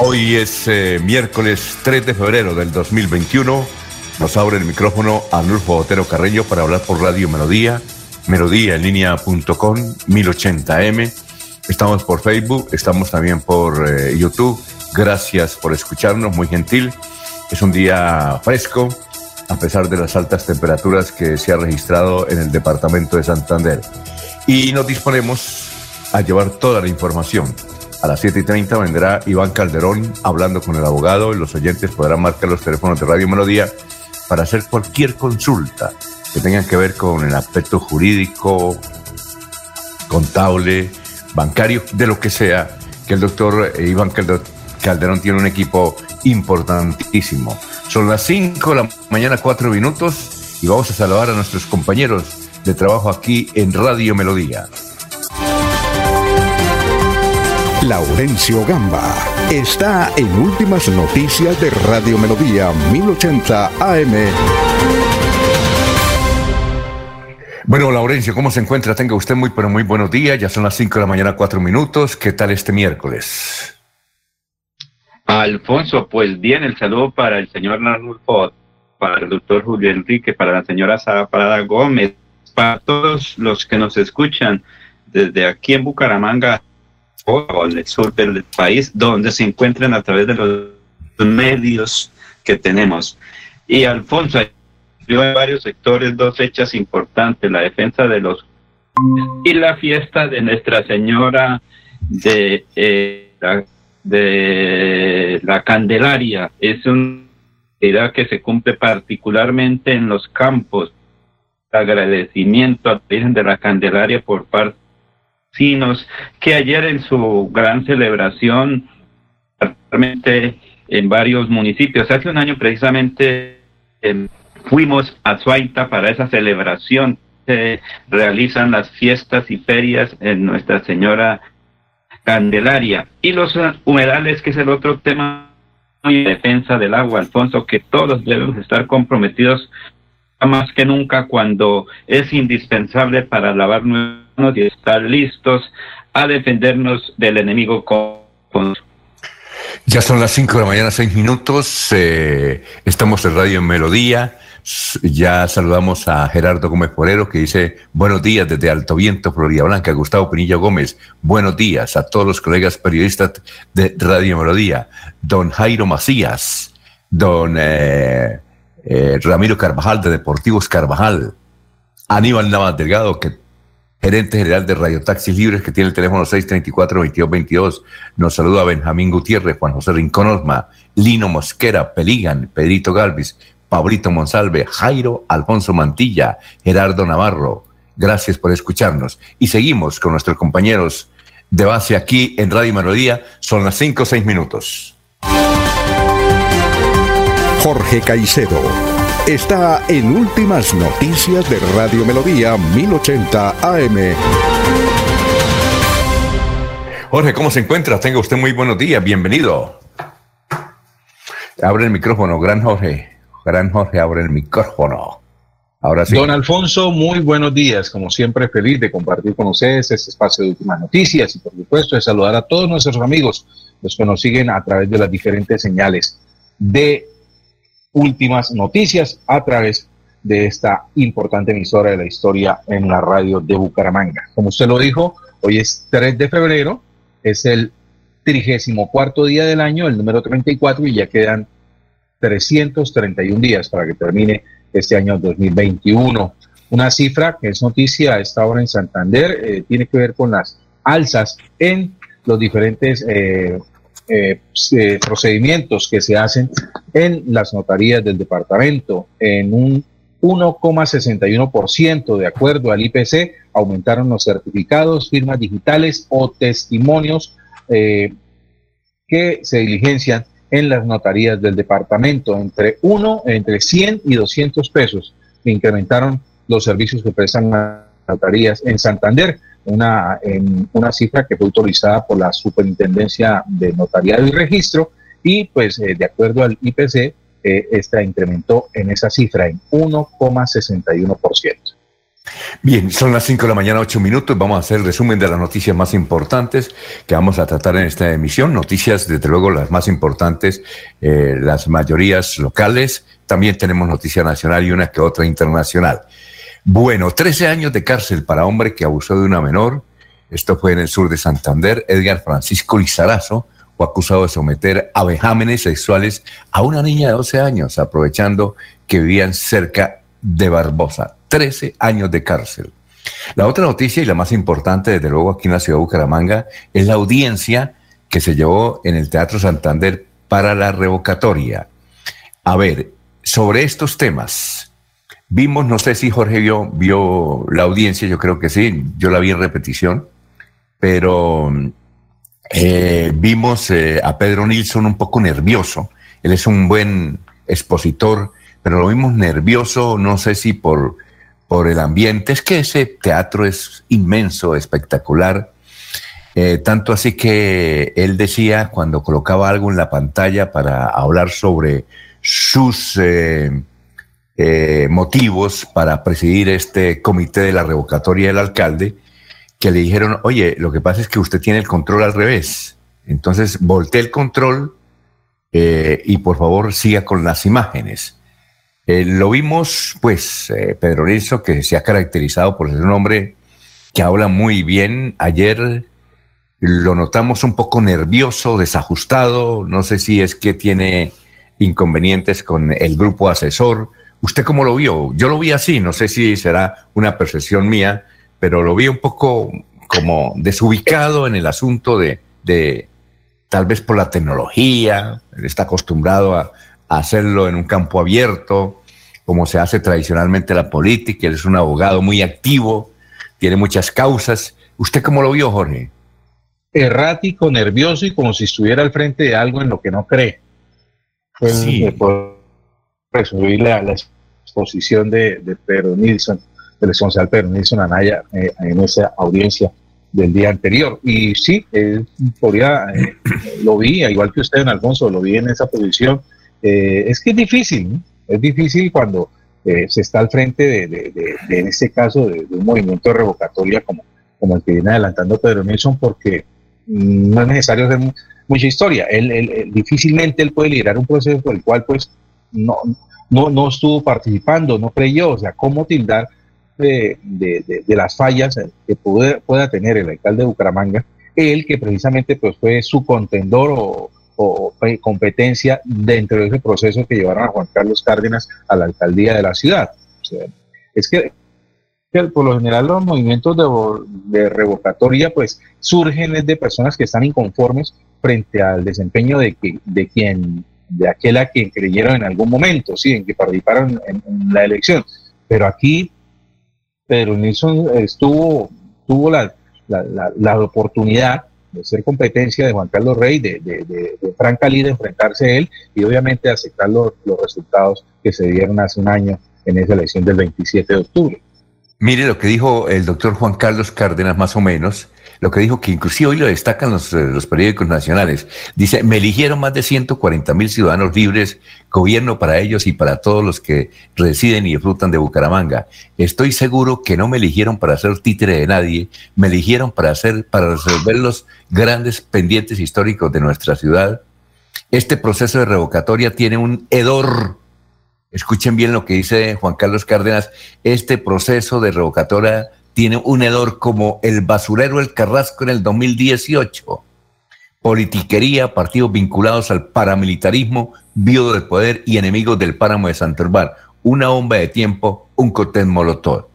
Hoy es eh, miércoles 3 de febrero del 2021. Nos abre el micrófono Anulfo Otero Carreño para hablar por Radio Melodía, melodía en línea.com, 1080m. Estamos por Facebook, estamos también por eh, YouTube. Gracias por escucharnos, muy gentil. Es un día fresco, a pesar de las altas temperaturas que se ha registrado en el departamento de Santander. Y nos disponemos a llevar toda la información a las 7 y 30 vendrá Iván Calderón hablando con el abogado y los oyentes podrán marcar los teléfonos de Radio Melodía para hacer cualquier consulta que tenga que ver con el aspecto jurídico, contable, bancario, de lo que sea, que el doctor Iván Calderón tiene un equipo importantísimo. Son las 5 de la mañana, 4 minutos, y vamos a saludar a nuestros compañeros de trabajo aquí en Radio Melodía. Laurencio Gamba está en Últimas Noticias de Radio Melodía 1080 AM. Bueno, Laurencio, ¿cómo se encuentra? Tenga usted muy, pero muy buenos días. Ya son las 5 de la mañana, 4 minutos. ¿Qué tal este miércoles? Alfonso, pues bien, el saludo para el señor Narulfo, para el doctor Julio Enrique, para la señora Sara Parada Gómez, para todos los que nos escuchan desde aquí en Bucaramanga o el sur del país, donde se encuentran a través de los medios que tenemos. Y Alfonso, hay varios sectores dos fechas importantes, la defensa de los y la fiesta de Nuestra Señora de, eh, la, de la Candelaria. Es una actividad que se cumple particularmente en los campos. Agradecimiento a Virgen de la Candelaria por parte que ayer en su gran celebración, realmente en varios municipios, hace un año precisamente em, fuimos a Suaita para esa celebración. Se realizan las fiestas y ferias en Nuestra Señora Candelaria. Y los humedales, que es el otro tema de defensa del agua, Alfonso, que todos debemos estar comprometidos más que nunca cuando es indispensable para lavar y estar listos a defendernos del enemigo con... Ya son las 5 de la mañana, 6 minutos. Eh, estamos en Radio Melodía. Ya saludamos a Gerardo Gómez Porero que dice buenos días desde Alto Viento, Florida Blanca. Gustavo Pinilla Gómez, buenos días a todos los colegas periodistas de Radio Melodía. Don Jairo Macías, don eh, eh, Ramiro Carvajal de Deportivos Carvajal, Aníbal Navas Delgado, que gerente general de Radio Taxis Libres, que tiene el teléfono 634-2222. Nos saluda Benjamín Gutiérrez, Juan José Rincón Osma, Lino Mosquera, Peligan, Pedrito Galvis, Pablito Monsalve, Jairo Alfonso Mantilla, Gerardo Navarro. Gracias por escucharnos. Y seguimos con nuestros compañeros de base aquí en Radio Melodía. Son las 5 o 6 minutos. Jorge Caicedo está en Últimas Noticias de Radio Melodía 1080 AM. Jorge, ¿cómo se encuentra? Tenga usted muy buenos días, bienvenido. Abre el micrófono, gran Jorge. Gran Jorge, abre el micrófono. Ahora sí. Don Alfonso, muy buenos días. Como siempre, feliz de compartir con ustedes este espacio de últimas noticias y, por supuesto, de saludar a todos nuestros amigos, los que nos siguen a través de las diferentes señales de últimas noticias a través de esta importante emisora de la historia en la radio de Bucaramanga. Como usted lo dijo, hoy es 3 de febrero, es el trigésimo cuarto día del año, el número 34, y ya quedan 331 días para que termine este año 2021. Una cifra que es noticia a esta hora en Santander eh, tiene que ver con las alzas en los diferentes eh, eh, procedimientos que se hacen en las notarías del departamento. En un 1,61% de acuerdo al IPC, aumentaron los certificados, firmas digitales o testimonios que se diligencian en las notarías del departamento, entre 1, entre 100 y 200 pesos, incrementaron los servicios que prestan las notarías en Santander, una, en una cifra que fue autorizada por la Superintendencia de Notariado y Registro, y pues eh, de acuerdo al IPC, eh, esta incrementó en esa cifra en 1,61%. Bien, son las 5 de la mañana, 8 minutos. Vamos a hacer el resumen de las noticias más importantes que vamos a tratar en esta emisión. Noticias, desde luego, las más importantes, eh, las mayorías locales. También tenemos noticia nacional y una que otra internacional. Bueno, 13 años de cárcel para hombre que abusó de una menor. Esto fue en el sur de Santander. Edgar Francisco Lizarazo fue acusado de someter a vejámenes sexuales a una niña de 12 años, aprovechando que vivían cerca de Barbosa. 13 años de cárcel. La otra noticia y la más importante, desde luego, aquí en la ciudad de Bucaramanga, es la audiencia que se llevó en el Teatro Santander para la revocatoria. A ver, sobre estos temas, vimos, no sé si Jorge vio, vio la audiencia, yo creo que sí, yo la vi en repetición, pero eh, vimos eh, a Pedro Nilsson un poco nervioso. Él es un buen expositor, pero lo vimos nervioso, no sé si por por el ambiente. Es que ese teatro es inmenso, espectacular. Eh, tanto así que él decía cuando colocaba algo en la pantalla para hablar sobre sus eh, motivos para presidir este comité de la revocatoria del alcalde, que le dijeron, oye, lo que pasa es que usted tiene el control al revés. Entonces voltee el control y por favor siga con las imágenes. Eh, lo vimos, pues, eh, Pedro Rizzo, que se ha caracterizado por ser un hombre que habla muy bien. Ayer lo notamos un poco nervioso, desajustado. No sé si es que tiene inconvenientes con el grupo asesor. ¿Usted cómo lo vio? Yo lo vi así, no sé si será una percepción mía, pero lo vi un poco como desubicado en el asunto de, de tal vez por la tecnología, está acostumbrado a, hacerlo en un campo abierto, como se hace tradicionalmente la política. Él es un abogado muy activo, tiene muchas causas. ¿Usted cómo lo vio, Jorge? Errático, nervioso y como si estuviera al frente de algo en lo que no cree. Pues, sí. Por resumir la, exposición de, Pedro Nilsson, del responsable Pedro Nilsson Anaya, eh, en esa audiencia del día anterior. Y sí, eh, podría, lo vi, igual que usted, en Alfonso, lo vi en esa posición eh, es que es difícil, es difícil cuando eh, se está al frente de, en este caso, de, un movimiento de revocatoria como, el que viene adelantando Pedro Nelson, porque no es necesario hacer mucha historia. Él, difícilmente él puede liderar un proceso por el cual pues no, no, no estuvo participando, no creyó, o sea, cómo tildar de, las fallas que pueda tener el alcalde de Bucaramanga, él que precisamente pues fue su contendor o, o competencia dentro de ese proceso que llevaron a Juan Carlos Cárdenas a la alcaldía de la ciudad. es que, por lo general los movimientos de, revocatoria pues surgen de personas que están inconformes frente al desempeño de, de quien de aquel a quien creyeron en algún momento, sí, en que participaron en, la elección. Pero aquí Pedro Nilsson estuvo, tuvo la, la, la oportunidad de ser competencia de Juan Carlos Rey, de, de, de, de de enfrentarse a él y obviamente aceptar los, los resultados que se dieron hace un año en esa elección del 27 de octubre. Mire lo que dijo el doctor Juan Carlos Cárdenas, más o menos, lo que dijo que inclusive hoy lo destacan los, eh, los periódicos nacionales. Dice, me eligieron más de 140 mil ciudadanos libres, gobierno para ellos y para todos los que residen y disfrutan de Bucaramanga. Estoy seguro que no me eligieron para ser títere de nadie, me eligieron para hacer, para resolver los grandes pendientes históricos de nuestra ciudad. Este proceso de revocatoria tiene un hedor. Escuchen bien lo que dice Juan Carlos Cárdenas. Este proceso de revocatoria tiene un hedor como el basurero El Carrasco en el 2018. Politiquería, partidos vinculados al paramilitarismo, viudo del poder y enemigos del páramo de Santorbar. Una bomba de tiempo, un cóctel molotov.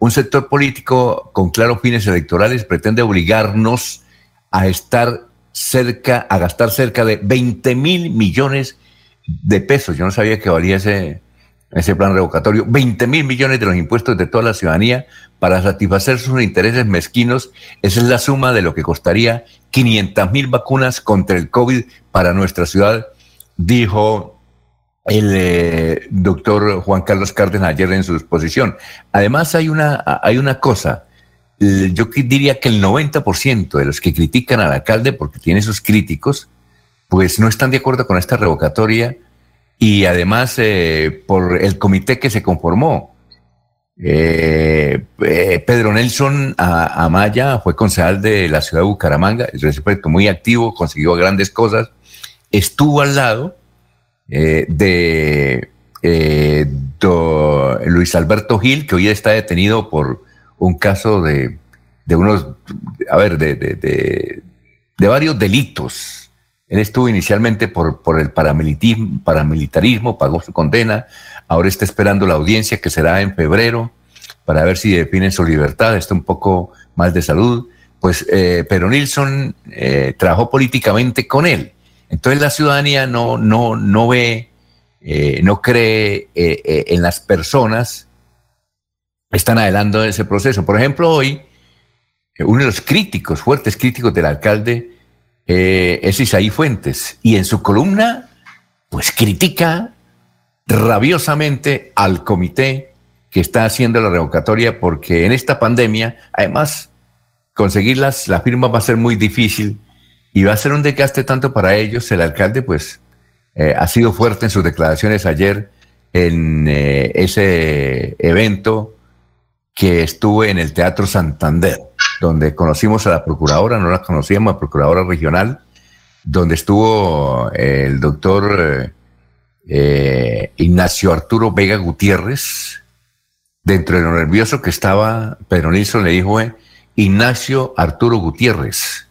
un sector político con claros fines electorales pretende obligarnos a estar cerca, a gastar cerca de 20 mil millones de pesos. Yo no sabía que valía ese, ese plan revocatorio. 20 mil millones de los impuestos de toda la ciudadanía para satisfacer sus intereses mezquinos. Esa es la suma de lo que costaría 500 mil vacunas contra el COVID para nuestra ciudad, dijo el eh, doctor Juan Carlos Cárdenas ayer en su exposición. Además, hay una, hay una cosa. Yo diría que el 90% de los que critican al alcalde, porque tiene sus críticos, pues no están de acuerdo con esta revocatoria y además eh, por el comité que se conformó. Eh, Pedro Nelson Amaya fue concejal de la ciudad de Bucaramanga, es muy activo, consiguió grandes cosas, estuvo al lado eh, de eh, Luis Alberto Gil, que hoy está detenido por un caso de, unos, a ver, de, de, varios delitos. Él estuvo inicialmente por, el paramilitarismo, pagó su condena, ahora está esperando la audiencia que será en febrero para ver si definen su libertad, está un poco mal de salud. Pues eh, pero Nilsson trabajó políticamente con él entonces la ciudadanía no, no, no ve, eh, no cree eh, eh, en las personas que están adelantando ese proceso. Por ejemplo, hoy, uno de los críticos, fuertes críticos del alcalde, es Isaí Fuentes, y en su columna, pues critica rabiosamente al comité que está haciendo la revocatoria, porque en esta pandemia, además, conseguir las, las firmas va a ser muy difícil y va a ser un desgaste tanto para ellos. El alcalde, pues, eh, ha sido fuerte en sus declaraciones ayer en eh, ese evento que estuve en el Teatro Santander, donde conocimos a la procuradora, no la conocíamos, la procuradora regional, donde estuvo eh, el doctor Ignacio Arturo Vega Gutiérrez. Dentro de lo nervioso que estaba, Pedro Nilsson le dijo, Ignacio Arturo Gutiérrez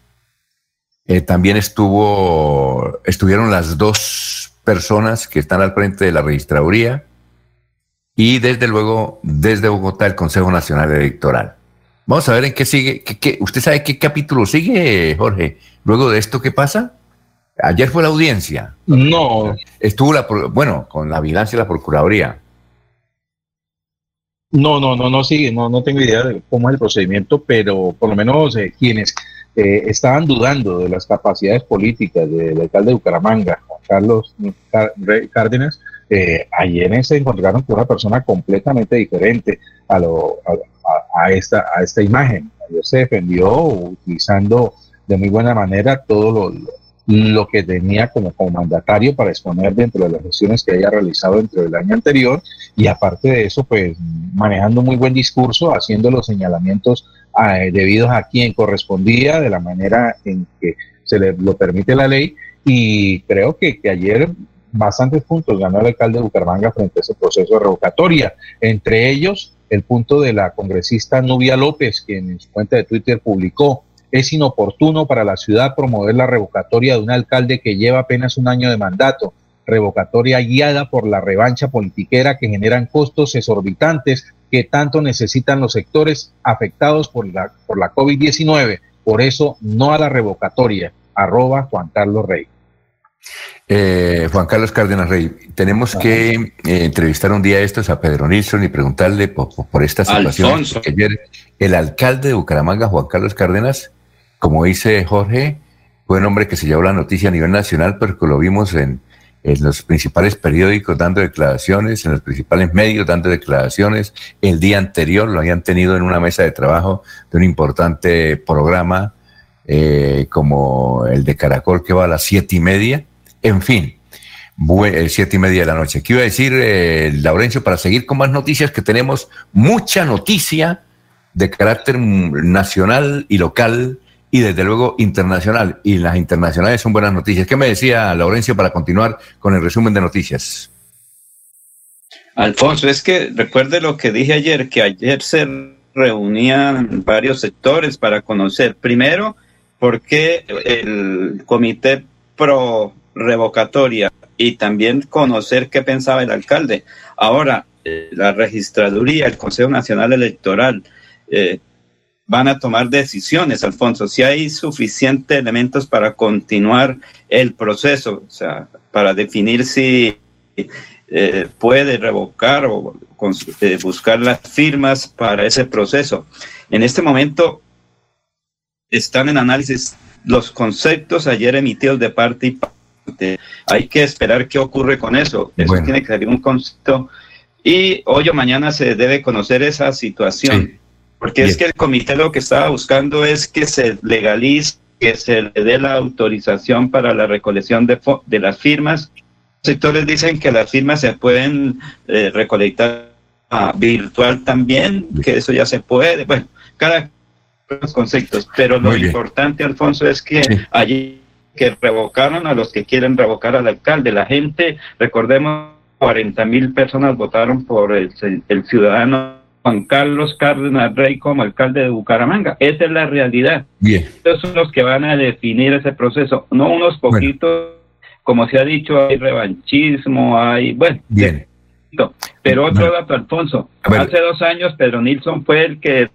eh, también estuvo, estuvieron las dos personas que están al frente de la registraduría y desde luego desde Bogotá el Consejo Nacional Electoral. Vamos a ver en qué sigue. Qué, ¿Usted sabe qué capítulo sigue, Jorge? Luego de esto, ¿qué pasa? Ayer fue la audiencia. No. Estuvo la, bueno, con la vigilancia y la Procuraduría. No, no, no, no sigue, no, no tengo idea de cómo es el procedimiento, pero por lo menos eh, quienes eh, estaban dudando de las capacidades políticas del alcalde de Bucaramanga, Juan Carlos Cárdenas, eh, ayer se encontraron con una persona completamente diferente a, lo, a, esta, a esta imagen. Ayer se defendió utilizando de muy buena manera todo lo, lo que tenía como, como mandatario para exponer dentro de las gestiones que haya realizado dentro del año anterior. Y aparte de eso, pues manejando un muy buen discurso, haciendo los señalamientos eh, debidos a quien correspondía, de la manera en que se le lo permite la ley. Y creo que, que ayer bastantes puntos ganó el alcalde de Bucaramanga frente a ese proceso de revocatoria, entre ellos el punto de la congresista Nubia López, quien en su cuenta de Twitter publicó es inoportuno para la ciudad promover la revocatoria de un alcalde que lleva apenas un año de mandato, revocatoria guiada por la revancha politiquera que generan costos exorbitantes que tanto necesitan los sectores afectados por la, por la COVID-19. Por eso, no a la revocatoria. Arroba Juan Carlos Rey. Eh, Juan Carlos Cárdenas Rey, tenemos que eh, entrevistar un día estos a Pedro Nilsson y preguntarle por, por esta situación. ayer el alcalde de Bucaramanga, Juan Carlos Cárdenas, como dice Jorge, fue un hombre que se llevó la noticia a nivel nacional, porque lo vimos en, los principales periódicos dando declaraciones, en los principales medios dando declaraciones. El día anterior lo habían tenido en una mesa de trabajo de un importante programa eh, como el de Caracol que va a las siete y media. En fin, eh, siete y media de la noche. ¿Qué iba a decir, eh, Laurencio, para seguir con más noticias? Que tenemos mucha noticia de carácter nacional y local y desde luego internacional. Y las internacionales son buenas noticias. ¿Qué me decía Laurencio para continuar con el resumen de noticias? Alfonso, es que recuerde lo que dije ayer, que ayer se reunían varios sectores para conocer, primero, por qué el comité pro revocatoria y también conocer qué pensaba el alcalde. Ahora, eh, la registraduría, el Consejo Nacional Electoral, eh, van a tomar decisiones, Alfonso, si hay suficientes elementos para continuar el proceso, o sea, para definir si eh, puede revocar o buscar las firmas para ese proceso. En este momento están en análisis los conceptos ayer emitidos de parte y. Hay que esperar qué ocurre con eso. Eso tiene que salir un concepto. Y hoy o mañana se debe conocer esa situación. Porque es que el comité lo que estaba buscando es que se legalice, que se le dé la autorización para la recolección de, de las firmas. Los sectores dicen que las firmas se pueden eh, recolectar virtual también, que eso ya se puede. Bueno, cada los conceptos, pero lo importante, Alfonso, es que allí que revocaron a los que quieren revocar al alcalde. La gente, recordemos, 40 mil personas votaron por el, ciudadano Juan Carlos Cárdenas Rey como alcalde de Bucaramanga. Esa es la realidad. Bien. Son los que van a definir ese proceso, no unos poquitos, como se ha dicho, hay revanchismo, hay, bueno. Bien. Pero otro dato, Alfonso. Hace dos años Pedro Nilsson fue el que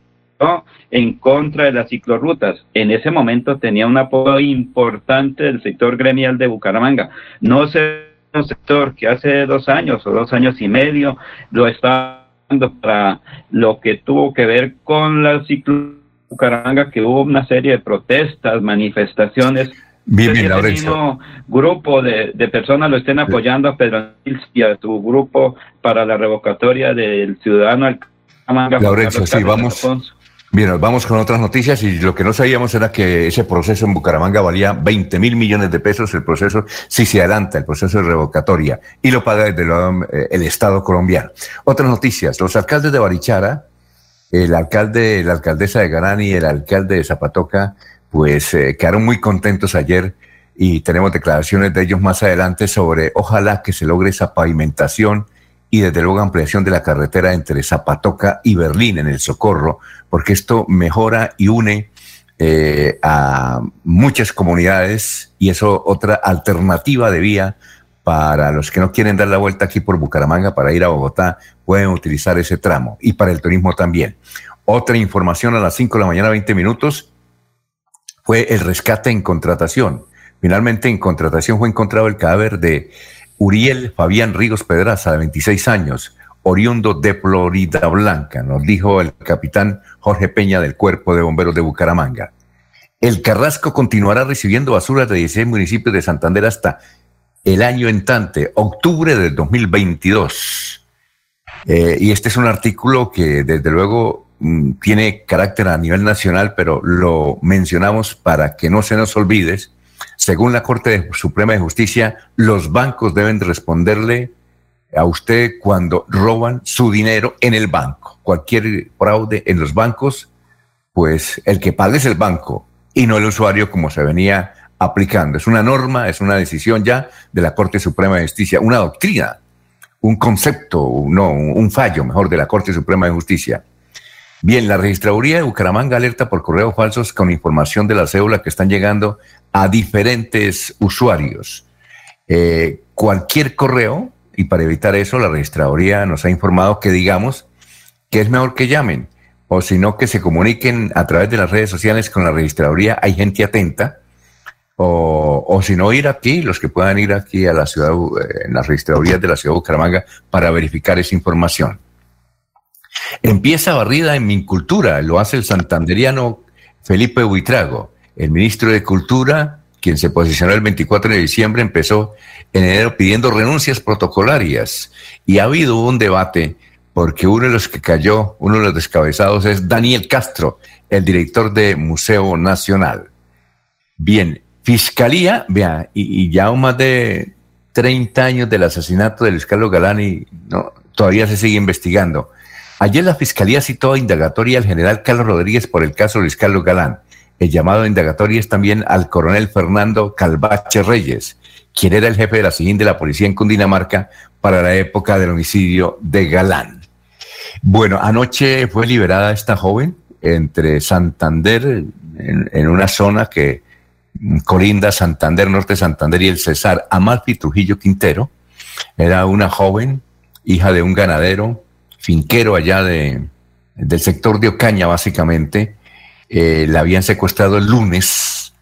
en contra de las ciclorrutas. En ese momento tenía un apoyo importante del sector gremial de Bucaramanga. No sé un sector que hace dos años o dos años y medio lo está dando para lo que tuvo que ver con la ciclorruta Bucaramanga, que hubo una serie de protestas, manifestaciones. Bien, bien, grupo de, personas lo estén apoyando a Pedro y a su grupo para la revocatoria del ciudadano al Laurencio, sí, vamos, Bien, vamos con otras noticias y lo que no sabíamos era que ese proceso en Bucaramanga valía 20 mil millones de pesos el proceso, si se adelanta el proceso de revocatoria y lo paga desde eh, el Estado colombiano. Otras noticias, los alcaldes de Barichara, el alcalde, la alcaldesa de Garani y el alcalde de Zapatoca, pues eh, quedaron muy contentos ayer y tenemos declaraciones de ellos más adelante sobre ojalá que se logre esa pavimentación y desde luego ampliación de la carretera entre Zapatoca y Berlín en el Socorro, porque esto mejora y une eh, a muchas comunidades y eso otra alternativa de vía para los que no quieren dar la vuelta aquí por Bucaramanga para ir a Bogotá, pueden utilizar ese tramo y para el turismo también. Otra información a las 5 de la mañana, 20 minutos, fue el rescate en contratación. Finalmente en contratación fue encontrado el cadáver de Uriel Fabián Ríos Pedraza, de 26 años, oriundo de Florida Blanca, nos dijo el capitán Jorge Peña del Cuerpo de Bomberos de Bucaramanga. El Carrasco continuará recibiendo basura de 16 municipios de Santander hasta el año entrante, octubre del 2022. Eh, y este es un artículo que desde luego mm, tiene carácter a nivel nacional, pero lo mencionamos para que no se nos olvides según la Corte Suprema de Justicia, los bancos deben responderle a usted cuando roban su dinero en el banco. Cualquier fraude en los bancos, pues el que paga es el banco y no el usuario como se venía aplicando. Es una norma, es una decisión ya de la Corte Suprema de Justicia, una doctrina, un concepto, no, un fallo mejor de la Corte Suprema de Justicia. Bien, la registraduría de Bucaramanga alerta por correos falsos con información de la cédula que están llegando a diferentes usuarios. Eh, cualquier correo, y para evitar eso, la registraduría nos ha informado que digamos que es mejor que llamen, o si no, que se comuniquen a través de las redes sociales con la registraduría. Hay gente atenta. O, o si no, ir aquí, los que puedan ir aquí a la ciudad, eh, en las registradurías de la ciudad de Bucaramanga para verificar esa información. Empieza barrida en mi cultura, lo hace el santanderiano Felipe Buitrago. El ministro de Cultura, quien se posicionó el 24 de diciembre, empezó en enero pidiendo renuncias protocolarias. Y ha habido un debate porque uno de los que cayó, uno de los descabezados es Daniel Castro, el director de Museo Nacional. Bien, Fiscalía, vea, y, ya más de 30 años del asesinato de Luis Carlos Galán y no, todavía se sigue investigando. Ayer la Fiscalía citó a indagatoria al general Carlos Rodríguez por el caso Luis Carlos Galán. El llamado a indagatoria es también al coronel Fernando Calvache Reyes, quien era el jefe de la SIGIN de la policía en Cundinamarca para la época del homicidio de Galán. Bueno, anoche fue liberada esta joven entre Santander, en, una zona que colinda Santander, Norte Santander y el Cesar, Amalfi Trujillo Quintero. Era una joven hija de un ganadero, finquero allá de, del sector de Ocaña, básicamente. Eh, la habían secuestrado el lunes,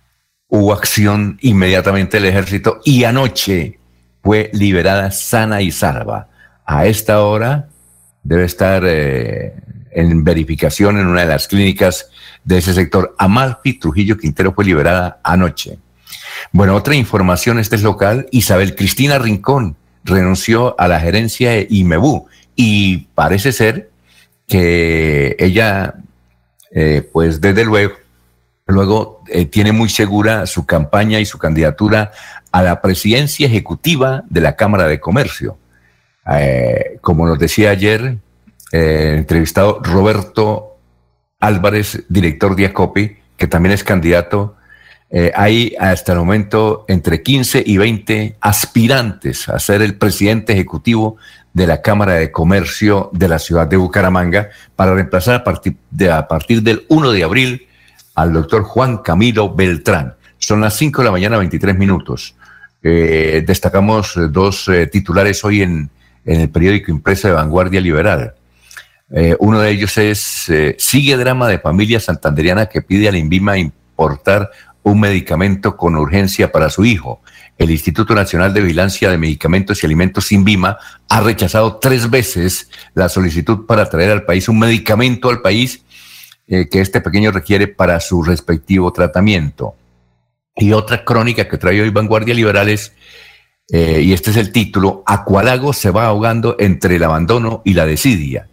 hubo acción inmediatamente del ejército y anoche fue liberada sana y salva. A esta hora debe estar eh, en verificación en una de las clínicas de ese sector. Amalfi Trujillo Quintero fue liberada anoche. Bueno, otra información, este es local. Isabel Cristina Rincón renunció a la gerencia de IMEBU y parece ser que ella, eh, pues desde luego, luego eh, tiene muy segura su campaña y su candidatura a la presidencia ejecutiva de la Cámara de Comercio. Eh, como nos decía ayer, entrevistado Roberto Álvarez, director de ACOPI, que también es candidato eh, hay hasta el momento entre 15 y 20 aspirantes a ser el presidente ejecutivo de la Cámara de Comercio de la ciudad de Bucaramanga para reemplazar a partir, de, a partir del 1 de abril al doctor Juan Camilo Beltrán. Son las 5 de la mañana, 23 minutos. Eh, destacamos dos eh, titulares hoy en, en, el periódico impreso de Vanguardia Liberal. uno de ellos es, sigue drama de familia santanderiana que pide al INVIMA importar un medicamento con urgencia para su hijo. El Instituto Nacional de Vigilancia de Medicamentos y Alimentos Sinvima ha rechazado tres veces la solicitud para traer al país un medicamento al país eh, que este pequeño requiere para su respectivo tratamiento. Y otra crónica que trae hoy Vanguardia Liberales, eh, y este es el título, Acualago se va ahogando entre el abandono y la desidia.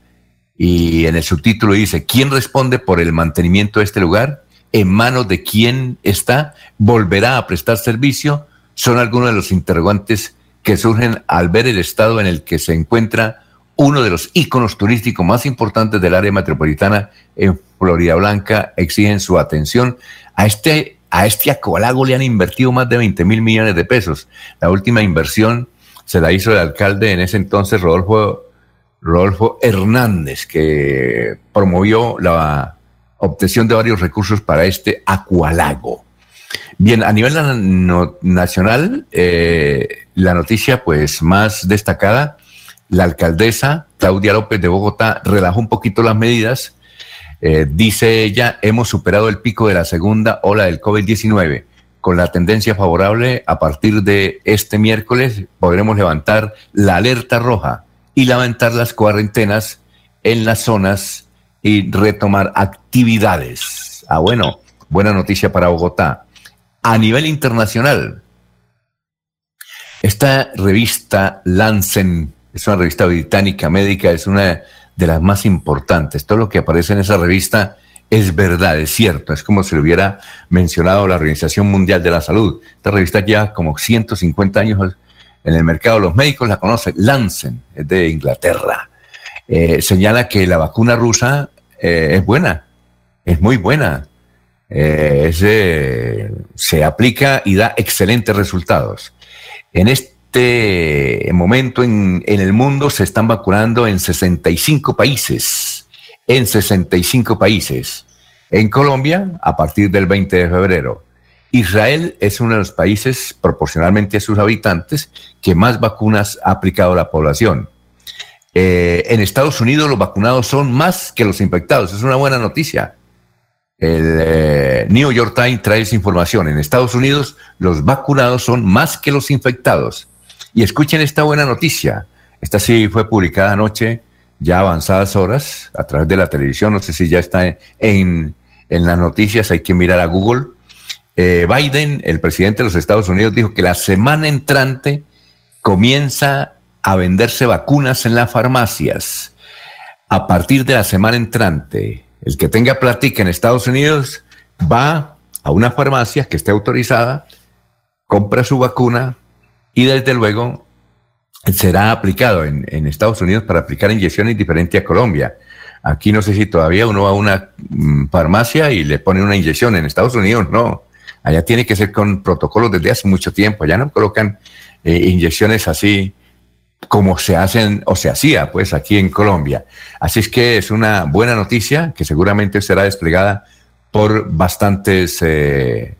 Y en el subtítulo dice, ¿quién responde por el mantenimiento de este lugar? En manos de quién está, volverá a prestar servicio, son algunos de los interrogantes que surgen al ver el estado en el que se encuentra uno de los íconos turísticos más importantes del área metropolitana en Florida Blanca, exigen su atención. A este, a este acolago le han invertido más de 20 mil millones de pesos. La última inversión se la hizo el alcalde en ese entonces, Rodolfo, Rodolfo Hernández, que promovió la obtención de varios recursos para este acualago. Bien, a nivel nacional, eh, la noticia pues más destacada, la alcaldesa Claudia López de Bogotá relajó un poquito las medidas. Eh, dice ella, hemos superado el pico de la segunda ola del COVID-19. Con la tendencia favorable, a partir de este miércoles podremos levantar la alerta roja y levantar las cuarentenas en las zonas y retomar actividades. Ah, bueno, buena noticia para Bogotá. A nivel internacional, esta revista Lancen es una revista británica médica, es una de las más importantes. Todo lo que aparece en esa revista es verdad, es cierto. Es como si lo hubiera mencionado la Organización Mundial de la Salud. Esta revista ya como 150 años en el mercado. Los médicos la conocen. Lancen, es de Inglaterra. Eh, señala que la vacuna rusa eh, es buena, es muy buena. Eh, se aplica y da excelentes resultados. En este momento en, en, el mundo se están vacunando en 65 países, en 65 países. En Colombia, a partir del 20 de febrero. Israel es uno de los países, proporcionalmente a sus habitantes, que más vacunas ha aplicado a la población. Eh, en Estados Unidos los vacunados son más que los infectados. Es una buena noticia. El eh, New York Times trae esa información. En Estados Unidos los vacunados son más que los infectados. Y escuchen esta buena noticia. Esta sí fue publicada anoche, ya avanzadas horas, a través de la televisión. No sé si ya está en, las noticias, hay que mirar a Google. Eh, Biden, el presidente de los Estados Unidos, dijo que la semana entrante comienza a venderse vacunas en las farmacias. A partir de la semana entrante, el que tenga platica en Estados Unidos va a una farmacia que esté autorizada, compra su vacuna y desde luego será aplicado en, Estados Unidos para aplicar inyecciones diferentes a Colombia. Aquí no sé si todavía uno va a una mm, farmacia y le pone una inyección. En Estados Unidos no. Allá tiene que ser con protocolos desde hace mucho tiempo. Allá no colocan eh, inyecciones así como se hacen o se hacía pues aquí en Colombia. Así es que es una buena noticia que seguramente será desplegada por bastantes eh,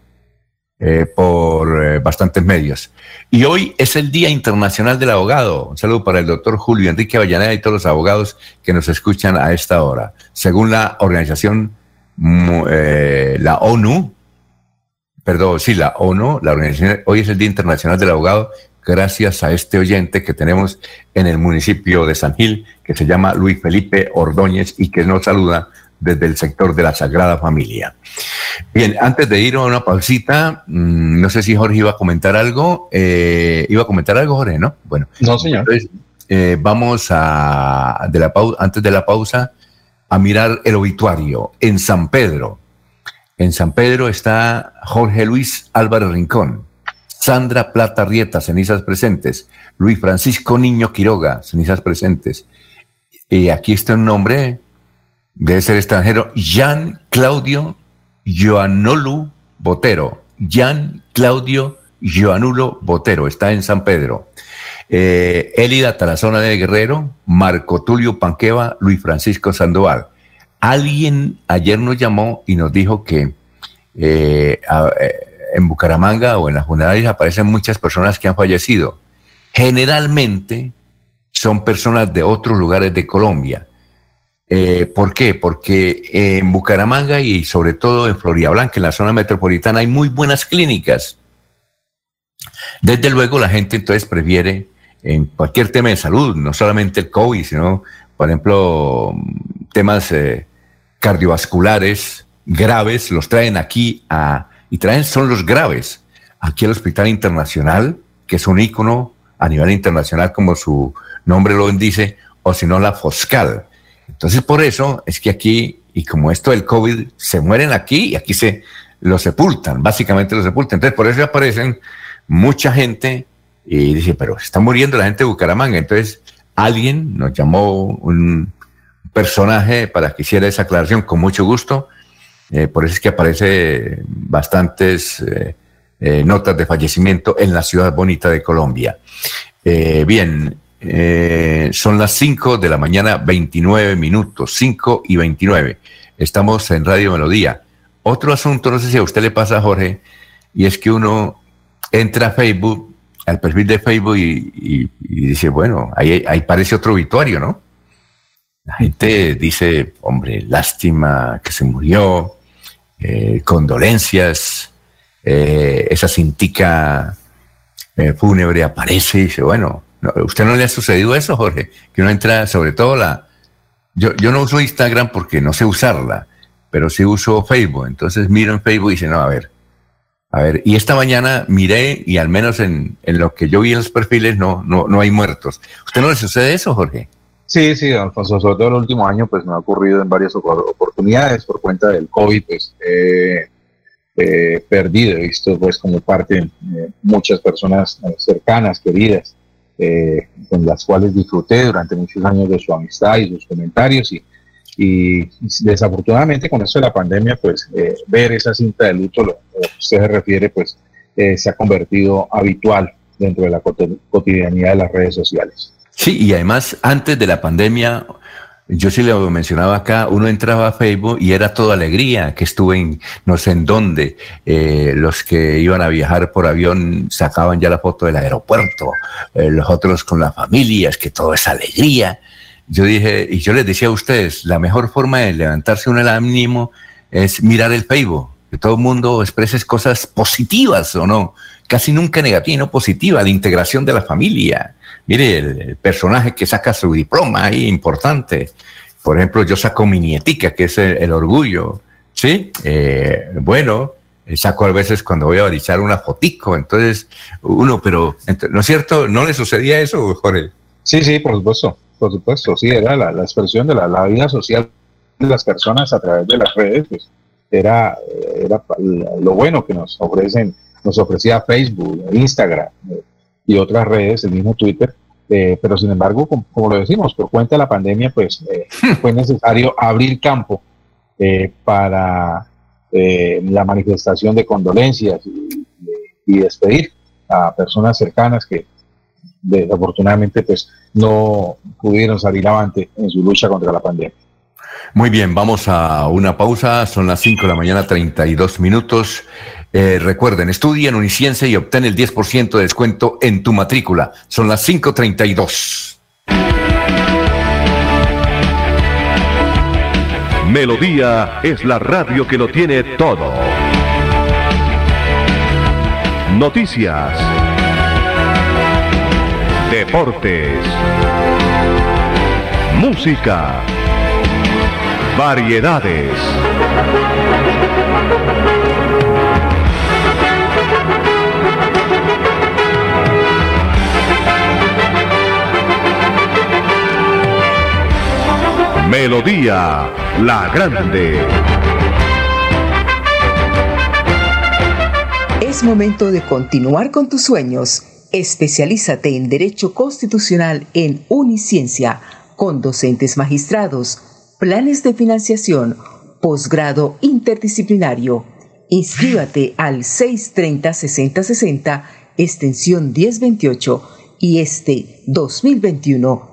eh, por eh, bastantes medios. Y hoy es el Día Internacional del Abogado. Un saludo para el doctor Julio Enrique Avellaneda y todos los abogados que nos escuchan a esta hora. Según la organización, la ONU, perdón, sí, la ONU, la organización, hoy es el Día Internacional del Abogado gracias a este oyente que tenemos en el municipio de San Gil, que se llama Luis Felipe Ordóñez y que nos saluda desde el sector de la Sagrada Familia. Bien, antes de ir a una pausita, mm, no sé si Jorge iba a comentar algo. Eh, ¿Iba a comentar algo, Jorge, no? Bueno. No, señor. Entonces, eh, vamos a, de la antes de la pausa, a mirar el obituario en San Pedro. En San Pedro está Jorge Luis Álvaro Rincón Sandra Plata Rieta, cenizas presentes. Luis Francisco Niño Quiroga, cenizas presentes. Y aquí está un nombre, debe ser extranjero, Jean Claudio Joanolu Botero. Jean Claudio Joanulo Botero, está en San Pedro. Eh, Elida Tarazona de Guerrero, Marco Tulio Panqueva, Luis Francisco Sandoval. Alguien ayer nos llamó y nos dijo que eh, eh en Bucaramanga o en las funerarias aparecen muchas personas que han fallecido. Generalmente son personas de otros lugares de Colombia. Eh, ¿Por qué? Porque en Bucaramanga y sobre todo en Florida Blanca, en la zona metropolitana, hay muy buenas clínicas. Desde luego la gente entonces prefiere en cualquier tema de salud, no solamente el COVID, sino, por ejemplo, temas eh, cardiovasculares graves, los traen aquí a, y traen son los graves. Aquí el Hospital Internacional, que es un ícono a nivel internacional, como su nombre lo dice, o si no, la Foscal. Entonces, por eso es que aquí, y como esto del COVID, se mueren aquí y aquí se lo sepultan, básicamente lo sepultan. Entonces, por eso aparecen mucha gente y dice, pero está muriendo la gente de Bucaramanga. Entonces, alguien nos llamó un personaje para que hiciera esa aclaración con mucho gusto eh, por eso es que aparece bastantes eh, eh, notas de fallecimiento en la ciudad bonita de Colombia. bien, son las 5 de la mañana, 29 minutos, 5 y 29. Estamos en Radio Melodía. Otro asunto, no sé si a usted le pasa, Jorge, y es que uno entra a Facebook, al perfil de Facebook y, dice, bueno, ahí, ahí parece otro obituario, ¿no? La gente dice, hombre, lástima que se murió, eh, condolencias, eh, esa cintica eh, fúnebre aparece y dice, bueno, ¿usted no le ha sucedido eso, Jorge? Que uno entra, sobre todo la... Yo, yo no uso Instagram porque no sé usarla, pero sí uso Facebook. Entonces miro en Facebook y dice, no, a ver, a ver, y esta mañana miré y al menos en, en, lo que yo vi en los perfiles no, no, no hay muertos. ¿Usted no le sucede eso, Jorge? Sí, sí, Alfonso, sobre todo el último año, pues me ha ocurrido en varias oportunidades por cuenta del COVID, pues he perdido, he visto pues como parte eh, muchas personas eh, cercanas, queridas, eh, con las cuales disfruté durante muchos años de su amistad y sus comentarios y, y desafortunadamente con eso de la pandemia, pues ver esa cinta de luto, lo, que usted se refiere, pues se ha convertido habitual dentro de la cotidianidad de las redes sociales. Sí, y además antes de la pandemia, yo sí lo mencionaba acá, uno entraba a Facebook y era toda alegría, que estuve en no sé en dónde, eh, los que iban a viajar por avión sacaban ya la foto del aeropuerto, eh, los otros con las familias, que todo es alegría. Yo dije, y yo les decía a ustedes, la mejor forma de levantarse un ánimo es mirar el Facebook, que todo el mundo exprese cosas positivas o no, casi nunca negativas, no positivas, de integración de la familia, Mire, el, personaje que saca su diploma ahí, importante. Por ejemplo, yo saco mi nietica, que es el, orgullo. ¿Sí? Eh, bueno, eh, saco a veces cuando voy a balizar una fotico. Entonces, uno, pero, ¿no es cierto? ¿No le sucedía eso, Jorge? Sí, sí, por supuesto. Por supuesto, sí, era la, expresión de la, vida social de las personas a través de las redes, pues, era, era lo bueno que nos ofrecen, nos ofrecía Facebook, Instagram, y otras redes, el mismo Twitter. Eh, pero sin embargo, como, lo decimos, por cuenta de la pandemia, pues eh, hmm. fue necesario abrir campo eh, para la manifestación de condolencias y, despedir a personas cercanas que desafortunadamente pues no pudieron salir avante en su lucha contra la pandemia. Muy bien, vamos a una pausa, son las 5 de la mañana, 32 minutos. Eh, recuerden, estudia en Uniciencia y obtén el 10% de descuento en tu matrícula. Son las 5.32. Melodía es la radio que lo tiene todo. Noticias. Deportes. Música. Variedades. Melodía La Grande. Es momento de continuar con tus sueños. Especialízate en Derecho Constitucional en Uniciencia, con docentes magistrados, planes de financiación, posgrado interdisciplinario. Inscríbate al 630-6060, extensión 1028 y este 2021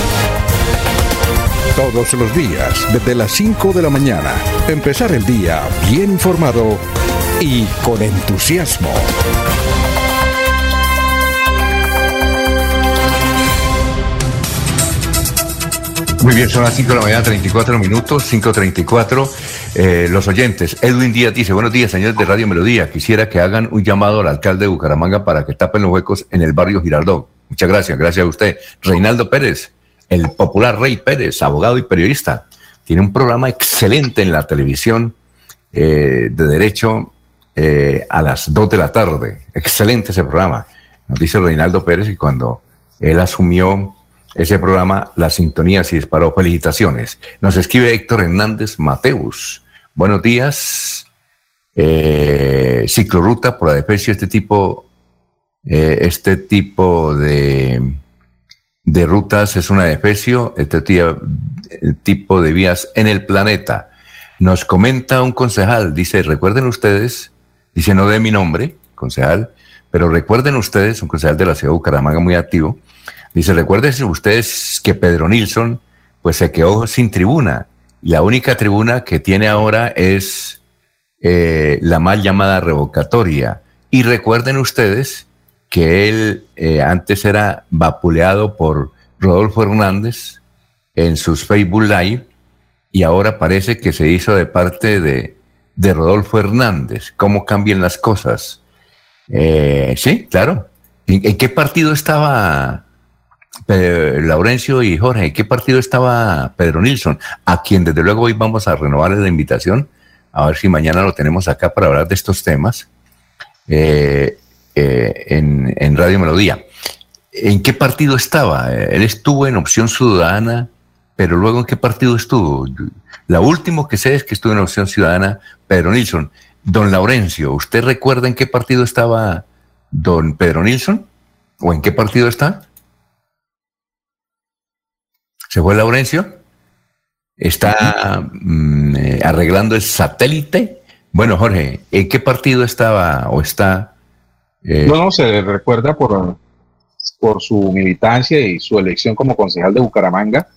Todos los días, desde las 5 de la mañana. Empezar el día bien informado y con entusiasmo. Muy bien, son las 5 de la mañana, 34 minutos, 5.34. Eh, los oyentes, Edwin Díaz dice, buenos días, señores de Radio Melodía. Quisiera que hagan un llamado al alcalde de Bucaramanga para que tapen los huecos en el barrio Girardot. Muchas gracias, gracias a usted. Reinaldo Pérez, el popular Rey Pérez, abogado y periodista. Tiene un programa excelente en la televisión eh, de derecho eh, a las 2 de la tarde. Excelente ese programa. Nos dice Reinaldo Pérez y cuando él asumió ese programa, la sintonía se disparó. Felicitaciones. Nos escribe Héctor Hernández Mateus. Buenos días. Eh, cicloruta por la defensa este tipo, este tipo de de rutas es una especie, este tipo de vías en el planeta. Nos comenta un concejal, dice, recuerden ustedes, dice, no de mi nombre, concejal, pero recuerden ustedes, un concejal de la ciudad de Bucaramanga muy activo, dice, recuerden ustedes que Pedro Nilsson, pues se quedó sin tribuna. La única tribuna que tiene ahora es eh, la mal llamada revocatoria. Y recuerden ustedes que él eh, antes era vapuleado por Rodolfo Hernández en sus Facebook Live y ahora parece que se hizo de parte de, Rodolfo Hernández. ¿Cómo cambian las cosas? Eh, sí, claro. ¿En, qué partido estaba Laurencio y Jorge? ¿En qué partido estaba Pedro Nilsson? A quien desde luego hoy vamos a renovar la invitación, a ver si mañana lo tenemos acá para hablar de estos temas. Eh, en, Radio Melodía. ¿En qué partido estaba? Él estuvo en Opción Ciudadana, pero luego ¿en qué partido estuvo? La última que sé es que estuvo en Opción Ciudadana Pedro Nilsson. Don Laurencio, ¿usted recuerda en qué partido estaba don Pedro Nilsson? ¿O en qué partido está? ¿Se fue Laurencio? ¿Está mm, eh, arreglando el satélite? Bueno, Jorge, ¿en qué partido estaba o está eh, no, no, se recuerda por, por su militancia y su elección como concejal de Bucaramanga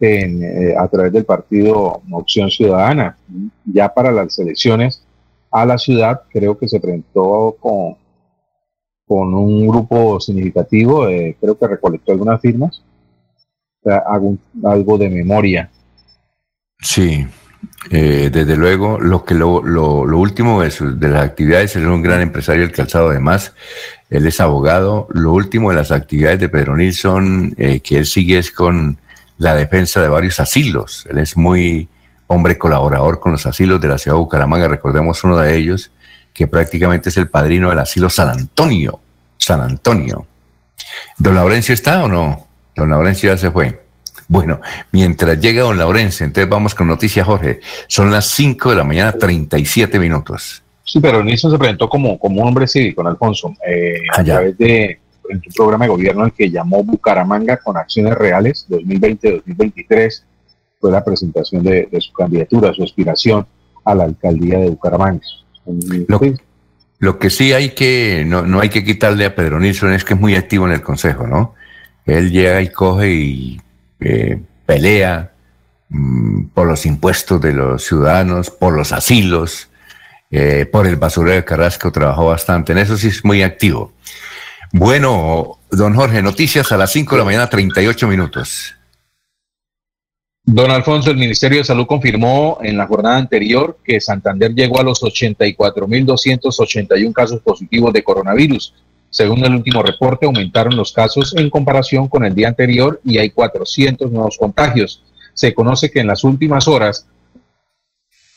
en, eh, a través del partido Opción Ciudadana. Ya para las elecciones a la ciudad, creo que se presentó con, con un grupo significativo, eh, creo que recolectó algunas firmas. algo de memoria. Sí, eh, desde luego, lo que lo, lo, último de, de, las actividades es un gran empresario del calzado, además, él es abogado. Lo último de las actividades de Pedro Nilsson eh, que él sigue es con la defensa de varios asilos. Él es muy hombre colaborador con los asilos de la ciudad de Bucaramanga. Recordemos uno de ellos, que prácticamente es el padrino del asilo San Antonio. San Antonio. ¿Don Laurencio está o no? Don Laurencio ya se fue. Bueno, mientras llega don Laurencio, entonces vamos con noticias, Jorge. Son las 5 de la mañana, 37 minutos. Sí, pero Nilsson se presentó como, como un hombre cívico, Alfonso, eh, a través de un programa de gobierno el que llamó Bucaramanga con acciones reales 2020-2023. Fue la presentación de, su candidatura, su aspiración a la alcaldía de Bucaramanga. Lo, que sí hay que, no, no hay que quitarle a Pedro Nilsson es que es muy activo en el consejo, ¿no? Él llega y coge y eh, pelea mm, por los impuestos de los ciudadanos, por los asilos, eh, por el basurero de Carrasco, trabajó bastante. En eso sí es muy activo. Bueno, don Jorge, noticias a las 5 de la mañana, 38 minutos. Don Alfonso, el Ministerio de Salud confirmó en la jornada anterior que Santander llegó a los 84.281 casos positivos de coronavirus. Según el último reporte, aumentaron los casos en comparación con el día anterior y hay 400 nuevos contagios. Se conoce que en las últimas horas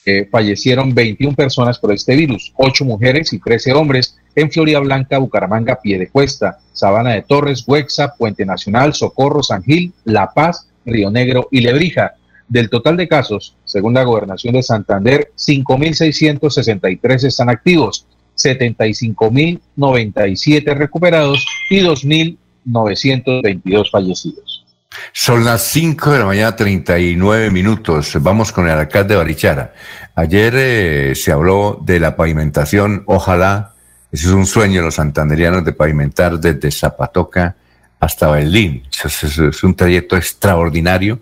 eh, fallecieron 21 personas por este virus, 8 mujeres y 13 hombres en Florida Blanca, Bucaramanga, Piedecuesta, Sabana de Torres, Huexa, Puente Nacional, Socorro, San Gil, La Paz, Río Negro y Lebrija. Del total de casos, según la gobernación de Santander, 5.663 están activos, 75.097 recuperados y 2.922 fallecidos. Son las 5 de la mañana, 39 minutos. Vamos con el alcalde de Barichara. Ayer eh, se habló de la pavimentación. Ojalá, ese es un sueño de los santanderianos de pavimentar desde Zapatoca hasta Berlín. es un trayecto extraordinario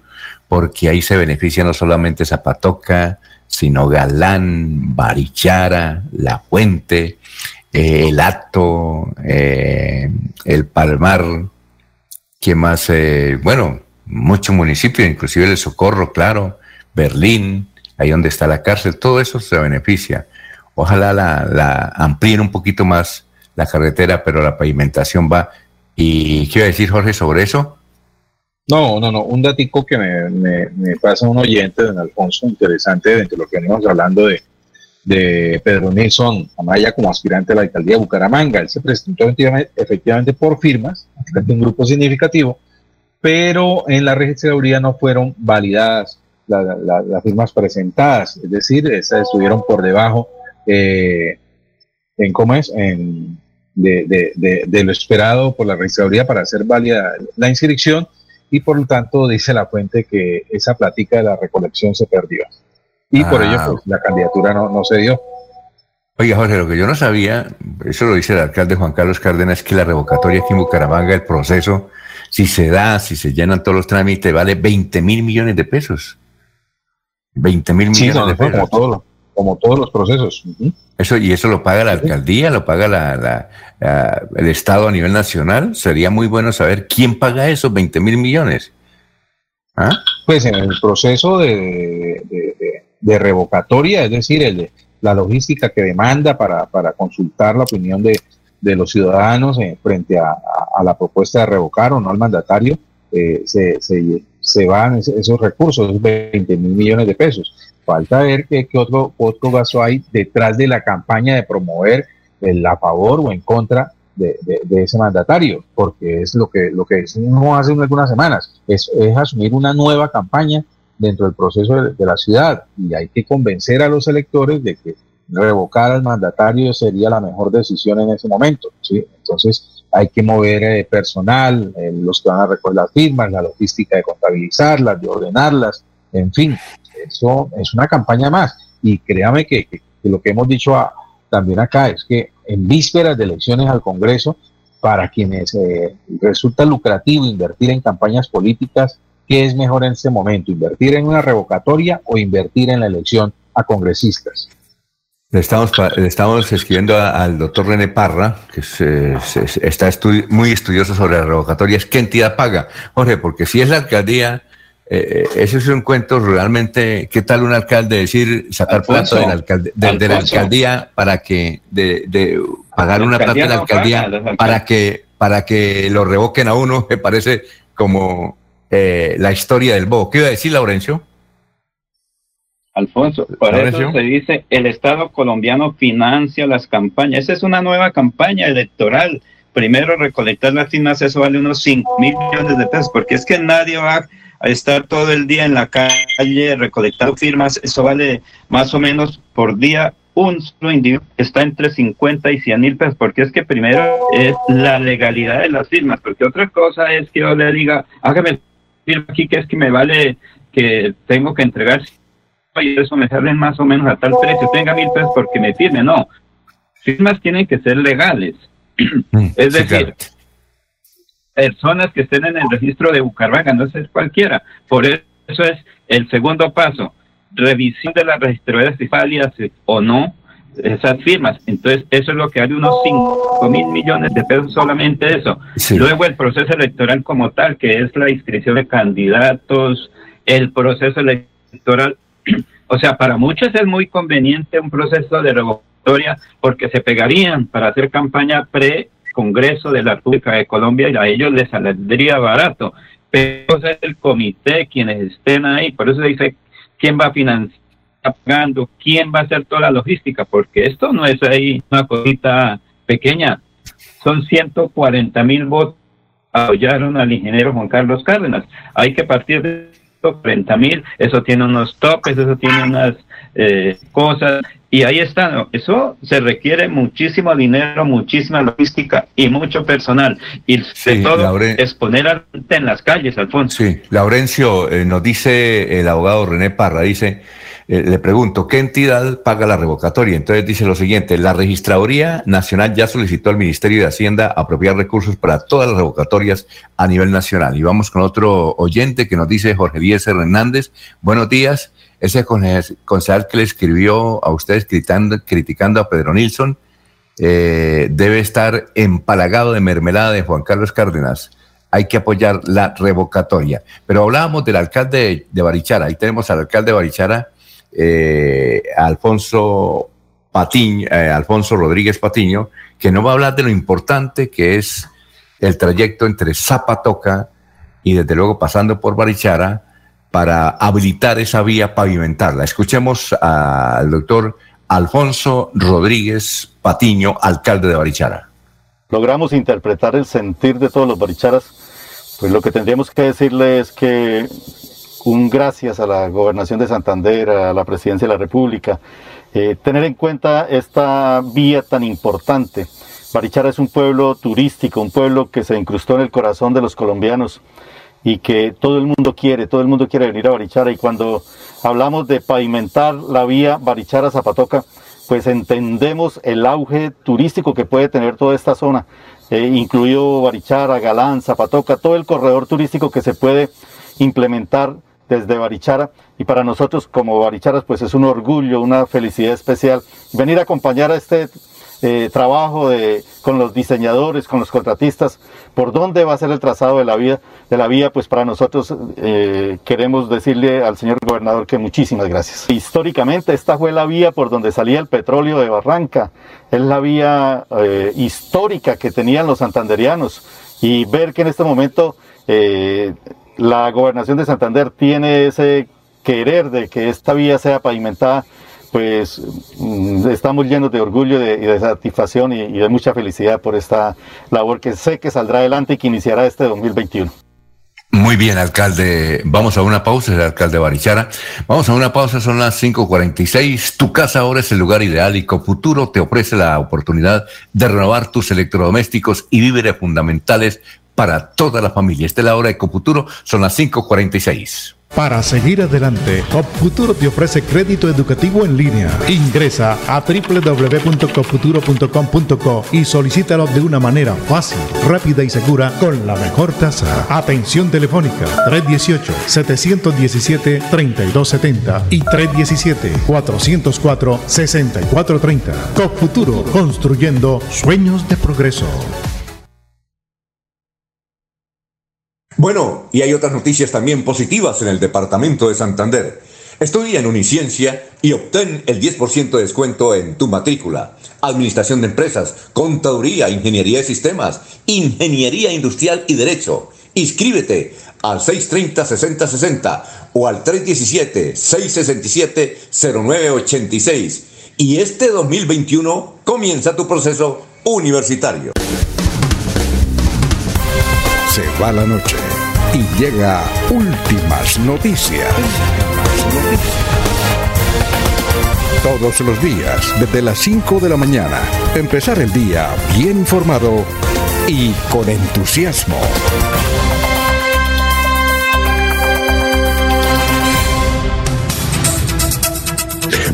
porque ahí se beneficia no solamente Zapatoca, sino Galán, Barichara, La Fuente, eh, El Acto, eh, El Palmar, que más? Eh, bueno, muchos municipios, inclusive el Socorro, claro, Berlín, ahí donde está la cárcel, todo eso se beneficia. Ojalá la, la amplíen un poquito más la carretera, pero la pavimentación va. ¿Y qué iba a decir Jorge sobre eso? No, no, no. Un datico que me, pasa un oyente, don Alfonso, interesante, dentro de lo que venimos hablando de, de Pedro Nilsson Amaya como aspirante a la alcaldía de Bucaramanga. Él se presentó efectivamente, por firmas, un grupo significativo, pero en la registraduría no fueron validadas las firmas presentadas, es decir, esas estuvieron por debajo eh, en cómo es, en, de, de, lo esperado por la registraduría para hacer válida la inscripción y por lo tanto dice la fuente que esa plática de la recolección se perdió. Y por ello ah. pues, la candidatura no, no se dio. Oiga, Jorge, lo que yo no sabía, eso lo dice el alcalde Juan Carlos Cárdenas, es que la revocatoria aquí en Bucaramanga, el proceso, si se da, si se llenan todos los trámites, vale 20 mil millones de pesos. 20 mil millones de pesos. Como, como todos los procesos. Eso, y eso lo paga la alcaldía, lo paga la, el Estado a nivel nacional. Sería muy bueno saber quién paga esos 20 mil millones. ¿Ah? Pues en el proceso de, de, revocatoria, es decir, el de la logística que demanda para, para consultar la opinión de, los ciudadanos eh, frente a, la propuesta de revocar o no al mandatario, eh, se, se, se, van esos recursos, esos 20 mil millones de pesos. Falta ver qué, otro, otro gasto hay detrás de la campaña de promover el a favor o en contra de, ese mandatario, porque es lo que, lo que no hace algunas semanas, es, es, asumir una nueva campaña dentro del proceso de, la ciudad y hay que convencer a los electores de que revocar al mandatario sería la mejor decisión en ese momento. ¿sí? Entonces hay que mover eh, personal, eh, los que van a recoger las firmas, la logística de contabilizarlas, de ordenarlas, en fin, eso es una campaña más. Y créame que, lo que hemos dicho también acá es que en vísperas de elecciones al Congreso, para quienes eh, resulta lucrativo invertir en campañas políticas, ¿qué es mejor en este momento? ¿Invertir en una revocatoria o invertir en la elección a congresistas? Le estamos, estamos escribiendo al doctor René Parra, que está muy estudioso sobre las revocatorias. ¿Qué entidad paga? Jorge, porque si es la alcaldía, eh, ese es un cuento realmente, ¿qué tal un alcalde decir sacar plato de la, alcaldía para que, de, pagar una plata de la alcaldía para que, para que lo revoquen a uno? Me parece como eh, la historia del bobo. ¿Qué iba a decir, Laurencio? Alfonso, por eso se dice, el Estado colombiano financia las campañas. Esa es una nueva campaña electoral. Primero recolectar las firmas, eso vale unos 5 mil millones de pesos, porque es que nadie va estar todo el día en la calle recolectando firmas, eso vale más o menos por día un solo individuo está entre 50 y 100 mil pesos, porque es que primero es la legalidad de las firmas, porque otra cosa es que yo le diga, hágame firma aquí que es que me vale que tengo que entregar y eso me sale más o menos a tal precio, tenga mil pesos porque me firme, no. Firmas tienen que ser legales. Mm, es decir, personas que estén en el registro de Bucaramanga, no es cualquiera. Por eso es el segundo paso, revisión de las registradoras válidas o no esas firmas. Entonces, eso es lo que hay unos 5 mil millones de pesos solamente eso. Luego el proceso electoral como tal, que es la inscripción de candidatos, el proceso electoral o sea, para muchos es muy conveniente un proceso de revocatoria porque se pegarían para hacer campaña pre-Congreso de la República de Colombia y a ellos les saldría barato. Pero es el comité quienes estén ahí, por eso dice quién va a financiar pagando, quién va a hacer toda la logística, porque esto no es ahí una cosita pequeña, son 140 mil votos apoyaron al ingeniero Juan Carlos Cárdenas. Hay que partir de 30 mil, eso tiene unos topes, eso tiene unas eh, cosas, y ahí está, eso se requiere muchísimo dinero, muchísima logística y mucho personal, y de todo exponer a en las calles, Alfonso. Sí, Laurencio, eh, nos dice el abogado René Parra, dice, eh, le pregunto, ¿qué entidad paga la revocatoria? Entonces dice lo siguiente, la Registraduría Nacional ya solicitó al Ministerio de Hacienda apropiar recursos para todas las revocatorias a nivel nacional. Y vamos con otro oyente que nos dice Jorge Díaz Hernández, buenos días, ese concejal que le escribió a ustedes criticando, criticando a Pedro Nilsson eh, debe estar empalagado de mermelada de Juan Carlos Cárdenas hay que apoyar la revocatoria. Pero hablábamos del alcalde de Barichara, ahí tenemos al alcalde de Barichara, eh, Alfonso Patiño, eh, Alfonso Rodríguez Patiño, que no va a hablar de lo importante que es el trayecto entre Zapatoca y desde luego pasando por Barichara para habilitar esa vía, pavimentarla. Escuchemos al doctor Alfonso Rodríguez Patiño, alcalde de Barichara. Logramos interpretar el sentir de todos los baricharas, pues lo que tendríamos que decirle es que un gracias a la gobernación de Santander, a la presidencia de la República, eh, tener en cuenta esta vía tan importante. Barichara es un pueblo turístico, un pueblo que se incrustó en el corazón de los colombianos y que todo el mundo quiere, todo el mundo quiere venir a Barichara y cuando hablamos de pavimentar la vía Barichara-Zapatoca, pues entendemos el auge turístico que puede tener toda esta zona, eh, incluido Barichara, Galán, Zapatoca, todo el corredor turístico que se puede implementar desde Barichara. Y para nosotros como Baricharas pues es un orgullo, una felicidad especial venir a acompañar a este eh, trabajo de, con los diseñadores, con los contratistas, por dónde va a ser el trazado de la vía, de la vía pues para nosotros eh, queremos decirle al señor gobernador que muchísimas gracias. Históricamente esta fue la vía por donde salía el petróleo de Barranca, es la vía eh, histórica que tenían los santanderianos. Y ver que en este momento la gobernación de Santander tiene ese querer de que esta vía sea pavimentada, pues mm, estamos llenos de orgullo y de, satisfacción y, de mucha felicidad por esta labor que sé que saldrá adelante y que iniciará este 2021. Muy bien, alcalde. Vamos a una pausa, el alcalde Barichara. Vamos a una pausa, son las 5.46. Tu casa ahora es el lugar ideal y Cofuturo te ofrece la oportunidad de renovar tus electrodomésticos y víveres fundamentales para toda la familia. Esta es la hora de Coputuro, son las 5.46. Para seguir adelante, CopFuturo te ofrece crédito educativo en línea. Ingresa a www.copfuturo.com.co y solicítalo de una manera fácil, rápida y segura con la mejor tasa. Atención telefónica 318-717-3270 y 317-404-6430. CopFuturo, construyendo sueños de progreso. Bueno, y hay otras noticias también positivas en el departamento de Santander. Estudia en Uniciencia y obtén el 10% de descuento en tu matrícula. Administración de empresas, contaduría, ingeniería de sistemas, ingeniería industrial y derecho. Inscríbete al 630-6060 o al 317-667-0986. Y este 2021 comienza tu proceso universitario. Va la noche y llega últimas noticias. Todos los días, desde las 5 de la mañana, empezar el día bien informado y con entusiasmo.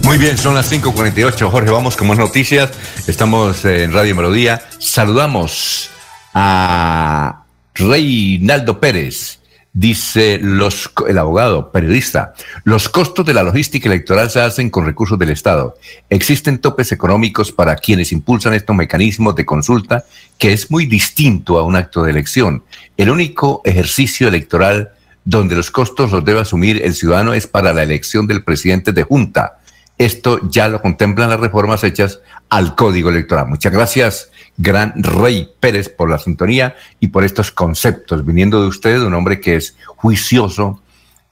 Muy bien, son las 5.48. Jorge, vamos con más noticias. Estamos en Radio Melodía. Saludamos a Reinaldo Pérez. Dice los, el abogado, periodista, los costos de la logística electoral se hacen con recursos del Estado. Existen topes económicos para quienes impulsan estos mecanismos de consulta, que es muy distinto a un acto de elección. El único ejercicio electoral donde los costos los debe asumir el ciudadano es para la elección del presidente de junta. Esto ya lo contemplan las reformas hechas al Código Electoral. Muchas gracias, Gran Rey Pérez, por la sintonía y por estos conceptos, viniendo de usted, un hombre que es juicioso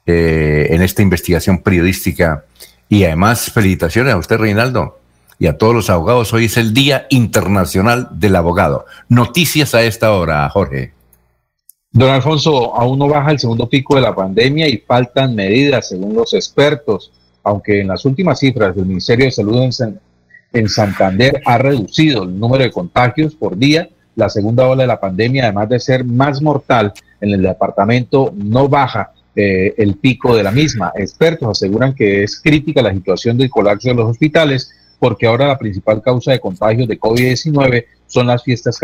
eh, en esta investigación periodística. Y además, felicitaciones a usted, Reinaldo, y a todos los abogados. Hoy es el Día Internacional del Abogado. Noticias a esta hora, Jorge. Don Alfonso, aún no baja el segundo pico de la pandemia y faltan medidas, según los expertos aunque en las últimas cifras del Ministerio de Salud Santander ha reducido el número de contagios por día, la segunda ola de la pandemia, además de ser más mortal en el departamento, no baja eh, el pico de la misma. Expertos aseguran que es crítica la situación del colapso de los hospitales porque ahora la principal causa de contagios de COVID-19 son las fiestas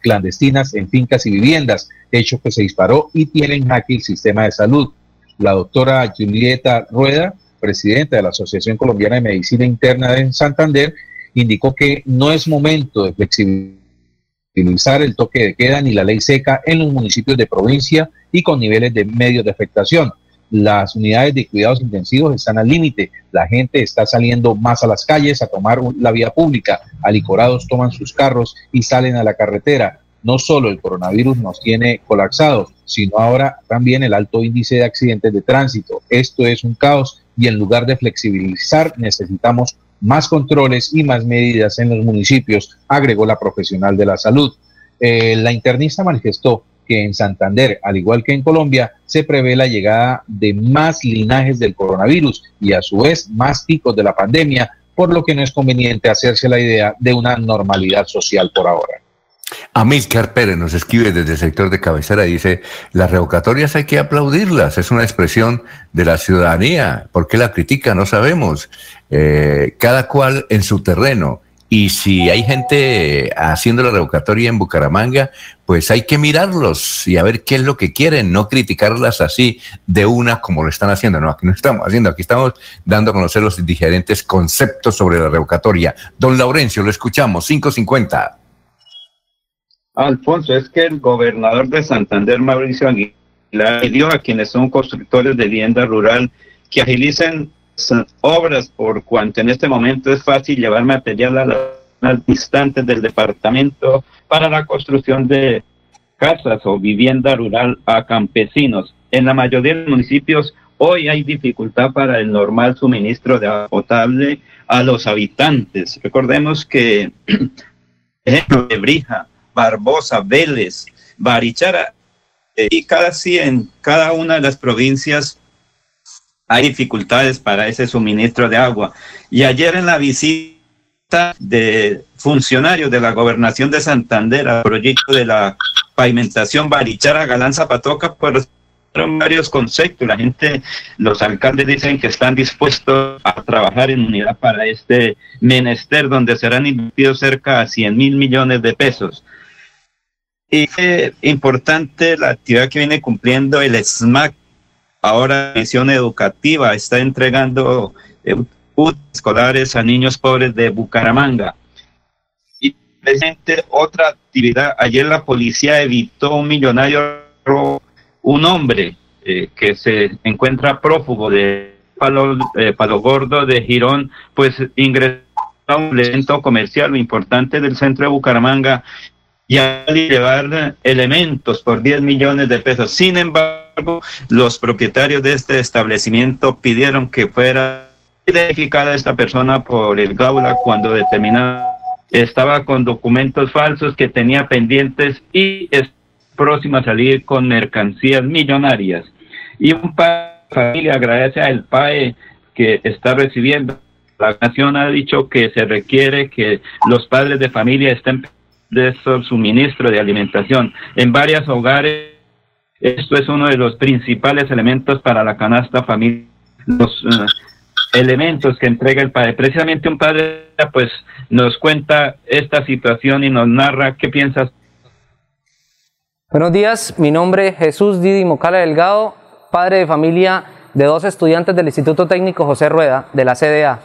clandestinas en fincas y viviendas, hecho que se disparó y tienen jaque el sistema de salud. La doctora Julieta Rueda presidenta de la Asociación Colombiana de Medicina Interna en Santander, indicó que no es momento de flexibilizar el toque de queda ni la ley seca en los municipios de provincia y con niveles de medios de afectación. Las unidades de cuidados intensivos están al límite. La gente está saliendo más a las calles a tomar la vía pública. Alicorados toman sus carros y salen a la carretera. No solo el coronavirus nos tiene colapsados, sino ahora también el alto índice de accidentes de tránsito. Esto es un caos y en lugar de flexibilizar necesitamos más controles y más medidas en los municipios, agregó la profesional de la salud. Eh, la internista manifestó que en Santander, al igual que en Colombia, se prevé la llegada de más linajes del coronavirus y a su vez más picos de la pandemia, por lo que no es conveniente hacerse la idea de una normalidad social por ahora. Amílcar Pérez nos escribe desde el sector de cabecera y dice, las revocatorias hay que aplaudirlas, es una expresión de la ciudadanía. ¿Por qué la critica? No sabemos. Eh, cada cual en su terreno. Y si hay gente haciendo la revocatoria en Bucaramanga, pues hay que mirarlos y a ver qué es lo que quieren, no criticarlas así de una como lo están haciendo. No, aquí no estamos haciendo, aquí estamos dando a conocer los diferentes conceptos sobre la revocatoria. Don Laurencio, lo escuchamos, 550. Alfonso, es que el gobernador de Santander, Mauricio Aguilar, pidió a quienes son constructores de vivienda rural que agilicen obras por cuanto en este momento es fácil llevar material a las distantes del departamento para la construcción de casas o vivienda rural a campesinos. En la mayoría de los municipios hoy hay dificultad para el normal suministro de agua potable a los habitantes. Recordemos que, ejemplo de Brija, Barbosa, Vélez, Barichara, eh, y casi en cada una de las provincias hay dificultades para ese suministro de agua. Y ayer en la visita de funcionarios de la gobernación de Santander al proyecto de la pavimentación Barichara Galán Zapatoca, pues varios conceptos. La gente, los alcaldes dicen que están dispuestos a trabajar en unidad para este menester, donde serán invertidos cerca de 100 mil millones de pesos. Y es importante la actividad que viene cumpliendo el SMAC. Ahora, misión educativa está entregando eh, escolares a niños pobres de Bucaramanga. Y presente otra actividad. Ayer la policía evitó un millonario un hombre eh, que se encuentra prófugo de Palo, eh, Palo Gordo de Girón, pues ingresó a un evento comercial importante del centro de Bucaramanga y a llevar elementos por 10 millones de pesos. Sin embargo, los propietarios de este establecimiento pidieron que fuera identificada esta persona por el Gaula cuando determinaba estaba con documentos falsos que tenía pendientes y es próxima a salir con mercancías millonarias. Y un padre de familia agradece al PAE que está recibiendo. La nación ha dicho que se requiere que los padres de familia estén de su suministro de alimentación. En varios hogares, esto es uno de los principales elementos para la canasta familiar. Los eh, elementos que entrega el padre. Precisamente un padre, pues, nos cuenta esta situación y nos narra qué piensas. Buenos días, mi nombre es Jesús Didi Mocala Delgado, padre de familia de dos estudiantes del Instituto Técnico José Rueda, de la CDA.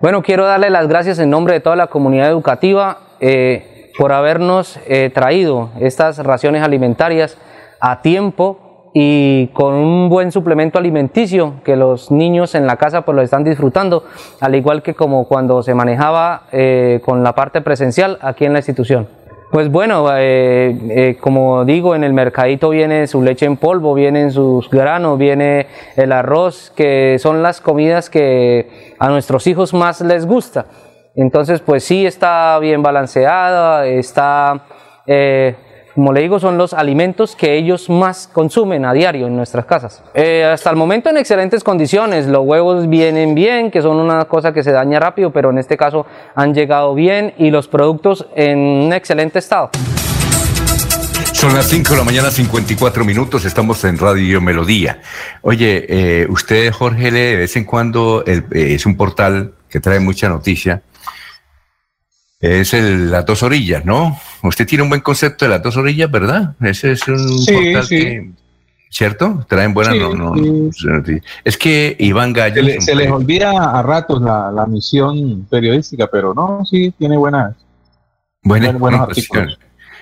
Bueno, quiero darle las gracias en nombre de toda la comunidad educativa. Eh, por habernos eh, traído estas raciones alimentarias a tiempo y con un buen suplemento alimenticio que los niños en la casa pues lo están disfrutando, al igual que como cuando se manejaba eh, con la parte presencial aquí en la institución. Pues bueno, eh, como digo, en el mercadito viene su leche en polvo, vienen sus granos, viene el arroz, que son las comidas que a nuestros hijos más les gusta. Entonces, pues sí está bien balanceada, está, eh, como le digo, son los alimentos que ellos más consumen a diario en nuestras casas. Eh, hasta el momento en excelentes condiciones, los huevos vienen bien, que son una cosa que se daña rápido, pero en este caso han llegado bien y los productos en un excelente estado. Son las 5 de la mañana, 54 minutos, estamos en Radio Melodía. Oye, eh, usted, Jorge, de vez en cuando es un portal que trae mucha noticia es el, las dos orillas, ¿no? Usted tiene un buen concepto de las dos orillas, ¿verdad? Ese es un portal que, ¿cierto? Traen buenas noticias. Es que Iván Gallo... Se, les olvida a ratos la, misión periodística, pero no, sí, tiene buenas... buenas buenos artículos.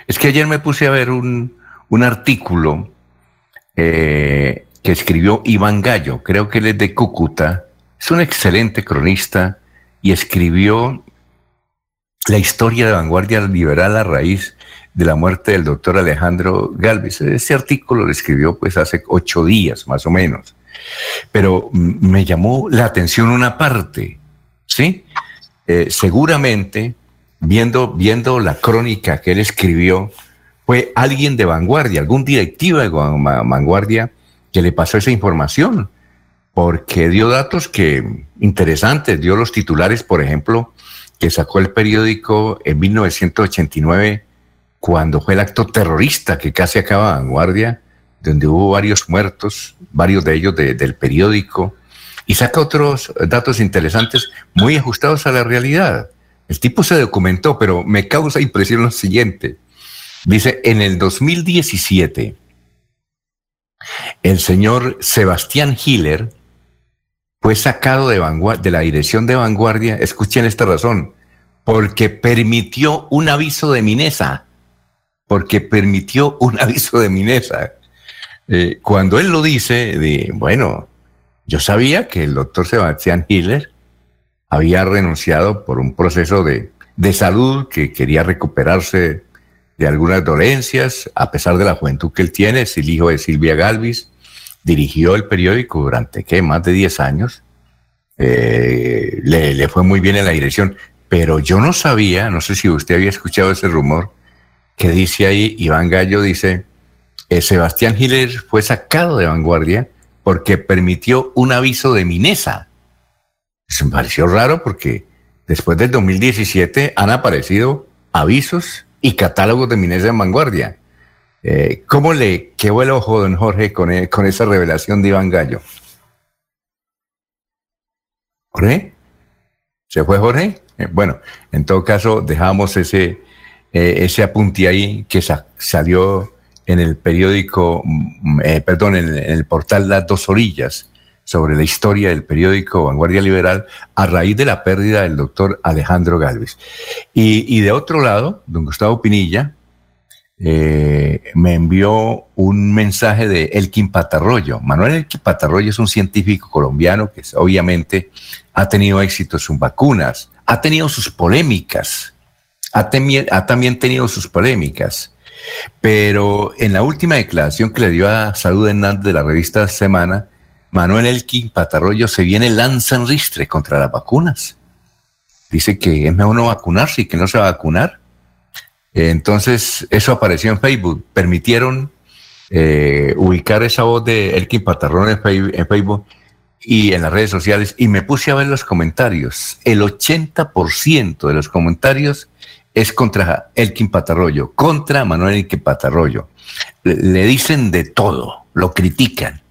Es que ayer me puse a ver un, un artículo eh, que escribió Iván Gallo, creo que él es de Cúcuta, es un excelente cronista y escribió la historia de vanguardia liberal a raíz de la muerte del doctor Alejandro Galvez. Ese artículo lo escribió pues hace ocho días más o menos, pero me llamó la atención una parte, ¿sí? Eh, seguramente, viendo, viendo la crónica que él escribió, fue alguien de vanguardia, algún directivo de vanguardia que le pasó esa información, porque dio datos que interesantes, dio los titulares, por ejemplo, que sacó el periódico en 1989, cuando fue el acto terrorista que casi acaba Vanguardia, donde hubo varios muertos, varios de ellos del periódico, y saca otros datos interesantes muy ajustados a la realidad. El tipo se documentó, pero me causa impresión lo siguiente. Dice, en el 2017, el señor Sebastián Hiller, fue sacado de, de la dirección de vanguardia, escuchen esta razón, porque permitió un aviso de Minesa, porque permitió un aviso de Minesa. Eh, cuando él lo dice, de, bueno, yo sabía que el doctor Sebastián Hiller había renunciado por un proceso de, de salud que quería recuperarse de algunas dolencias, a pesar de la juventud que él tiene, es el hijo de Silvia Galvis, dirigió el periódico durante, ¿qué? Más de 10 años. Eh, le, fue muy bien en la dirección, pero yo no sabía, no sé si usted había escuchado ese rumor, que dice ahí, Iván Gallo dice, eh, Sebastián Hiller fue sacado de vanguardia porque permitió un aviso de Minesa. Eso me pareció raro porque después del 2017 han aparecido avisos y catálogos de Minesa en vanguardia. Eh, ¿Cómo le quedó el ojo, don Jorge, con, e, con esa revelación de Iván Gallo? ¿Jorge? ¿Se fue Jorge? Eh, bueno, en todo caso, dejamos ese, eh, ese apunte ahí que salió en el periódico, mm, perdón, en, el portal Las Dos Orillas, sobre la historia del periódico Vanguardia Liberal a raíz de la pérdida del doctor Alejandro Galvez. Y, y de otro lado, don Gustavo Pinilla, eh, me envió un mensaje de Elkin Patarroyo. Manuel Elkin Patarroyo es un científico colombiano que obviamente ha tenido éxito en sus vacunas, ha tenido sus polémicas, ha, también tenido sus polémicas. Pero en la última declaración que le dio a Salud Hernández de la revista Semana, Manuel Elkin Patarroyo se viene lanza en ristre contra las vacunas. Dice que es mejor no vacunarse y que no se va a vacunar. Entonces, eso apareció en Facebook. Permitieron eh, ubicar esa voz de Elkin Patarroyo en Facebook y en las redes sociales y me puse a ver los comentarios. El 80% de los comentarios es contra Elkin Patarroyo, contra Manuel Elkin Patarroyo. Le, dicen de todo, lo critican.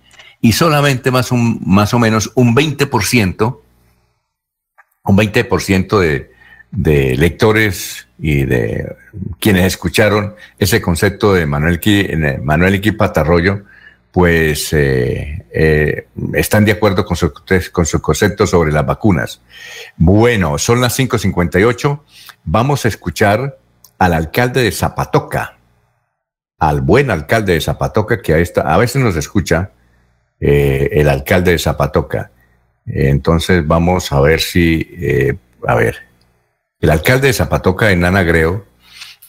Y solamente más, un, más o menos un 20%, un 20% de, de lectores y de quienes escucharon ese concepto de Manuel, Manuel Elkin Patarroyo, pues eh, eh, están de acuerdo con su, con su concepto sobre las vacunas. Bueno, son las 5.58. Vamos a escuchar al alcalde de Zapatoca, al buen alcalde de Zapatoca, que a, esta, a veces nos escucha eh, el alcalde de Zapatoca. Entonces vamos a ver si, a ver, el alcalde de Zapatoca, Hernán Agreo,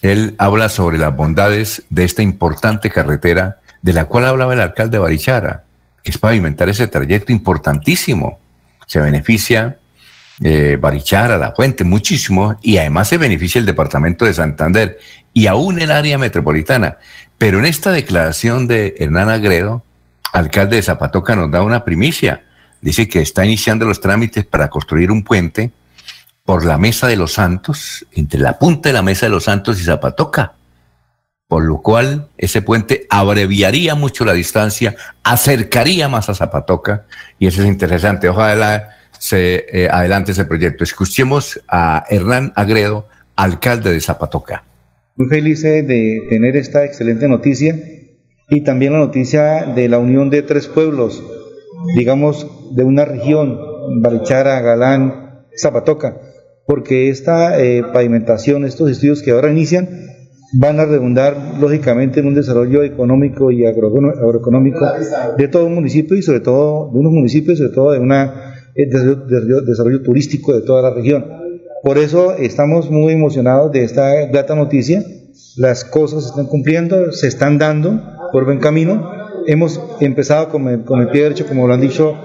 él habla sobre las bondades de esta importante carretera de la cual hablaba el alcalde Barichara, que es pavimentar ese trayecto importantísimo. Se beneficia eh, Barichara, La Fuente, muchísimo, y además se beneficia el departamento de Santander y aún el área metropolitana. Pero en esta declaración de Hernán Agredo, alcalde de Zapatoca, nos da una primicia. Dice que está iniciando los trámites para construir un puente por la Mesa de los Santos, entre la punta de la Mesa de los Santos y Zapatoca por lo cual ese puente abreviaría mucho la distancia, acercaría más a Zapatoca, y eso es interesante. Ojalá se eh, adelante ese proyecto. Escuchemos a Hernán Agredo, alcalde de Zapatoca. Muy feliz de tener esta excelente noticia y también la noticia de la unión de tres pueblos, digamos, de una región, Barichara, Galán, Zapatoca, porque esta eh, pavimentación, estos estudios que ahora inician, van a redundar lógicamente en un desarrollo económico y agroeconómico de todo un municipio y sobre todo de unos municipios, sobre todo de un eh, desarrollo, turístico de toda la región. Por eso estamos muy emocionados de esta grata noticia. Las cosas se están cumpliendo, se están dando por buen camino. Hemos empezado con el, con el pie derecho, como lo han dicho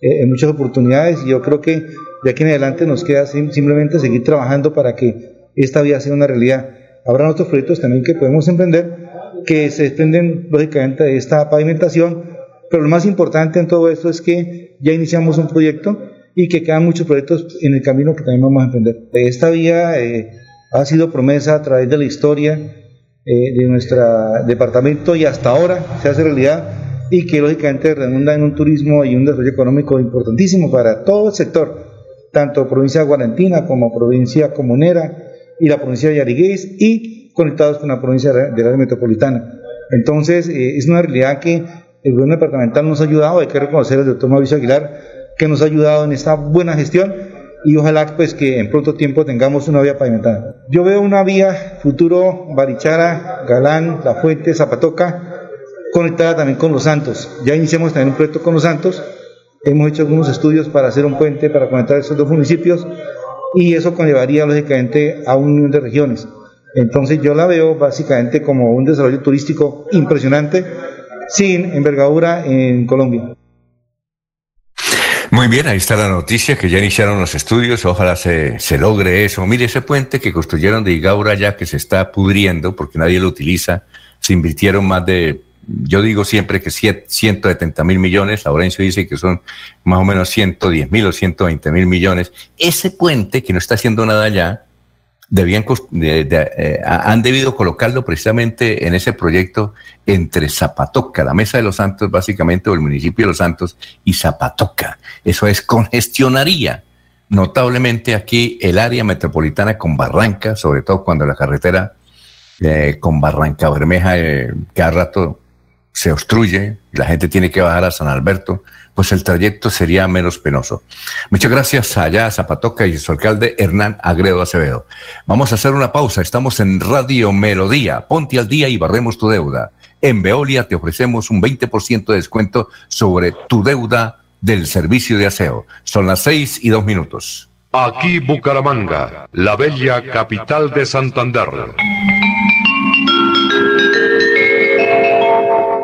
eh, en muchas oportunidades, y yo creo que de aquí en adelante nos queda simplemente seguir trabajando para que esta vía sea una realidad habrá otros proyectos también que podemos emprender que se desprenden lógicamente de esta pavimentación, pero lo más importante en todo esto es que ya iniciamos un proyecto y que quedan muchos proyectos en el camino que también vamos a emprender. Esta vía eh, ha sido promesa a través de la historia eh, de nuestro departamento y hasta ahora se hace realidad y que lógicamente redunda en un turismo y un desarrollo económico importantísimo para todo el sector, tanto provincia Guarantina como provincia comunera, y la provincia de Yarigués y conectados con la provincia de la metropolitana. Entonces, eh, es una realidad que el gobierno departamental nos ha ayudado, hay que reconocer al doctor Mauricio Aguilar, que nos ha ayudado en esta buena gestión y ojalá pues que en pronto tiempo tengamos una vía pavimentada. Yo veo una vía futuro Barichara, Galán, La Fuente, Zapatoca, conectada también con Los Santos. Ya iniciamos también un proyecto con Los Santos, hemos hecho algunos estudios para hacer un puente para conectar esos dos municipios y eso conllevaría lógicamente a un unión de regiones. Entonces yo la veo básicamente como un desarrollo turístico impresionante sin envergadura en Colombia. Muy bien, ahí está la noticia que ya iniciaron los estudios, ojalá se, se logre eso. Mire ese puente que construyeron de Igaura ya que se está pudriendo porque nadie lo utiliza, se invirtieron más de yo digo siempre que 170 mil millones, Laurencio dice que son más o menos 110 mil o 120 mil millones. Ese puente que no está haciendo nada ya, debían, eh, han debido colocarlo precisamente en ese proyecto entre Zapatoca, la Mesa de los Santos, básicamente, o el municipio de Los Santos, y Zapatoca. Eso es, congestionaría notablemente aquí el área metropolitana con Barranca, sobre todo cuando la carretera eh, con Barranca Bermeja eh, cada rato se obstruye, la gente tiene que bajar a San Alberto, pues el trayecto sería menos penoso. Muchas gracias allá a Zapatoca y su alcalde Hernán Agredo Acevedo. Vamos a hacer una pausa, estamos en Radio Melodía, ponte al día y barremos tu deuda. En Veolia te ofrecemos un 20% de descuento sobre tu deuda del servicio de aseo. Son las seis y dos minutos. Aquí Bucaramanga, la bella capital de Santander.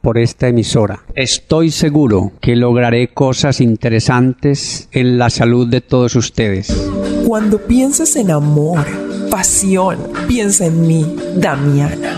por esta emisora. Estoy seguro que lograré cosas interesantes en la salud de todos ustedes. Cuando pienses en amor, pasión, piensa en mí, Damiana.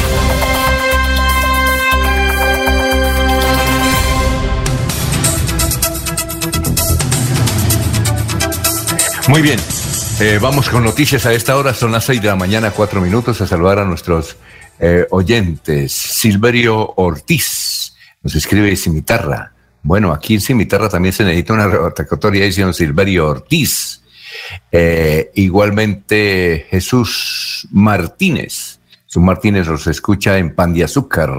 Muy bien, eh, vamos con noticias a esta hora, son las 6 de la mañana, cuatro minutos, a saludar a nuestros eh, oyentes. Silverio Ortiz nos escribe Cimitarra. Bueno, aquí en Cimitarra también se necesita una rebatacatoria, dice don Silverio Ortiz. Eh, igualmente Jesús Martínez. Jesús Martínez nos escucha en Pan de Azúcar.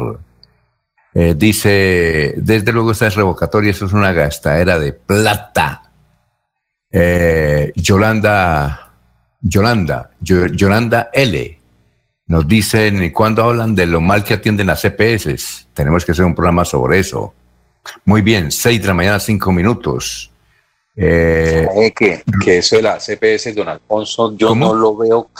Dice, desde luego esta es revocatoria, eso es una gastadera de plata. Eh, Yolanda, Yolanda, Yo- Yolanda L. Nos dicen, cuando hablan de lo mal que atienden las CPS? Tenemos que hacer un programa sobre eso. Muy bien, seis de la mañana, cinco minutos. Eh, que, que eso de la CPS, don Alfonso, yo ¿Cómo? no lo veo.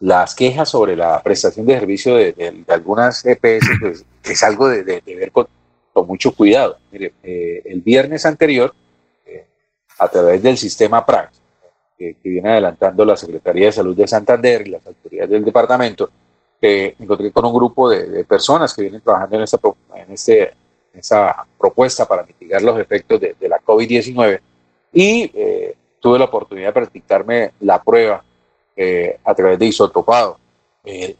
Las quejas sobre la prestación de servicio de, de- de algunas CPS, pues es algo de, ver con, con mucho cuidado. Mire, eh, el viernes anterior, a través del sistema PRAX, que, viene adelantando la Secretaría de Salud de Santander y las autoridades del departamento, eh, encontré con un grupo de, de personas que vienen trabajando en esta, en este, en esa propuesta para mitigar los efectos de, de la COVID-19 y eh, tuve la oportunidad de practicarme la prueba eh, a través de isotopado. Eh,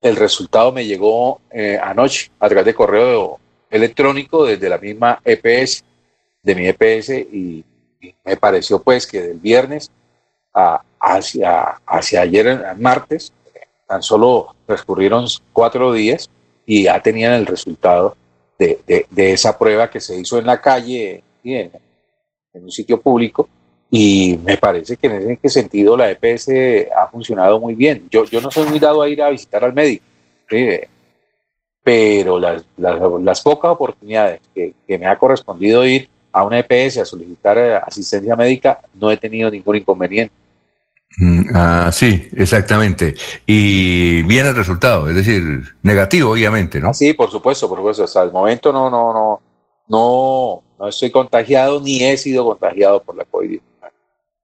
el resultado me llegó eh, anoche a través de correo electrónico desde la misma EPS, de mi EPS, y, me pareció pues que del viernes hacia, hacia ayer, martes, tan solo transcurrieron cuatro días y ya tenían el resultado de, de- esa prueba que se hizo en la calle, en, un sitio público, y me parece que en ese sentido la EPS ha funcionado muy bien. Yo, yo no soy muy dado a ir a visitar al médico, pero las, las, las pocas oportunidades que, que me ha correspondido ir a una EPS a solicitar eh, asistencia médica, no he tenido ningún inconveniente. Mm, ah, sí, exactamente. Y viene el resultado, es decir, negativo, obviamente, ¿no? Sí, por supuesto, por supuesto. Hasta el momento no, no, no, no, no estoy contagiado ni he sido contagiado por la COVID.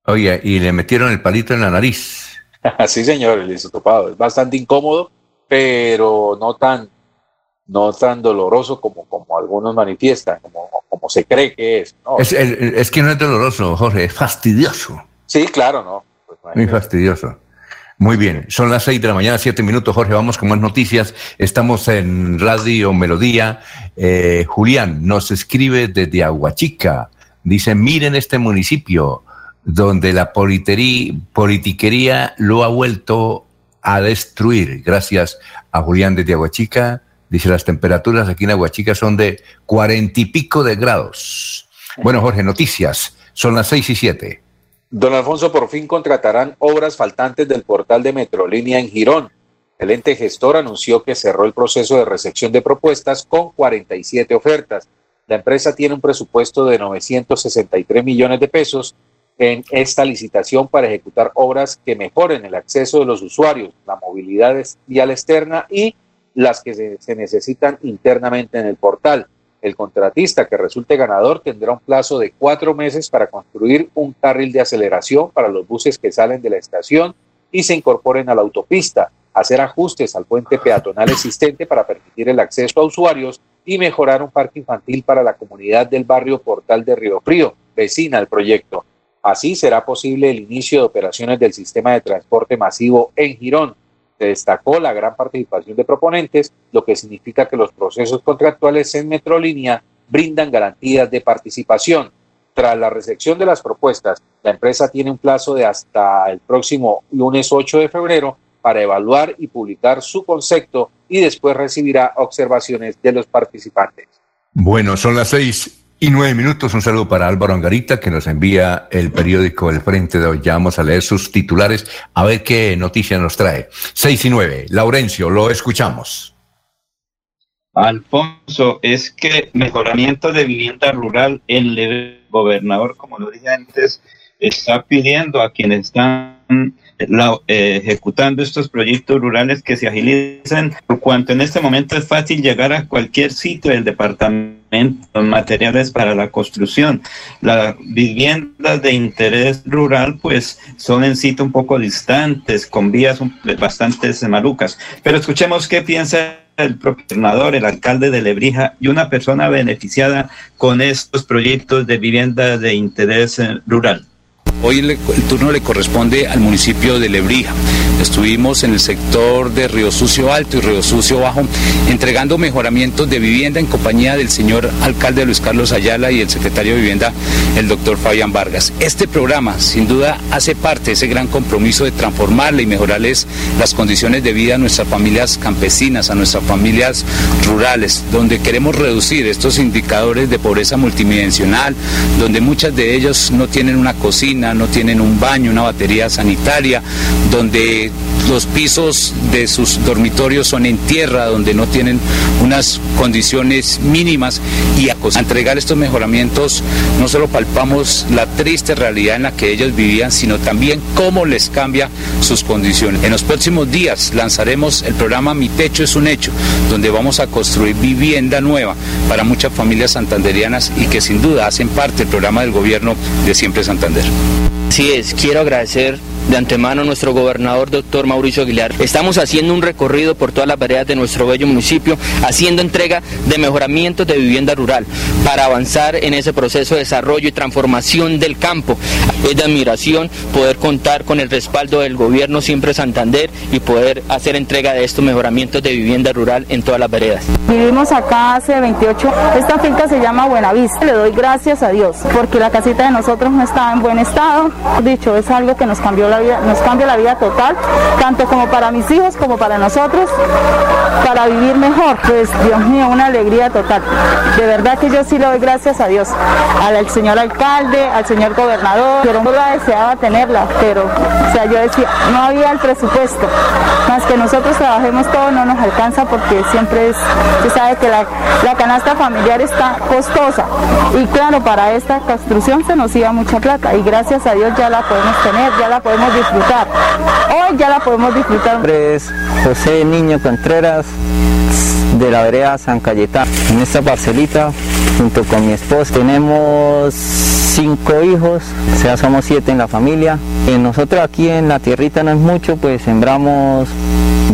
Oye, y le metieron el palito en la nariz. sí, señor, el hisopado. Es bastante incómodo, pero no tan, no tan doloroso como, como algunos manifiestan, como, como se cree que es. Es, es que no es doloroso, Jorge, es fastidioso. Sí, claro, no. Muy fastidioso. Muy bien, son las seis de la mañana, siete minutos, Jorge, vamos con más noticias. Estamos en Radio Melodía. Eh, Julián nos escribe desde Aguachica. Dice, miren este municipio donde la politiquería lo ha vuelto a destruir. Gracias a Julián desde Aguachica. Dice, las temperaturas aquí en Aguachica son de cuarenta y pico de grados. Bueno, Jorge, noticias. Son las seis y siete. Don Alfonso, por fin contratarán obras faltantes del portal de Metrolínea en Girón. El ente gestor anunció que cerró el proceso de recepción de propuestas con 47 ofertas. La empresa tiene un presupuesto de 963 millones de pesos en esta licitación para ejecutar obras que mejoren el acceso de los usuarios, la movilidad vial externa y las que se, necesitan internamente en el portal. El contratista que resulte ganador tendrá un plazo de cuatro meses para construir un carril de aceleración para los buses que salen de la estación y se incorporen a la autopista, hacer ajustes al puente peatonal existente para permitir el acceso a usuarios y mejorar un parque infantil para la comunidad del barrio Portal de Río Frío, vecina al proyecto. Así será posible el inicio de operaciones del sistema de transporte masivo en Girón, se destacó la gran participación de proponentes, lo que significa que los procesos contractuales en Metrolínea brindan garantías de participación. Tras la recepción de las propuestas, la empresa tiene un plazo de hasta el próximo lunes 8 de febrero para evaluar y publicar su concepto y después recibirá observaciones de los participantes. Bueno, son las seis y nueve minutos, un saludo para Álvaro Angarita que nos envía el periódico El Frente de hoy. Ya vamos a leer sus titulares a ver qué noticia nos trae. Seis y nueve. Laurencio, lo escuchamos. Alfonso, es que mejoramiento de vivienda rural, el gobernador, como lo dije antes, está pidiendo a quienes están eh, ejecutando estos proyectos rurales que se agilicen, por cuanto en este momento es fácil llegar a cualquier sitio del departamento, materiales para la construcción. Las viviendas de interés rural, pues son en sitio un poco distantes, con vías bastante malucas. Pero escuchemos qué piensa el gobernador, el alcalde de Lebrija y una persona beneficiada con estos proyectos de vivienda de interés eh, rural. Hoy el, turno le corresponde al municipio de Lebrija. Estuvimos en el sector de Río Sucio Alto y Río Sucio Bajo entregando mejoramientos de vivienda en compañía del señor alcalde Luis Carlos Ayala y el secretario de Vivienda, el doctor Fabián Vargas. Este programa sin duda hace parte de ese gran compromiso de transformarle y mejorarles las condiciones de vida a nuestras familias campesinas, a nuestras familias rurales, donde queremos reducir estos indicadores de pobreza multidimensional, donde muchas de ellos no tienen una cocina, no tienen un baño, una batería sanitaria, donde los pisos de sus dormitorios son en tierra, donde no tienen unas condiciones mínimas y a, entregar estos mejoramientos no solo palpamos la triste realidad en la que ellos vivían, sino también cómo les cambia sus condiciones. En los próximos días lanzaremos el programa Mi Techo es un Hecho, donde vamos a construir vivienda nueva para muchas familias santanderianas y que sin duda hacen parte del programa del gobierno de Siempre Santander. Sí es, quiero agradecer de antemano nuestro gobernador, doctor Mauricio Aguilar. Estamos haciendo un recorrido por todas las veredas de nuestro bello municipio, haciendo entrega de mejoramientos de vivienda rural para avanzar en ese proceso de desarrollo y transformación del campo. Es de admiración poder contar con el respaldo del gobierno siempre Santander y poder hacer entrega de estos mejoramientos de vivienda rural en todas las veredas. Vivimos acá hace 28, esta finca se llama Buenavista, le doy gracias a Dios porque la casita de nosotros no estaba en buen estado, dicho, es algo que nos cambió la nos cambia la vida total, tanto como para mis hijos como para nosotros, para vivir mejor. Pues Dios mío, una alegría total. De verdad que yo sí le doy gracias a Dios, al, señor alcalde, al señor gobernador, pero no la deseaba tenerla, pero, o sea, yo decía, no había el presupuesto, más que nosotros trabajemos todo no nos alcanza porque siempre es, se sabe que la, la canasta familiar está costosa y claro, para esta construcción se nos iba mucha plata y gracias a Dios ya la podemos tener, ya la podemos disfrutar. Hoy ya la podemos disfrutar. Es José Niño Contreras de la vereda San Cayetano. En esta parcelita, junto con mi esposa, tenemos cinco hijos, o sea, somos siete en la familia. Y nosotros aquí en la tierrita no es mucho, pues sembramos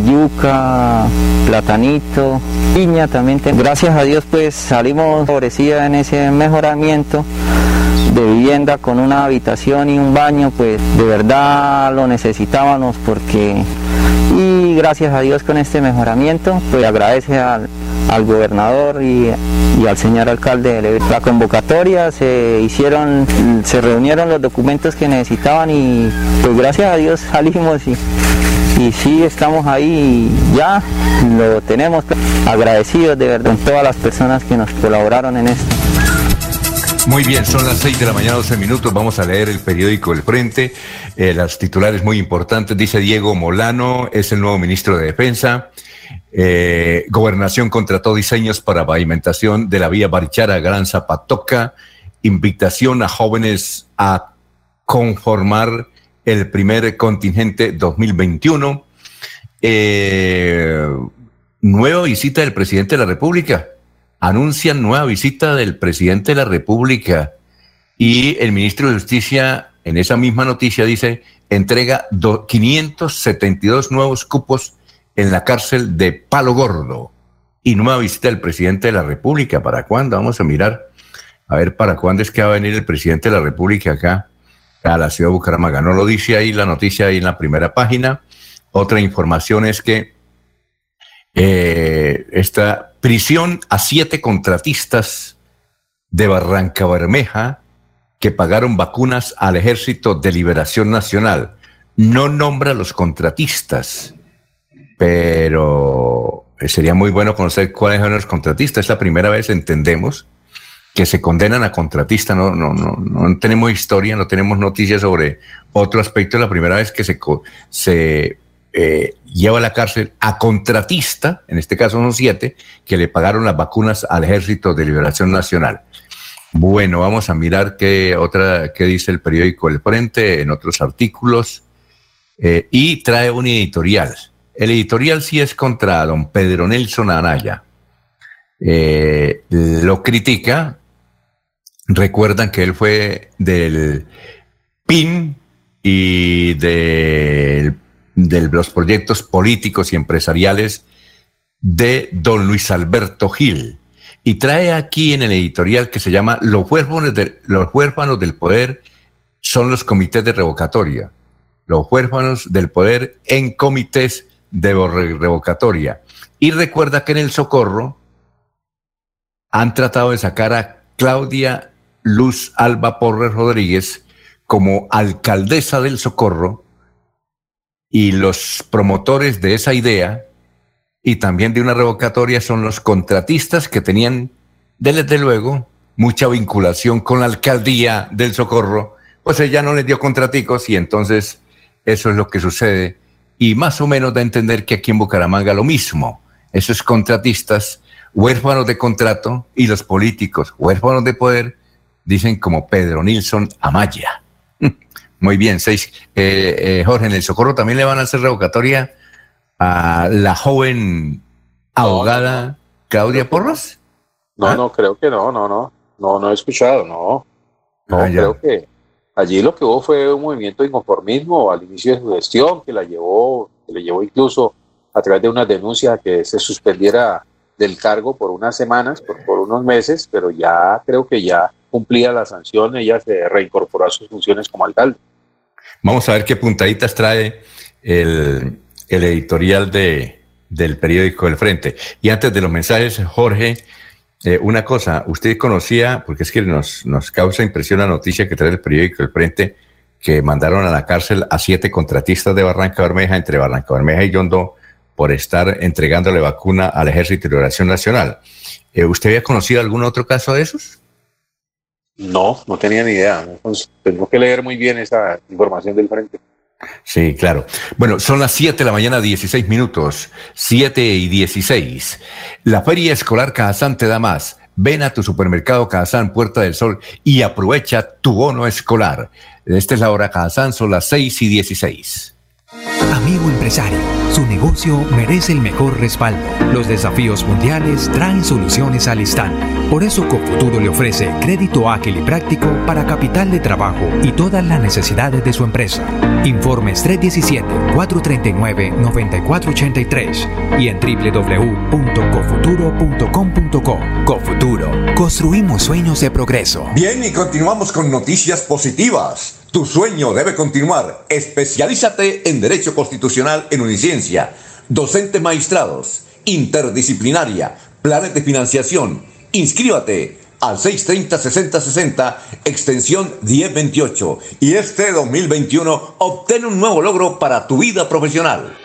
yuca, platanito, piña también. Gracias a Dios pues salimos favorecidos en ese mejoramiento de vivienda con una habitación y un baño, pues de verdad lo necesitábamos porque y gracias a Dios con este mejoramiento, pues agradece al, gobernador y, al señor alcalde de La convocatoria se hicieron, se reunieron los documentos que necesitaban y pues gracias a Dios salimos y, y sí estamos ahí ya lo tenemos agradecidos de verdad con todas las personas que nos colaboraron en esto. Muy bien, son las 6 de la mañana, 12 minutos. Vamos a leer el periódico El Frente. Eh, las titulares muy importantes. Dice Diego Molano, es el nuevo ministro de Defensa. Eh, gobernación contrató diseños para pavimentación de la vía Barichara Gran Zapatoca. Invitación a jóvenes a conformar el primer contingente 2021. Eh, nueva visita del presidente de la República anuncian nueva visita del presidente de la República y el ministro de Justicia en esa misma noticia dice entrega 572 nuevos cupos en la cárcel de Palo Gordo y nueva visita del presidente de la República. ¿Para cuándo? Vamos a mirar. A ver, ¿para cuándo es que va a venir el presidente de la República acá a la ciudad de Bucaramanga? No lo dice ahí la noticia ahí en la primera página. Otra información es que eh, esta prisión a siete contratistas de Barranca Bermeja que pagaron vacunas al Ejército de Liberación Nacional. No nombra a los contratistas, pero sería muy bueno conocer cuáles son los contratistas. Es la primera vez entendemos que se condenan a contratistas. No, no, no, no tenemos historia, no tenemos noticias sobre otro aspecto. Es la primera vez que se, se eh, lleva a la cárcel a contratista, en este caso son siete, que le pagaron las vacunas al Ejército de Liberación Nacional. Bueno, vamos a mirar qué otra, qué dice el periódico El Frente en otros artículos. Eh, y trae un editorial. El editorial sí es contra don Pedro Nelson Anaya. Eh, lo critica. Recuerdan que él fue del PIN y del de los proyectos políticos y empresariales de don Luis Alberto Gil. Y trae aquí en el editorial que se llama Los huérfanos, los huérfanos del poder son los comités de revocatoria. Los huérfanos del poder en comités de revocatoria. Y recuerda que en el Socorro han tratado de sacar a Claudia Luz Alba Porres Rodríguez como alcaldesa del Socorro y los promotores de esa idea y también de una revocatoria son los contratistas que tenían, desde luego, mucha vinculación con la alcaldía del Socorro, pues ella no les dio contraticos y entonces eso es lo que sucede. Y más o menos da a entender que aquí en Bucaramanga lo mismo. Esos contratistas, huérfanos de contrato y los políticos, huérfanos de poder, dicen como Pedro Nilsson Amaya. Muy bien, seis. Eh, eh, Jorge, en el Socorro también le van a hacer revocatoria a la joven abogada Claudia Porros. No, ¿Ah? no, creo que no, no, no. No, no he escuchado, no. No, ah, creo que allí lo que hubo fue un movimiento de inconformismo al inicio de su gestión que la llevó, que le llevó incluso a través de una denuncia que se suspendiera del cargo por unas semanas, por, por unos meses, pero ya creo que ya cumplía la sanción, ella se reincorporó a sus funciones como alcalde. Vamos a ver qué puntaditas trae el, editorial de, del periódico El Frente. Y antes de los mensajes, Jorge, eh, una cosa, usted conocía, porque es que nos, nos causa impresión la noticia que trae el periódico El Frente, que mandaron a la cárcel a siete contratistas de Barranca Bermeja, entre Barranca Bermeja y Yondo, por estar entregándole vacuna al Ejército de Liberación Nacional. Eh, ¿Usted había conocido algún otro caso de esos? No, no tenía ni idea. tengo que leer muy bien esa información del frente. Sí, claro. Bueno, son las 7 de la mañana, 16 minutos. 7 y 16. La Feria Escolar Cajazán te da más. Ven a tu supermercado Cajazán Puerta del Sol y aprovecha tu bono escolar. Esta es la hora Cajazán, son las 6 y 16. Amigo empresario, su negocio merece el mejor respaldo. Los desafíos mundiales traen soluciones al instante. Por eso Cofuturo le ofrece crédito ágil y práctico para capital de trabajo y todas las necesidades de su empresa. Informes 317-439-9483 y en www.cofuturo.com.co. Cofuturo, construimos sueños de progreso. Bien, y continuamos con noticias positivas. Tu sueño debe continuar. Especialízate en Derecho Constitucional en Uniciencia. Docentes maestrados, interdisciplinaria, planes de financiación. Inscríbate al 630-6060, extensión 1028. Y este 2021 obtén un nuevo logro para tu vida profesional.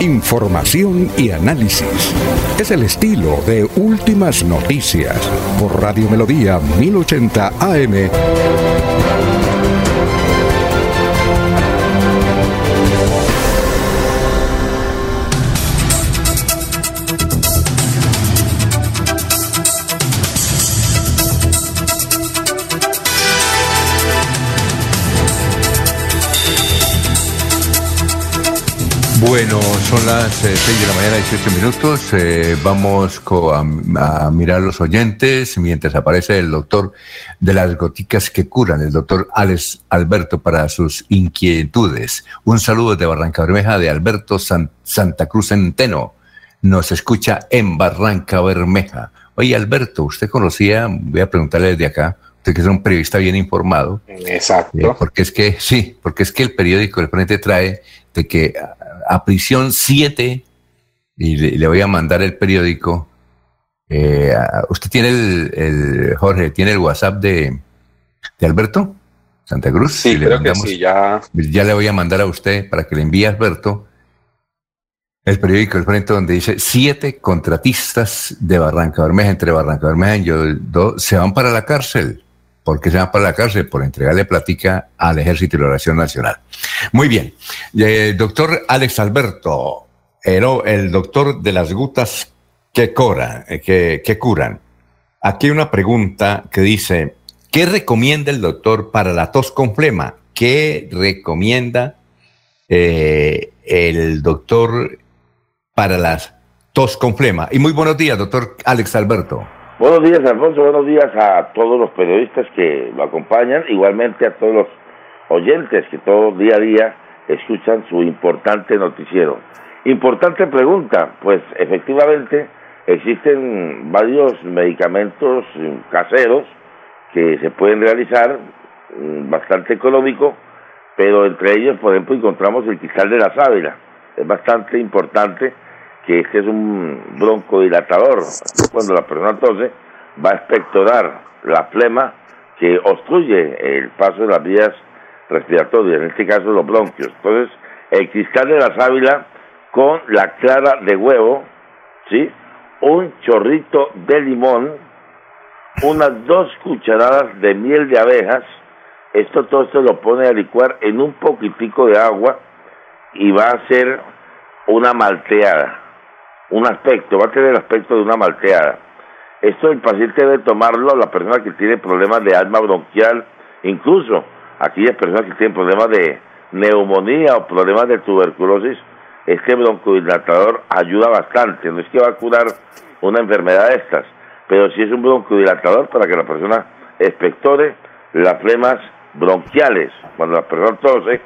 Información y análisis. Es el estilo de Últimas Noticias por Radio Melodía 1080 AM. Bueno, son las 6 de la mañana, 18 minutos. Eh, vamos a, mirar los oyentes mientras aparece el doctor de las goticas que curan, el doctor Alex Alberto, para sus inquietudes. Un saludo de Barranca Bermeja de Alberto Santa Cruz Centeno. Nos escucha en Barranca Bermeja. Oye, Alberto, ¿usted conocía? Voy a preguntarle desde acá. Usted que es un periodista bien informado. Exacto. Eh, porque es que, sí, porque es que el periódico El Frente trae de que a prisión 7 y le, voy a mandar el periódico. Eh, ¿Usted tiene el, Jorge, tiene el WhatsApp de, de Alberto Santa Cruz? Sí, creo que sí, ya. Ya le voy a mandar a usted para que le envíe a Alberto el periódico El Frente donde dice siete contratistas de Barranca Bermeja, entre Barranca Bermeja y yo, se van para la cárcel. ¿Por qué se van para la cárcel? Por entregarle plática al Ejército y la Oración Nacional. Muy bien. Eh, doctor Alex Alberto, el, doctor de las gutas que, eh, que, curan. Aquí hay una pregunta que dice, ¿qué recomienda el doctor para la tos con flema? ¿Qué recomienda eh, el doctor para las tos con flema? Y muy buenos días, doctor Alex Alberto. Buenos días, Alfonso. Buenos días a todos los periodistas que lo acompañan, igualmente a todos los oyentes que todo día a día escuchan su importante noticiero. Importante pregunta, pues efectivamente existen varios medicamentos caseros que se pueden realizar, mm, bastante económico, pero entre ellos, por ejemplo, encontramos el cristal de la sábila. Es bastante importante que este es un broncodilatador. Cuando la persona tose, va a expectorar la flema que obstruye el paso de las vías respiratorias, en este caso los bronquios. Entonces, el cristal de la sábila con la clara de huevo, ¿sí? Un chorrito de limón, unas dos cucharadas de miel de abejas, esto todo esto lo pone a licuar en un poquitico de agua y va a ser una malteada un aspecto, va a tener el aspecto de una malteada. Esto el paciente debe tomarlo, la persona que tiene problemas de alma bronquial, incluso aquellas personas que tienen problemas de neumonía o problemas de tuberculosis, este broncodilatador ayuda bastante. No es que va a curar una enfermedad de estas, pero sí es un broncodilatador para que la persona expectore las flemas bronquiales. Cuando la persona tose,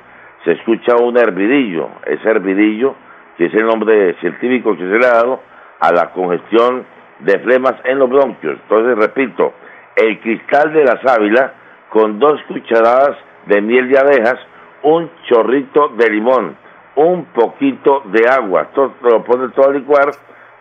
se escucha un hervidillo. Ese hervidillo que es el nombre científico que se le ha dado a la congestión de flemas en los bronquios. Entonces, repito, el cristal de la sábila con dos cucharadas de miel de abejas, un chorrito de limón, un poquito de agua. Todo lo pone todo a licuar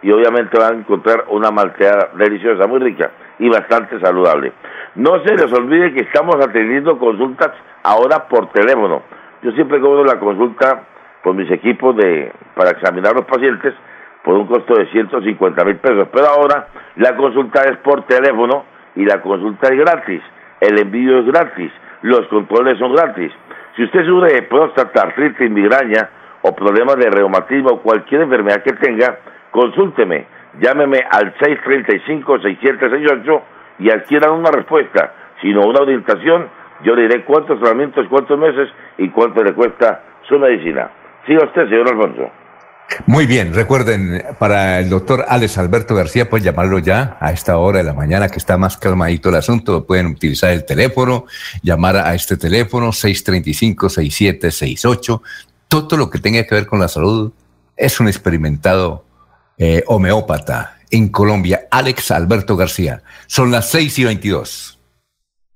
y obviamente van a encontrar una malteada deliciosa, muy rica y bastante saludable. No se les olvide que estamos atendiendo consultas ahora por teléfono. Yo siempre cobro la consulta por mis equipos de para examinar los pacientes por un costo de 150 mil pesos. Pero ahora la consulta es por teléfono y la consulta es gratis. El envío es gratis. Los controles son gratis. Si usted sufre de próstata, artritis, migraña o problemas de reumatismo o cualquier enfermedad que tenga, consúlteme, llámeme al 635-6768 y adquieran una respuesta, sino una orientación. Yo le diré cuántos tratamientos, cuántos meses y cuánto le cuesta su medicina. Siga usted, señor Alfonso. Muy bien, recuerden, para el doctor Alex Alberto García, pueden llamarlo ya a esta hora de la mañana que está más calmadito el asunto. Pueden utilizar el teléfono, llamar a este teléfono 635-6768. Todo lo que tenga que ver con la salud es un experimentado eh, homeópata en Colombia, Alex Alberto García. Son las 6 y 22.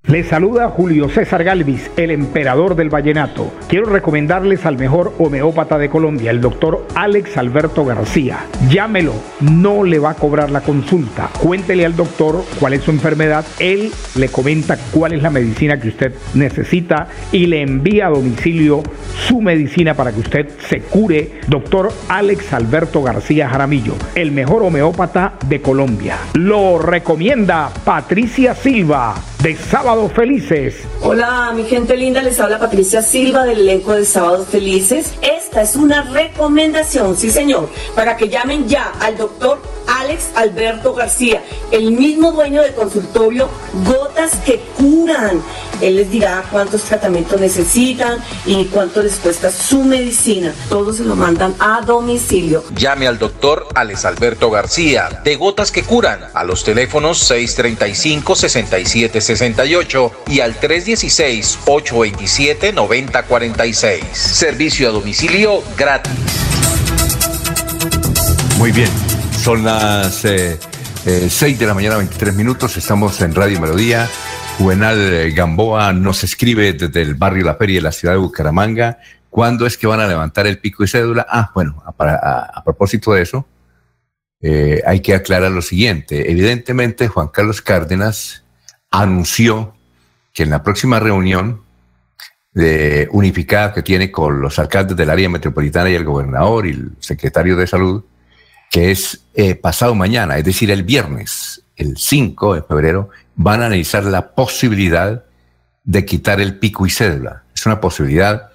Les saluda Julio César Galvis, el emperador del vallenato. Quiero recomendarles al mejor homeópata de Colombia, el doctor Alex Alberto García. Llámelo, no le va a cobrar la consulta. Cuéntele al doctor cuál es su enfermedad, él le comenta cuál es la medicina que usted necesita y le envía a domicilio su medicina para que usted se cure. Doctor Alex Alberto García Jaramillo, el mejor homeópata de Colombia. Lo recomienda Patricia Silva de Sábados Felices. Hola, mi gente linda, les habla Patricia Silva del elenco de Sábados Felices. Esta es una recomendación, sí señor, para que llamen ya al doctor Alex Alberto García, el mismo dueño del consultorio Gotas que Curan. Él les dirá cuántos tratamientos necesitan y cuánto les cuesta su medicina. Todos se lo mandan a domicilio. Llame al doctor Alex Alberto García de Gotas que Curan a los teléfonos 635 67 68 y al 316-827-9046. Servicio a domicilio gratis. Muy bien, son las eh, 6 eh, de la mañana, 23 minutos, estamos en Radio Melodía. Juvenal eh, Gamboa nos escribe desde el barrio La Feria de la ciudad de Bucaramanga. ¿Cuándo es que van a levantar el pico y cédula? Ah, bueno, a, propósito de eso, eh, hay que aclarar lo siguiente. Evidentemente, Juan Carlos Cárdenas anunció que en la próxima reunión de unificada que tiene con los alcaldes del área metropolitana y el gobernador y el secretario de salud, que es eh, pasado mañana, es decir, el viernes, el 5 de febrero, van a analizar la posibilidad de quitar el pico y cédula. Es una posibilidad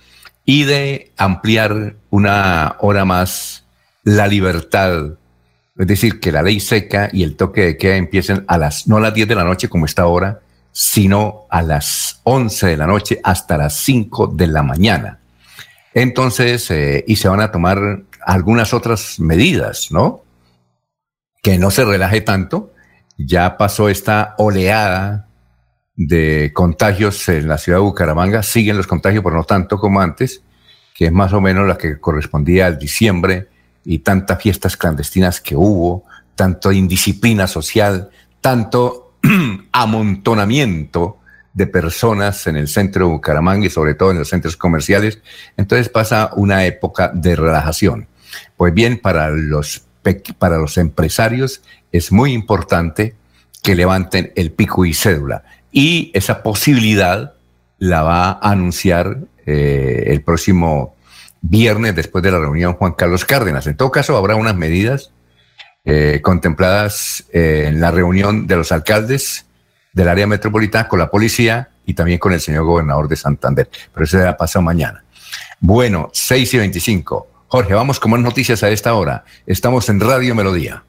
y de ampliar una hora más la libertad. Es decir, que la ley seca y el toque de queda empiecen a las, no a las 10 de la noche como está ahora, sino a las 11 de la noche hasta las 5 de la mañana. Entonces, eh, y se van a tomar algunas otras medidas, ¿no? Que no se relaje tanto. Ya pasó esta oleada de contagios en la ciudad de Bucaramanga, siguen los contagios, pero no tanto como antes, que es más o menos la que correspondía al diciembre y tantas fiestas clandestinas que hubo, tanto indisciplina social, tanto amontonamiento de personas en el centro de Bucaramanga y sobre todo en los centros comerciales. Entonces pasa una época de relajación. Pues bien, para los, para los empresarios es muy importante que levanten el pico y cédula. Y esa posibilidad la va a anunciar eh, el próximo viernes después de la reunión Juan Carlos Cárdenas. En todo caso, habrá unas medidas eh, contempladas eh, en la reunión de los alcaldes del área metropolitana con la policía y también con el señor gobernador de Santander. Pero eso ya pasa mañana. Bueno, 6 y 25. Jorge, vamos con más noticias a esta hora. Estamos en Radio Melodía.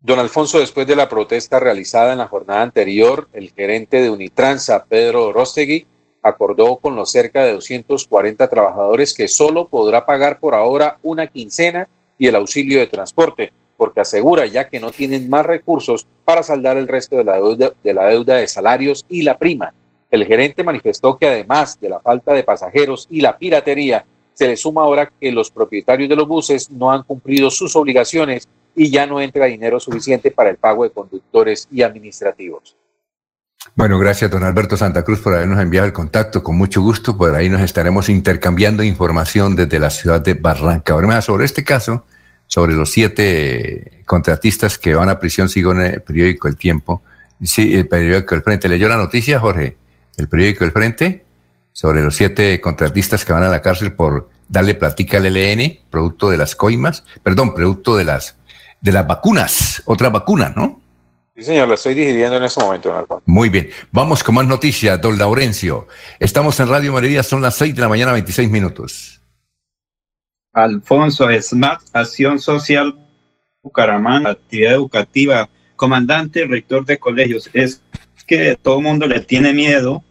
Don Alfonso, después de la protesta realizada en la jornada anterior, el gerente de Unitransa, Pedro Rostegui, acordó con los cerca de 240 trabajadores que solo podrá pagar por ahora una quincena y el auxilio de transporte porque asegura ya que no tienen más recursos para saldar el resto de la deuda de, la deuda de salarios y la prima. El gerente manifestó que además de la falta de pasajeros y la piratería, se le suma ahora que los propietarios de los buses no han cumplido sus obligaciones y ya no entra dinero suficiente para el pago de conductores y administrativos. Bueno, gracias don Alberto Santa Cruz por habernos enviado el contacto. Con mucho gusto, por ahí nos estaremos intercambiando información desde la ciudad de Barranca. Ahora, sobre este caso, sobre los siete contratistas que van a prisión, sigo en el periódico El Tiempo. Sí, el periódico El Frente. ¿Leyó la noticia, Jorge? El periódico El Frente, sobre los siete contratistas que van a la cárcel por darle platica al LN, producto de las coimas, perdón, producto de las, de las vacunas, otra vacuna, ¿no? Sí, señor, la estoy digiriendo en este momento. Muy bien. Vamos con más noticias, don Laurencio. Estamos en Radio María, son las seis de la mañana, 26 minutos. Alfonso Smart, Acción Social Bucaramanga, actividad educativa, comandante, rector de colegios. Es que todo el mundo le tiene miedo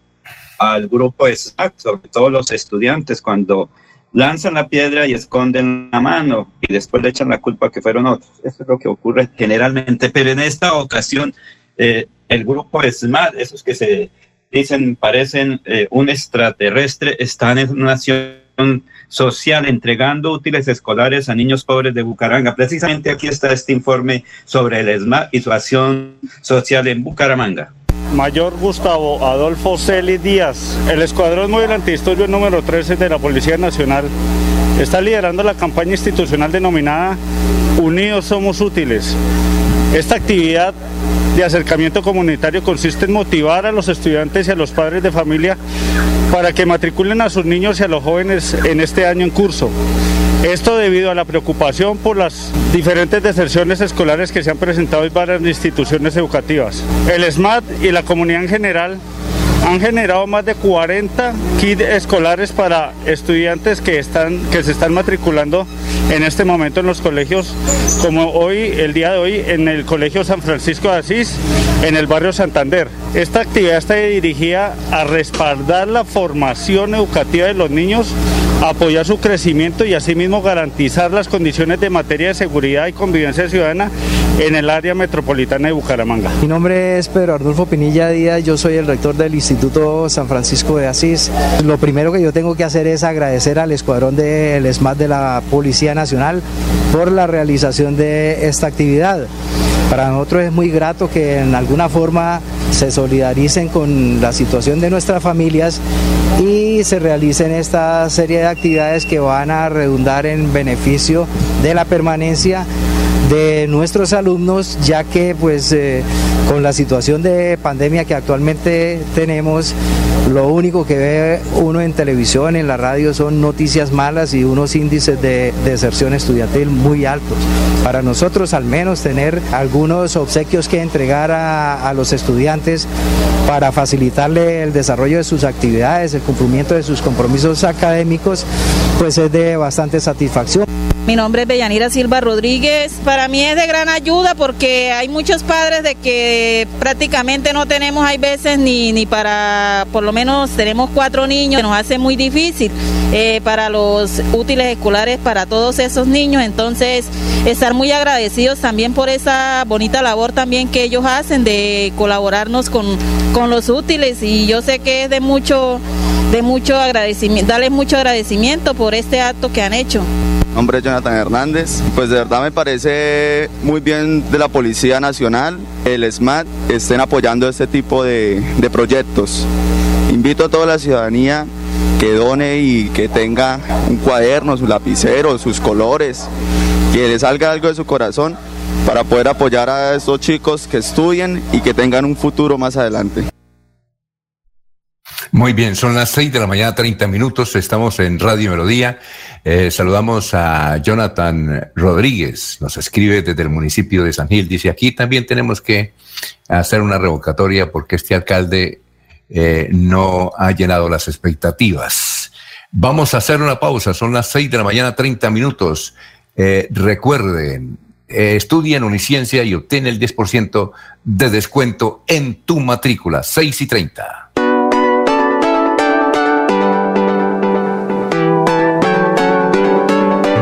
al grupo SMAT, sobre todo los estudiantes, cuando lanzan la piedra y esconden la mano y después le echan la culpa que fueron otros. Eso es lo que ocurre generalmente, pero en esta ocasión eh, el grupo SMAT, esos que se dicen parecen eh, un extraterrestre, están en una acción social entregando útiles escolares a niños pobres de Bucaramanga. Precisamente aquí está este informe sobre el SMAT y su acción social en Bucaramanga. Mayor Gustavo Adolfo Celi Díaz, el Escuadrón Móvil Antidisturbios número 13 de la Policía Nacional, está liderando la campaña institucional denominada Unidos Somos Útiles. Esta actividad de acercamiento comunitario consiste en motivar a los estudiantes y a los padres de familia para que matriculen a sus niños y a los jóvenes en este año en curso. Esto debido a la preocupación por las diferentes deserciones escolares que se han presentado en varias instituciones educativas. El SMAT y la comunidad en general han generado más de 40 kits escolares para estudiantes que, están, que se están matriculando en este momento en los colegios, como hoy, el día de hoy, en el Colegio San Francisco de Asís, en el barrio Santander. Esta actividad está dirigida a respaldar la formación educativa de los niños apoyar su crecimiento y asimismo garantizar las condiciones de materia de seguridad y convivencia ciudadana en el área metropolitana de Bucaramanga. Mi nombre es Pedro Arnulfo Pinilla Díaz, yo soy el rector del Instituto San Francisco de Asís. Lo primero que yo tengo que hacer es agradecer al escuadrón del SMAT de la Policía Nacional por la realización de esta actividad. Para nosotros es muy grato que en alguna forma se solidaricen con la situación de nuestras familias y se realicen esta serie de actividades que van a redundar en beneficio de la permanencia de nuestros alumnos, ya que pues eh, con la situación de pandemia que actualmente tenemos, lo único que ve uno en televisión, en la radio, son noticias malas y unos índices de deserción estudiantil muy altos. Para nosotros al menos tener algunos obsequios que entregar a, a los estudiantes para facilitarle el desarrollo de sus actividades, el cumplimiento de sus compromisos académicos, pues es de bastante satisfacción. Mi nombre es Bellanira Silva Rodríguez. Para mí es de gran ayuda porque hay muchos padres de que prácticamente no tenemos, hay veces ni, ni para, por lo menos tenemos cuatro niños, nos hace muy difícil eh, para los útiles escolares para todos esos niños. Entonces, estar muy agradecidos también por esa bonita labor también que ellos hacen de colaborarnos con, con los útiles y yo sé que es de mucho, de mucho agradecimiento, darles mucho agradecimiento por este acto que han hecho nombre Jonathan Hernández. Pues de verdad me parece muy bien de la Policía Nacional, el SMAT, estén apoyando este tipo de, de proyectos. Invito a toda la ciudadanía que done y que tenga un cuaderno, su lapicero, sus colores, que le salga algo de su corazón para poder apoyar a estos chicos que estudien y que tengan un futuro más adelante. Muy bien, son las 6 de la mañana, 30 minutos, estamos en Radio Melodía. Eh, saludamos a Jonathan Rodríguez, nos escribe desde el municipio de San Gil, dice aquí también tenemos que hacer una revocatoria porque este alcalde eh, no ha llenado las expectativas. Vamos a hacer una pausa, son las 6 de la mañana, 30 minutos. Eh, recuerden, estudia en Uniciencia y obtén el 10% de descuento en tu matrícula, 6 y 30.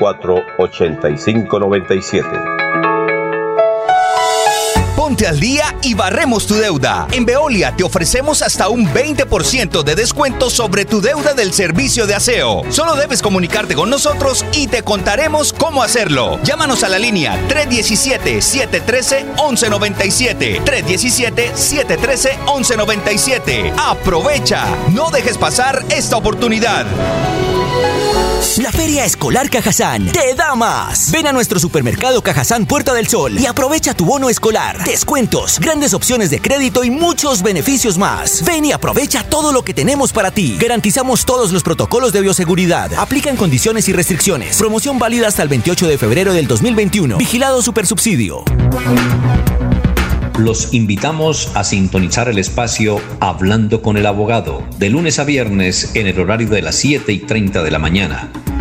8597 Al día y barremos tu deuda. En Veolia te ofrecemos hasta un 20% de descuento sobre tu deuda del servicio de aseo. Solo debes comunicarte con nosotros y te contaremos cómo hacerlo. Llámanos a la línea 317-713-1197. 317-713-1197. Aprovecha. No dejes pasar esta oportunidad. La Feria Escolar Cajazán te da más. Ven a nuestro supermercado Cajazán Puerta del Sol y aprovecha tu bono escolar, descuentos, grandes opciones de crédito y muchos beneficios más. Ven y aprovecha todo lo que tenemos para ti. Garantizamos todos los protocolos de bioseguridad. Aplican condiciones y restricciones. Promoción válida hasta el 28 de febrero del 2021. Vigilado Supersubsidio. Los invitamos a sintonizar el espacio Hablando con el Abogado, de lunes a viernes en el horario de las 7 y 30 de la mañana.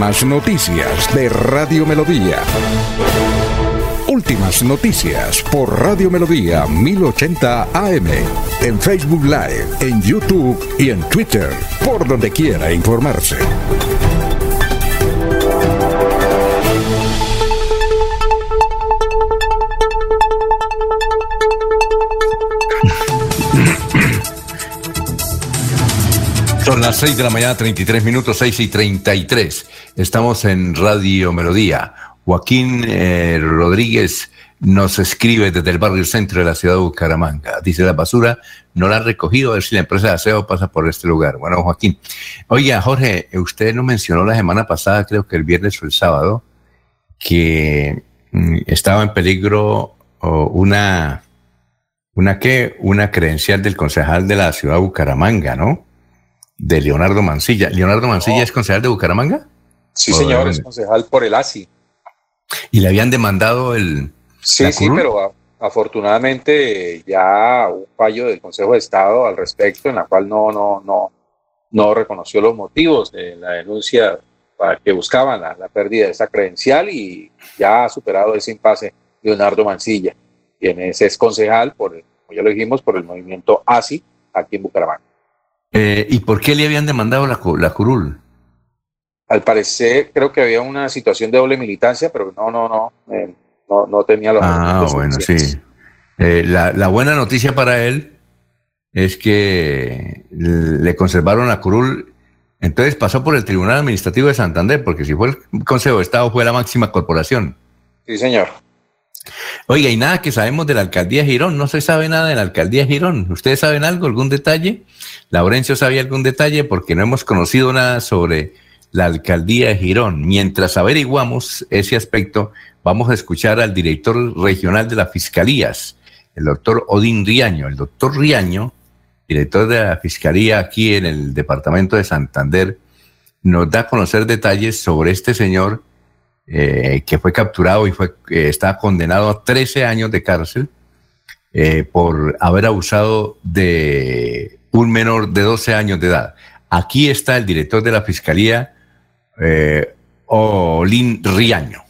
Últimas noticias de Radio Melodía. Últimas noticias por Radio Melodía 1080 AM. En Facebook Live, en YouTube y en Twitter. Por donde quiera informarse. Son las 6 de la mañana, 33 minutos, 6 y 33. Estamos en Radio Melodía. Joaquín eh, Rodríguez nos escribe desde el barrio centro de la ciudad de Bucaramanga. Dice, la basura no la ha recogido, a ver si la empresa de aseo pasa por este lugar. Bueno, Joaquín. Oiga, Jorge, usted nos mencionó la semana pasada, creo que el viernes o el sábado, que mm, estaba en peligro una, una, ¿qué? Una credencial del concejal de la ciudad de Bucaramanga, ¿no? De Leonardo Mancilla. ¿Leonardo Mancilla es concejal de Bucaramanga? Sí, señor, es concejal por el ASI. ¿Y le habían demandado el... Sí, sí, pero afortunadamente ya un fallo del Consejo de Estado al respecto, en la cual no, no, no, no reconoció los motivos de la denuncia para que buscaban la, pérdida de esa credencial y ya ha superado ese impasse Leonardo Mancilla, quien es, es concejal, por, como ya lo dijimos, por el movimiento ASI aquí en Bucaramanga. Eh, ¿Y por qué le habían demandado la, la curul? Al parecer, creo que había una situación de doble militancia, pero no, no, no, eh, no, no, tenía los. Ah, bueno, sí. Eh, la, la, buena noticia para él es que le conservaron la curul. Entonces pasó por el Tribunal Administrativo de Santander, porque si fue el Consejo de Estado, fue la máxima corporación. Sí, señor. Oiga, y nada que sabemos de la alcaldía Girón, no se sabe nada de la alcaldía Girón. ¿Ustedes saben algo, algún detalle? Laurencio sabía algún detalle porque no hemos conocido nada sobre la alcaldía de Girón. Mientras averiguamos ese aspecto, vamos a escuchar al director regional de las fiscalías, el doctor Odín Riaño. El doctor Riaño, director de la fiscalía aquí en el departamento de Santander, nos da a conocer detalles sobre este señor eh, que fue capturado y fue, eh, está condenado a 13 años de cárcel eh, por haber abusado de un menor de 12 años de edad. Aquí está el director de la Fiscalía, eh, Olin Riaño.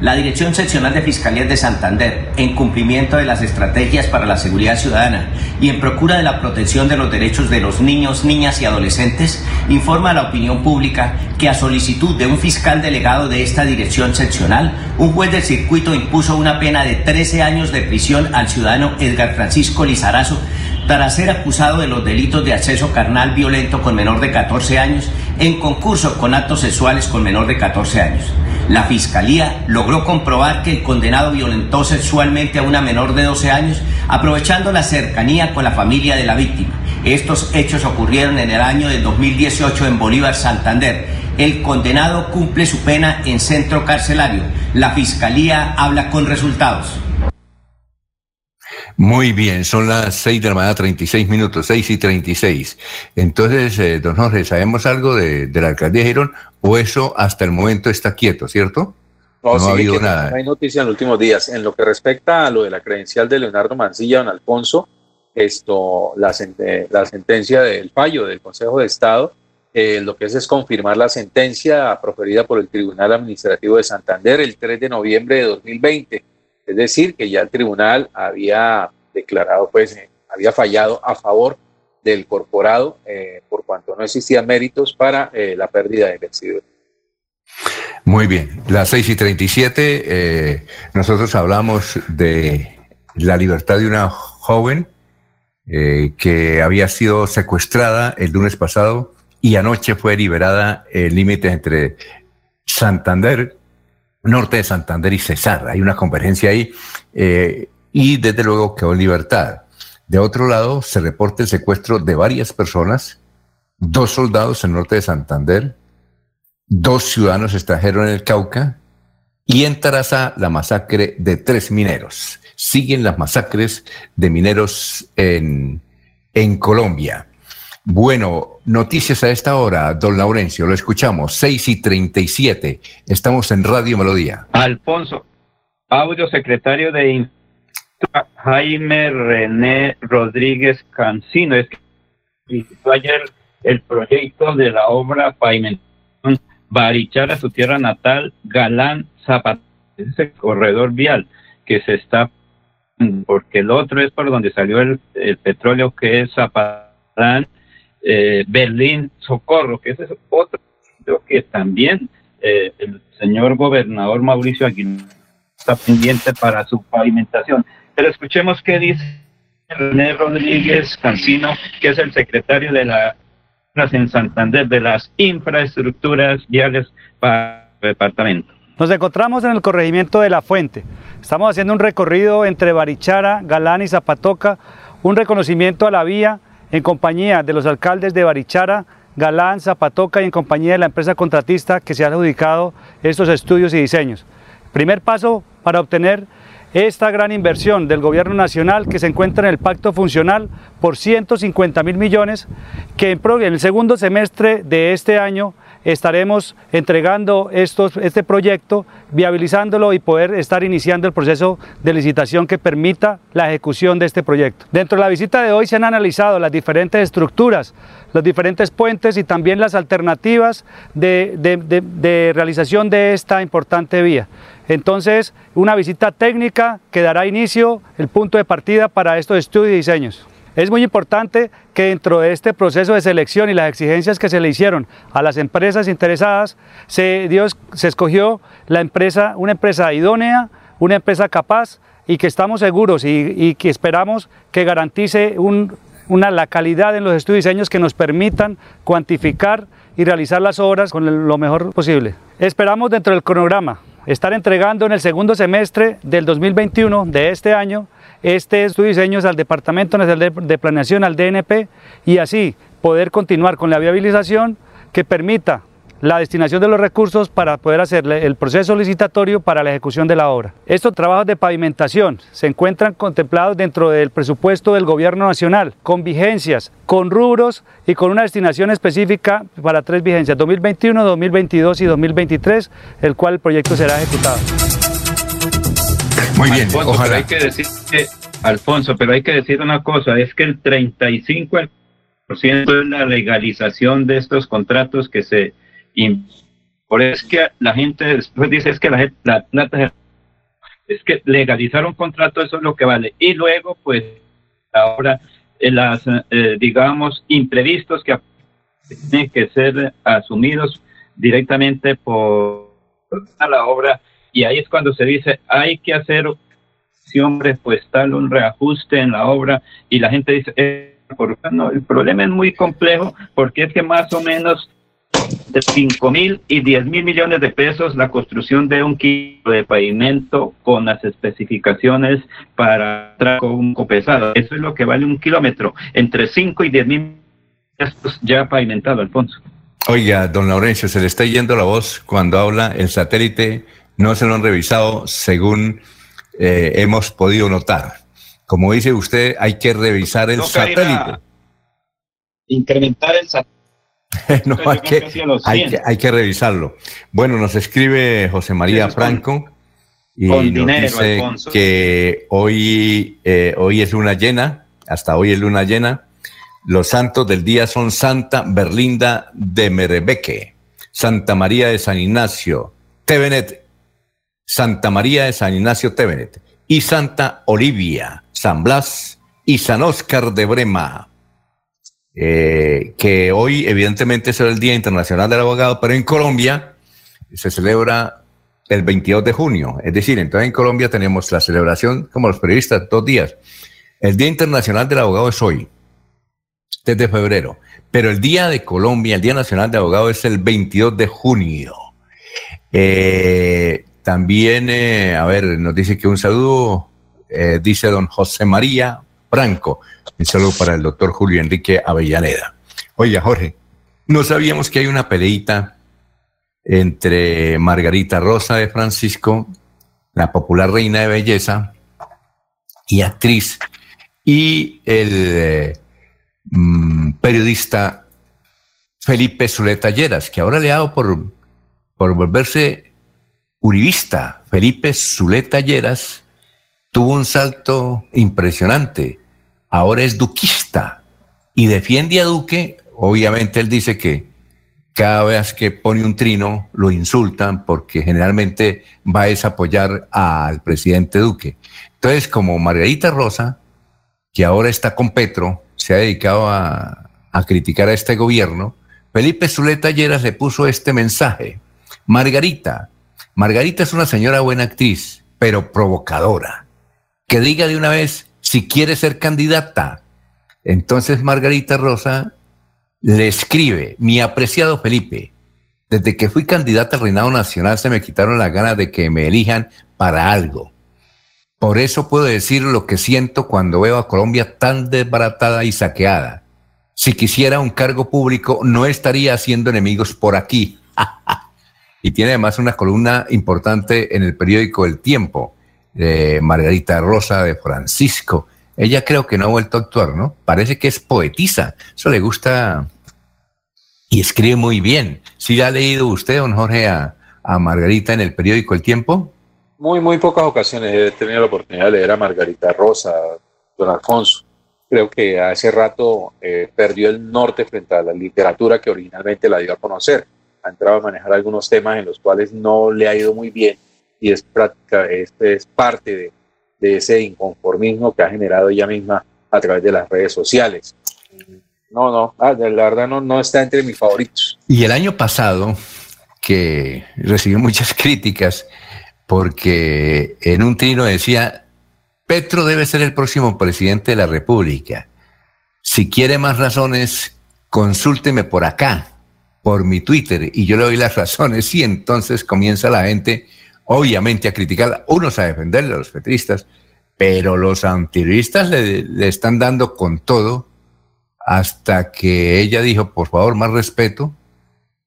La Dirección Seccional de Fiscalías de Santander, en cumplimiento de las estrategias para la seguridad ciudadana y en procura de la protección de los derechos de los niños, niñas y adolescentes, informa a la opinión pública que a solicitud de un fiscal delegado de esta dirección seccional, un juez del circuito impuso una pena de 13 años de prisión al ciudadano Edgar Francisco Lizarazo tras ser acusado de los delitos de acceso carnal violento con menor de 14 años en concurso con actos sexuales con menor de 14 años. La fiscalía logró comprobar que el condenado violentó sexualmente a una menor de 12 años, aprovechando la cercanía con la familia de la víctima. Estos hechos ocurrieron en el año de 2018 en Bolívar, Santander. El condenado cumple su pena en centro carcelario. La fiscalía habla con resultados. Muy bien, son las 6 de la mañana, 36 minutos, 6 y 36. Entonces, eh, don Jorge, ¿sabemos algo de, la alcaldía de Girón o eso hasta el momento está quieto, cierto? No, ha habido nada. No hay noticia en los últimos días. En lo que respecta a lo de la credencial de Leonardo Mancilla, don Alfonso, esto, la, la sentencia del fallo del Consejo de Estado, eh, lo que es es confirmar la sentencia proferida por el Tribunal Administrativo de Santander el 3 de noviembre de 2020 es decir, que ya el tribunal había declarado, pues, eh, había fallado a favor del corporado eh, por cuanto no existían méritos para eh, la pérdida de investidura. Muy bien, las 6 y 37, nosotros hablamos de la libertad de una joven que había sido secuestrada el lunes pasado y anoche fue liberada el límite entre Santander norte de Santander y Cesar. Hay una convergencia ahí eh, y desde luego quedó en libertad. De otro lado, se reporta el secuestro de varias personas, dos soldados en el norte de Santander, dos ciudadanos extranjeros en el Cauca y en Taraza la masacre de tres mineros. Siguen las masacres de mineros en, en Colombia. Bueno, noticias a esta hora, don Laurencio, lo escuchamos, 6 y 37. Estamos en Radio Melodía. Alfonso, audio secretario de Jaime René Rodríguez Cancino, es que visitó ayer el proyecto de la obra pavimentación Barichara, su tierra natal, Galán Zapata, ese corredor vial que se está, porque el otro es por donde salió el, el petróleo que es Zapatán eh, Berlín Socorro, que ese es otro que también eh, el señor gobernador Mauricio Aguilar está pendiente para su pavimentación. Pero escuchemos qué dice René Rodríguez Cancino, que es el secretario de la en Santander de las infraestructuras viales para el departamento. Nos encontramos en el corregimiento de La Fuente. Estamos haciendo un recorrido entre Barichara, Galán y Zapatoca, un reconocimiento a la vía en compañía de los alcaldes de Barichara, Galán, Zapatoca y en compañía de la empresa contratista que se ha adjudicado estos estudios y diseños. Primer paso para obtener esta gran inversión del gobierno nacional que se encuentra en el pacto funcional por 150 mil millones que en el segundo semestre de este año estaremos entregando este proyecto, viabilizándolo y poder estar iniciando el proceso de licitación que permita la ejecución de este proyecto. Dentro de la visita de hoy se han analizado las diferentes estructuras, los diferentes puentes y también las alternativas de, de realización de esta importante vía. Entonces, una visita técnica que dará inicio, el punto de partida para estos estudios y diseños. Es muy importante que dentro de este proceso de selección y las exigencias que se le hicieron a las empresas interesadas, se, se escogió la empresa, una empresa idónea, una empresa capaz y que estamos seguros y, que esperamos que garantice una, la calidad en los estudios y diseños que nos permitan cuantificar y realizar las obras con lo mejor posible. Esperamos dentro del cronograma estar entregando en el segundo semestre del 2021 de este año este estudio diseños al Departamento Nacional de Planeación, al DNP, y así poder continuar con la viabilización que permita la destinación de los recursos para poder hacer el proceso licitatorio para la ejecución de la obra. Estos trabajos de pavimentación se encuentran contemplados dentro del presupuesto del Gobierno Nacional, con vigencias, con rubros y con una destinación específica para tres vigencias, 2021, 2022 y 2023, el cual el proyecto será ejecutado. Muy bien, Alfonso, Pero hay que decir que, Alfonso, pero hay que decir una cosa, es que el 35% es la legalización de estos contratos que se... Por eso es que la gente después dice es que la, la plata es que legalizar un contrato eso es lo que vale. Y luego pues ahora eh, las eh, digamos imprevistos que tienen que ser asumidos directamente por la obra y ahí es cuando se dice hay que hacer si hombre pues tal un reajuste en la obra y la gente dice eh, el problema es muy complejo porque es que más o menos de 5 mil y 10 mil millones de pesos la construcción de un kilo de pavimento con las especificaciones para tráfico pesado. Eso es lo que vale un kilómetro, entre 5 y 10 mil pesos ya pavimentado, Alfonso. Oiga, don Laurencio, se le está yendo la voz cuando habla el satélite, no se lo han revisado según eh, hemos podido notar. Como dice usted, hay que revisar el satélite. Incrementar el satélite. no, hay que, hay, que, revisarlo. Bueno, nos escribe José María Franco y nos dice que hoy, eh, hoy es luna llena, hasta hoy es luna llena. Los santos del día son Santa Berlinda de Merebeque, Santa María de San Ignacio, Tevenet, Santa María de San Ignacio Tevenet y Santa Olivia, San Blas y San Óscar de Brema. Eh, que hoy evidentemente es el Día Internacional del Abogado, pero en Colombia se celebra el 22 de junio. Es decir, entonces en Colombia tenemos la celebración, como los periodistas, dos días. El Día Internacional del Abogado es hoy, desde febrero, pero el Día de Colombia, el Día Nacional del Abogado es el 22 de junio. Eh, también, eh, a ver, nos dice que un saludo, dice don José María Franco. Un saludo para el doctor Julio Enrique Avellaneda. Oiga, Jorge, no sabíamos que hay una peleita entre Margarita Rosa de Francisco, la popular reina de belleza y actriz, y el eh, mm, periodista Felipe Zuleta Lleras, que ahora le ha dado por, por volverse uribista. Felipe Zuleta Lleras tuvo un salto impresionante ahora es duquista y defiende a Duque. Obviamente él dice que cada vez que pone un trino lo insultan porque generalmente va a apoyar al presidente Duque. Entonces, como Margarita Rosa, que ahora está con Petro, se ha dedicado a, criticar a este gobierno, Felipe Zuleta Lleras le puso este mensaje. Margarita, Margarita es una señora buena actriz, pero provocadora. Que diga de una vez si quiere ser candidata. Entonces Margarita Rosa le escribe, mi apreciado Felipe, desde que fui candidata al reinado nacional se me quitaron las ganas de que me elijan para algo. Por eso puedo decir lo que siento cuando veo a Colombia tan desbaratada y saqueada. Si quisiera un cargo público, no estaría haciendo enemigos por aquí. Y tiene además una columna importante en el periódico El Tiempo de Margarita Rosa de Francisco. Ella creo que no ha vuelto a actuar, ¿no? Parece que es poetisa. Eso le gusta y escribe muy bien. ¿Sí ha leído usted, don Jorge, a, Margarita en el periódico El Tiempo? Muy, muy pocas ocasiones he tenido la oportunidad de leer a Margarita Rosa, don Alfonso. Creo que hace rato eh, perdió el norte frente a la literatura que originalmente la dio a conocer. Ha entrado a manejar algunos temas en los cuales no le ha ido muy bien y es práctica, este es parte de, de ese inconformismo que ha generado ella misma a través de las redes sociales. No, no, ah, la verdad no, no está entre mis favoritos. Y el año pasado, que recibió muchas críticas, porque en un trino decía, Petro debe ser el próximo presidente de la República. Si quiere más razones, consúlteme por acá, por mi Twitter, y yo le doy las razones, y entonces comienza la gente obviamente a criticar, unos a defenderle a los petristas, pero los antiristas le, están dando con todo hasta que ella dijo, por favor, más respeto,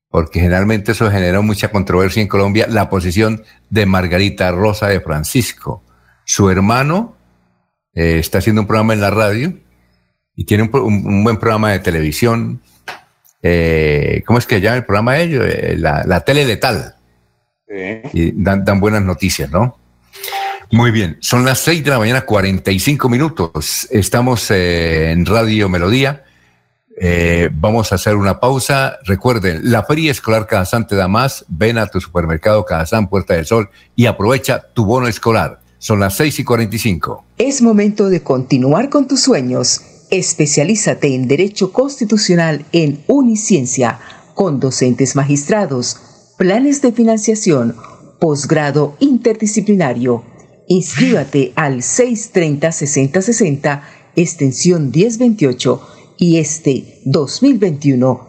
porque generalmente eso generó mucha controversia en Colombia, la posición de Margarita Rosa de Francisco. Su hermano eh, está haciendo un programa en la radio y tiene un, buen programa de televisión. Eh, ¿Cómo es que llama el programa de ellos? Eh, la, la tele letal. Y dan, buenas noticias, ¿no? Muy bien, son las 6 de la mañana, 45 minutos. Estamos eh, en Radio Melodía. Eh, vamos a hacer una pausa. Recuerden, la Feria Escolar Cajazán te da más. Ven a tu supermercado Cajazán Puerta del Sol y aprovecha tu bono escolar. Son las 6 y 45. Es momento de continuar con tus sueños. Especialízate en Derecho Constitucional en Uniciencia con docentes magistrados planes de financiación, posgrado interdisciplinario. Inscríbate al 630-6060, extensión 1028 y este 2021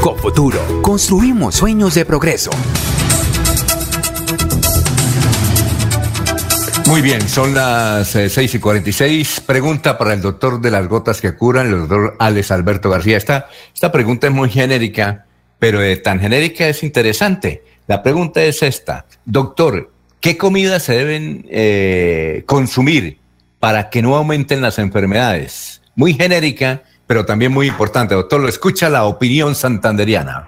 Con futuro, construimos sueños de progreso. Muy bien, son las 6 eh, y 46. Pregunta para el doctor de las gotas que curan, el doctor Alex Alberto García. Esta, esta pregunta es muy genérica, pero de tan genérica es interesante. La pregunta es esta. Doctor, ¿qué comidas se deben eh, consumir para que no aumenten las enfermedades? Muy genérica, pero también muy importante. Doctor, lo escucha la opinión santanderiana.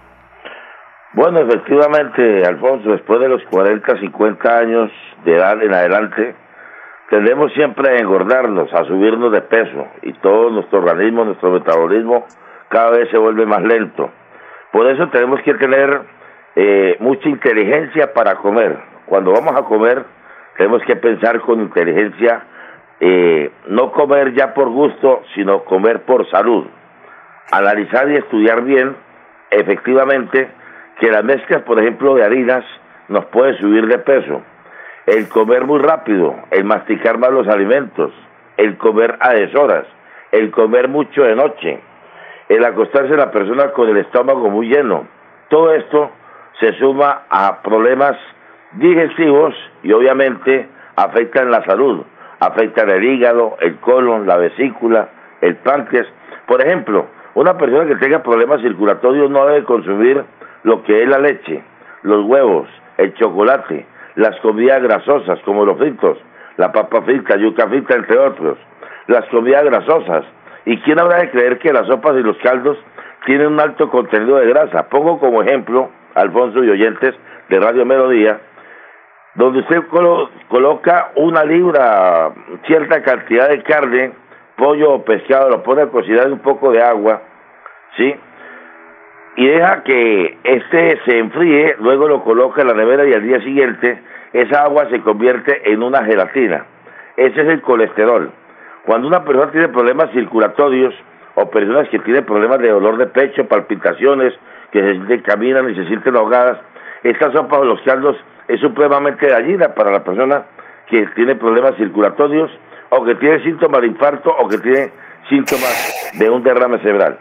Bueno, efectivamente, Alfonso, después de los 40, 50 años de edad en adelante, tendemos siempre a engordarnos, a subirnos de peso y todo nuestro organismo, nuestro metabolismo cada vez se vuelve más lento. Por eso tenemos que tener eh, mucha inteligencia para comer. Cuando vamos a comer, tenemos que pensar con inteligencia eh, no comer ya por gusto, sino comer por salud. Analizar y estudiar bien, efectivamente, que la mezcla, por ejemplo, de harinas nos puede subir de peso. El comer muy rápido, el masticar mal los alimentos, el comer a deshoras, el comer mucho de noche, el acostarse la persona con el estómago muy lleno. Todo esto se suma a problemas digestivos y obviamente afectan la salud afectan el hígado, el colon, la vesícula, el páncreas. Por ejemplo, una persona que tenga problemas circulatorios no debe consumir lo que es la leche, los huevos, el chocolate, las comidas grasosas como los fritos, la papa frita, yuca frita, entre otros, las comidas grasosas. ¿Y quién habrá de creer que las sopas y los caldos tienen un alto contenido de grasa? Pongo como ejemplo, Alfonso y oyentes de Radio Melodía, donde usted coloca una libra, cierta cantidad de carne, pollo o pescado, lo pone a cocinar un poco de agua, ¿sí? Y deja que este se enfríe, luego lo coloca en la nevera y al día siguiente esa agua se convierte en una gelatina. Ese es el colesterol. Cuando una persona tiene problemas circulatorios o personas que tienen problemas de dolor de pecho, palpitaciones, que se caminan y se sienten ahogadas, estas sopas o los caldos es supremamente dañina para la persona que tiene problemas circulatorios o que tiene síntomas de infarto o que tiene síntomas de un derrame cerebral.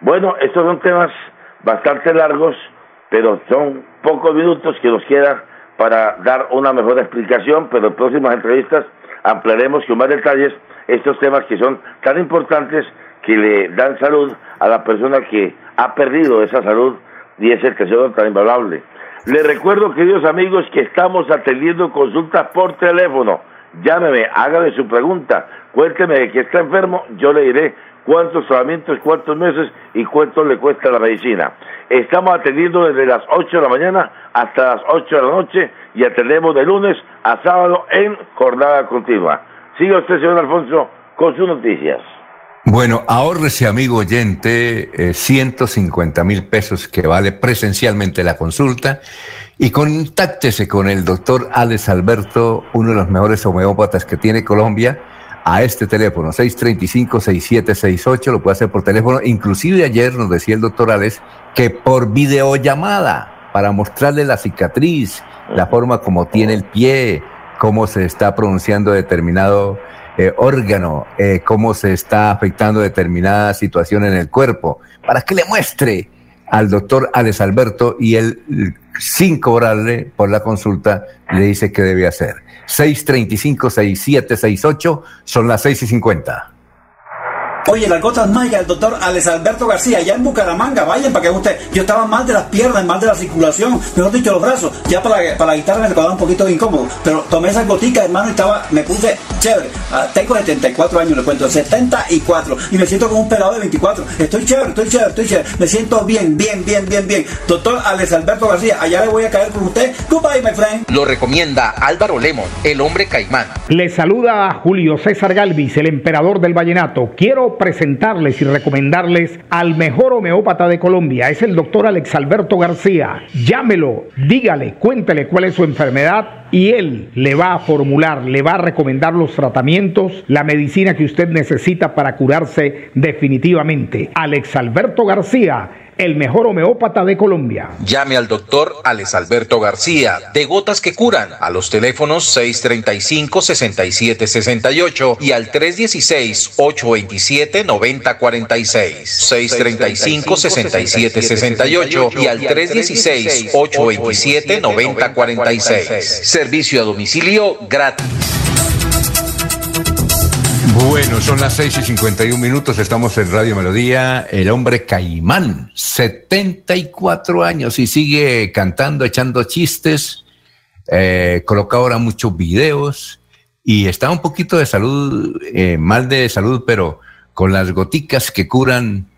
Bueno, estos son temas bastante largos, pero son pocos minutos que nos quedan para dar una mejor explicación, pero en próximas entrevistas ampliaremos con más detalles estos temas que son tan importantes que le dan salud a la persona que ha perdido esa salud y ese tesoro tan invaluable. Les recuerdo, queridos amigos, que estamos atendiendo consultas por teléfono. Llámeme, hágale su pregunta, cuénteme de que está enfermo, yo le diré cuántos tratamientos, cuántos meses y cuánto le cuesta la medicina. Estamos atendiendo desde las 8 de la mañana hasta las 8 de la noche y atendemos de lunes a sábado en jornada continua. Siga usted, señor Alfonso, con sus noticias. Bueno, ahorrese, amigo oyente, 150 eh, mil pesos que vale presencialmente la consulta y contáctese con el doctor Alex Alberto, uno de los mejores homeópatas que tiene Colombia, a este teléfono, 635-6768, lo puede hacer por teléfono. Inclusive ayer nos decía el doctor Alex que por videollamada, para mostrarle la cicatriz, la forma como tiene el pie, cómo se está pronunciando determinado eh, órgano, eh, cómo se está afectando determinada situación en el cuerpo, para que le muestre al doctor Alex Alberto y él, sin cobrarle por la consulta, le dice qué debe hacer. 635-6768 son las 6 y 50. Oye, las gotas mágicas del doctor Alex Alberto García, allá en Bucaramanga, vayan para que usted. Yo estaba mal de las piernas, mal de la circulación, mejor dicho, los brazos. Ya para, para la guitarra me quedaba un poquito incómodo. Pero tomé esas goticas, hermano, y estaba, me puse chévere. Ah, tengo 74 años, le cuento, 74. Y me siento como un pelado de 24. Estoy chévere, estoy chévere, estoy chévere. Me siento bien, bien, bien, bien, bien. Doctor Alex Alberto García, allá le voy a caer con usted. Goodbye, my friend. Lo recomienda Álvaro Lemon, el hombre caimán. Le saluda a Julio César Galvis, el emperador del vallenato. Quiero quiero presentarles y recomendarles al mejor homeópata de Colombia. Es el doctor Alex Alberto García. Llámelo, dígale, cuéntele cuál es su enfermedad y él le va a formular, le va a recomendar los tratamientos, la medicina que usted necesita para curarse definitivamente. Alex Alberto García el mejor homeópata de Colombia. Llame al doctor Alex Alberto García, de Gotas que Curan, a los teléfonos 635-6768 y al 316-827-9046. 635-6768 y al 316-827-9046. Servicio a domicilio gratis. Bueno, son las 6 y 51 minutos, estamos en Radio Melodía. El hombre Caimán, 74 años y sigue cantando, echando chistes, eh, coloca ahora muchos videos y está un poquito de salud, eh, mal de salud, pero con las goticas que curan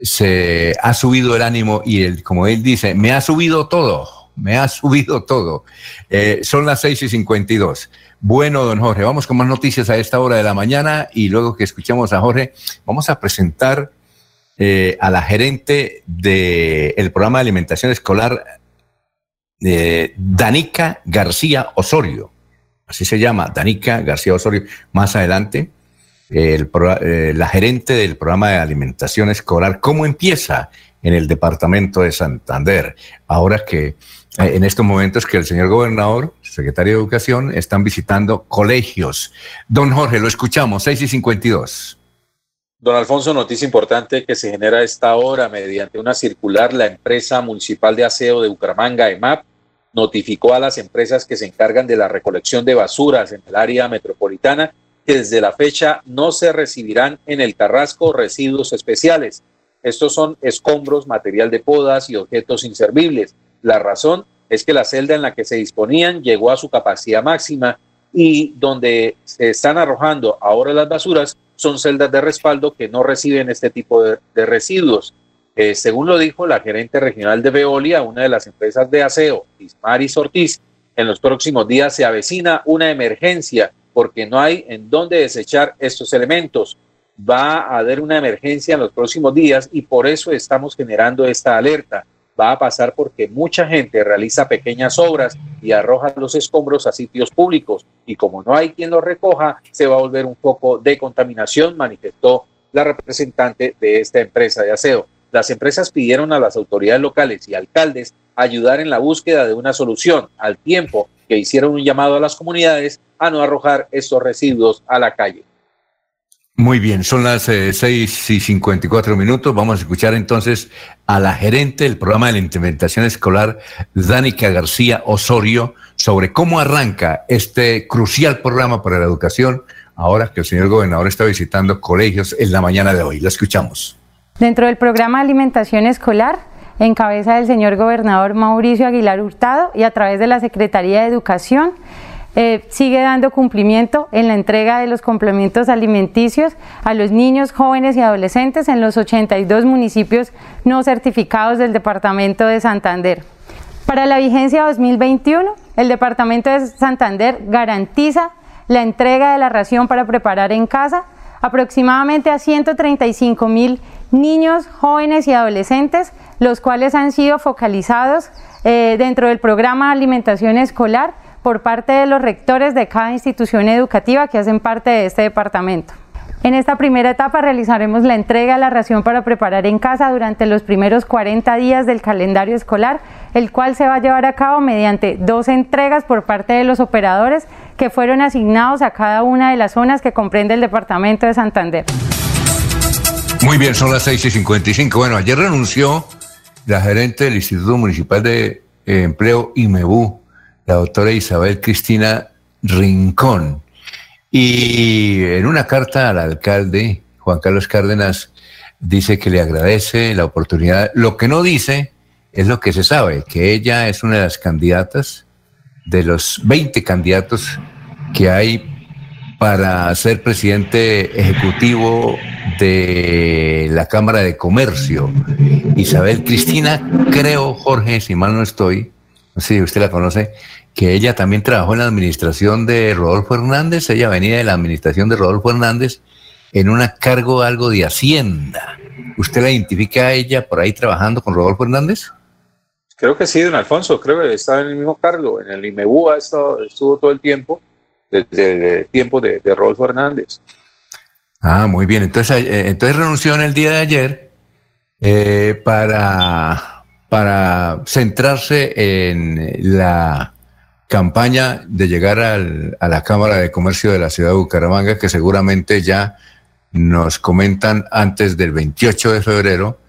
se ha subido el ánimo y el, como él dice, me ha subido todo, me ha subido todo. Eh, son las 6 y 52. Bueno, don Jorge, vamos con más noticias a esta hora de la mañana y luego que escuchamos a Jorge, vamos a presentar eh, a la gerente del programa de alimentación escolar, eh, Danica García Osorio. Así se llama, Danica García Osorio. Más adelante, el, la gerente del programa de alimentación escolar, ¿cómo empieza en el departamento de Santander? Ahora que en estos momentos que el señor gobernador, secretario de Educación, están visitando colegios. Don Jorge, lo escuchamos, 6 y 52. Don Alfonso, noticia importante que se genera esta hora mediante una circular. La empresa municipal de aseo de Bucaramanga, EMAP, notificó a las empresas que se encargan de la recolección de basuras en el área metropolitana que desde la fecha no se recibirán en el Carrasco residuos especiales. Estos son escombros, material de podas y objetos inservibles la razón es que la celda en la que se disponían llegó a su capacidad máxima y donde se están arrojando ahora las basuras son celdas de respaldo que no reciben este tipo de, residuos. Eh, según lo dijo la gerente regional de Veolia, una de las empresas de aseo, Ismaris Ortiz, en los próximos días se avecina una emergencia porque no hay en dónde desechar estos elementos. Va a haber una emergencia en los próximos días y por eso estamos generando esta alerta va a pasar porque mucha gente realiza pequeñas obras y arroja los escombros a sitios públicos y como no hay quien los recoja, se va a volver un foco de contaminación, manifestó la representante de esta empresa de aseo. Las empresas pidieron a las autoridades locales y alcaldes ayudar en la búsqueda de una solución, al tiempo que hicieron un llamado a las comunidades a no arrojar estos residuos a la calle. Muy bien, son las eh, 6 y 54 minutos. Vamos a escuchar entonces a la gerente del programa de la implementación escolar, Danica García Osorio, sobre cómo arranca este crucial programa para la educación, ahora que el señor gobernador está visitando colegios en la mañana de hoy. La escuchamos. Dentro del programa de alimentación escolar, en cabeza del señor gobernador Mauricio Aguilar Hurtado y a través de la Secretaría de Educación, eh, sigue dando cumplimiento en la entrega de los complementos alimenticios a los niños, jóvenes y adolescentes en los 82 municipios no certificados del Departamento de Santander. Para la vigencia 2021, el Departamento de Santander garantiza la entrega de la ración para preparar en casa aproximadamente a 135 mil niños, jóvenes y adolescentes, los cuales han sido focalizados eh, dentro del programa de alimentación escolar por parte de los rectores de cada institución educativa que hacen parte de este departamento. En esta primera etapa realizaremos la entrega de la ración para preparar en casa durante los primeros 40 días del calendario escolar, el cual se va a llevar a cabo mediante dos entregas por parte de los operadores que fueron asignados a cada una de las zonas que comprende el departamento de Santander. Muy bien, son las 6 y 55. Bueno, ayer renunció la gerente del Instituto Municipal de Empleo IMEBU, la doctora Isabel Cristina Rincón. Y en una carta al alcalde, Juan Carlos Cárdenas, dice que le agradece la oportunidad. Lo que no dice es lo que se sabe, que ella es una de las candidatas, de los 20 candidatos que hay para ser presidente ejecutivo de la Cámara de Comercio. Isabel Cristina, creo, Jorge, si mal no estoy, si usted la conoce, que ella también trabajó en la administración de Rodolfo Hernández, ella venía de la administración de Rodolfo Hernández en un cargo algo de Hacienda. ¿Usted la identifica a ella por ahí trabajando con Rodolfo Hernández? Creo que sí, don Alfonso, creo que está en el mismo cargo. En el IMEBU estuvo todo el tiempo, desde el tiempo de, Rodolfo Hernández. Ah, muy bien. Entonces, eh, entonces renunció en el día de ayer eh, para, para centrarse en la campaña de llegar a la Cámara de Comercio de la ciudad de Bucaramanga, que seguramente ya nos comentan antes del 28 de febrero.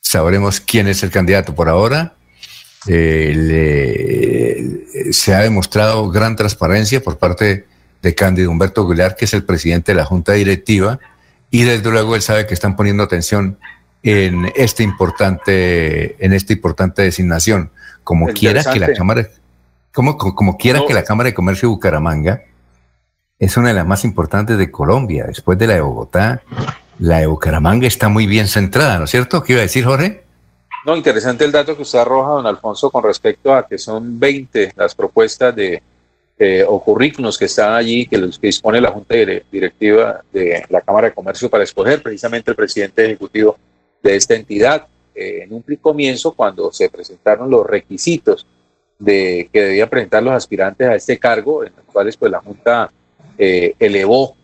Sabremos quién es el candidato. Por ahora eh, se ha demostrado gran transparencia por parte de Cándido Humberto Aguilar, que es el presidente de la Junta Directiva, y desde luego él sabe que están poniendo atención en este importante, en esta importante designación. Como quiera que la Cámara, como, como, quiera que la Cámara de Comercio de Bucaramanga es una de las más importantes de Colombia, después de la de Bogotá. La de Bucaramanga está muy bien centrada, ¿no es cierto? ¿Qué iba a decir, Jorge? No, interesante el dato que usted arroja, don Alfonso, con respecto a que son 20 las propuestas de o currículos que están allí, que los que dispone la Junta Directiva de la Cámara de Comercio para escoger precisamente el presidente ejecutivo de esta entidad. Eh, en un comienzo, cuando se presentaron los requisitos de que debían presentar los aspirantes a este cargo, en los cuales pues la Junta eh, elevó,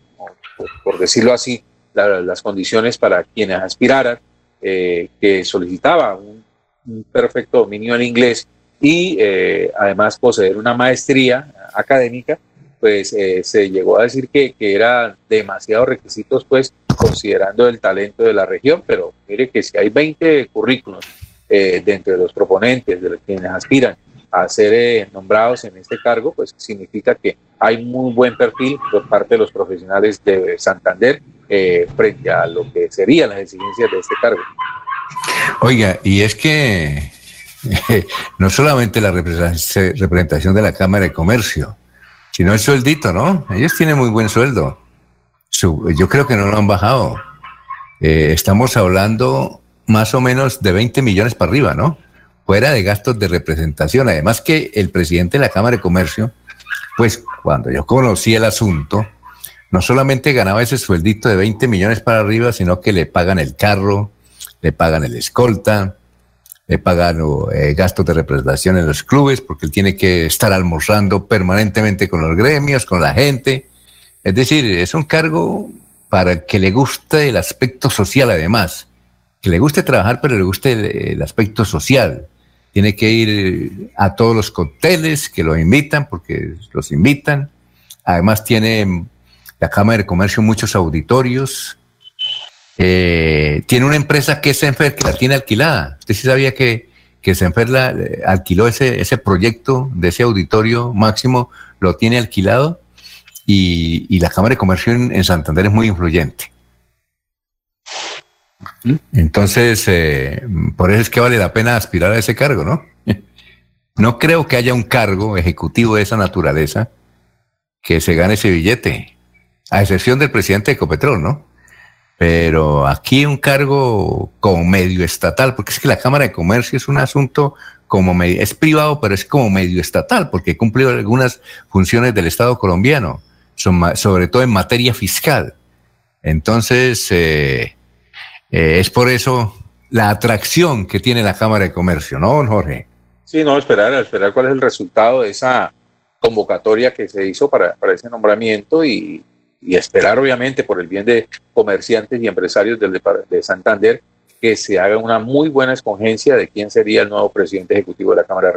por, decirlo así, las condiciones para quienes aspiraran, eh, que solicitaba un, perfecto dominio en inglés y además poseer una maestría académica, pues se llegó a decir que, que eran demasiados requisitos, pues considerando el talento de la región, pero mire que si hay 20 currículos dentro de los proponentes, de los quienes aspiran a ser eh, nombrados en este cargo, pues significa que hay muy buen perfil por parte de los profesionales de Santander eh, frente a lo que serían las exigencias de este cargo. Oiga, y es que no solamente la representación de la Cámara de Comercio, sino el sueldito, ¿no? Ellos tienen muy buen sueldo. Yo creo que no lo han bajado. Eh, estamos hablando más o menos de 20 millones para arriba, ¿no? fuera de gastos de representación. Además que el presidente de la Cámara de Comercio, pues cuando yo conocí el asunto, no solamente ganaba ese sueldito de 20 millones para arriba, sino que le pagan el carro, le pagan el escolta, le pagan eh, gastos de representación en los clubes, porque él tiene que estar almorzando permanentemente con los gremios, con la gente. Es decir, es un cargo para que le guste el aspecto social además, que le guste trabajar, pero le guste el aspecto social tiene que ir a todos los cócteles que lo invitan, porque los invitan. Además tiene la Cámara de Comercio muchos auditorios. Eh, tiene una empresa que es Senfer que la tiene alquilada. Usted sí sabía que, que Senfer la, eh, alquiló ese, ese proyecto de ese auditorio máximo, lo tiene alquilado y, la Cámara de Comercio en Santander es muy influyente. Entonces, eh, por eso es que vale la pena aspirar a ese cargo, ¿no? No creo que haya un cargo ejecutivo de esa naturaleza que se gane ese billete, a excepción del presidente de Ecopetrol, ¿no? Pero aquí un cargo como medio estatal, porque es que la Cámara de Comercio es un asunto como medio, es privado, pero es como medio estatal, porque cumple algunas funciones del Estado colombiano, sobre todo en materia fiscal. Entonces, eh, eh, es por eso la atracción que tiene la Cámara de Comercio, ¿no, Jorge? Sí, no, esperar, esperar cuál es el resultado de esa convocatoria que se hizo para, para ese nombramiento y, esperar, obviamente, por el bien de comerciantes y empresarios del, de Santander, que se haga una muy buena escogencia de quién sería el nuevo presidente ejecutivo de la Cámara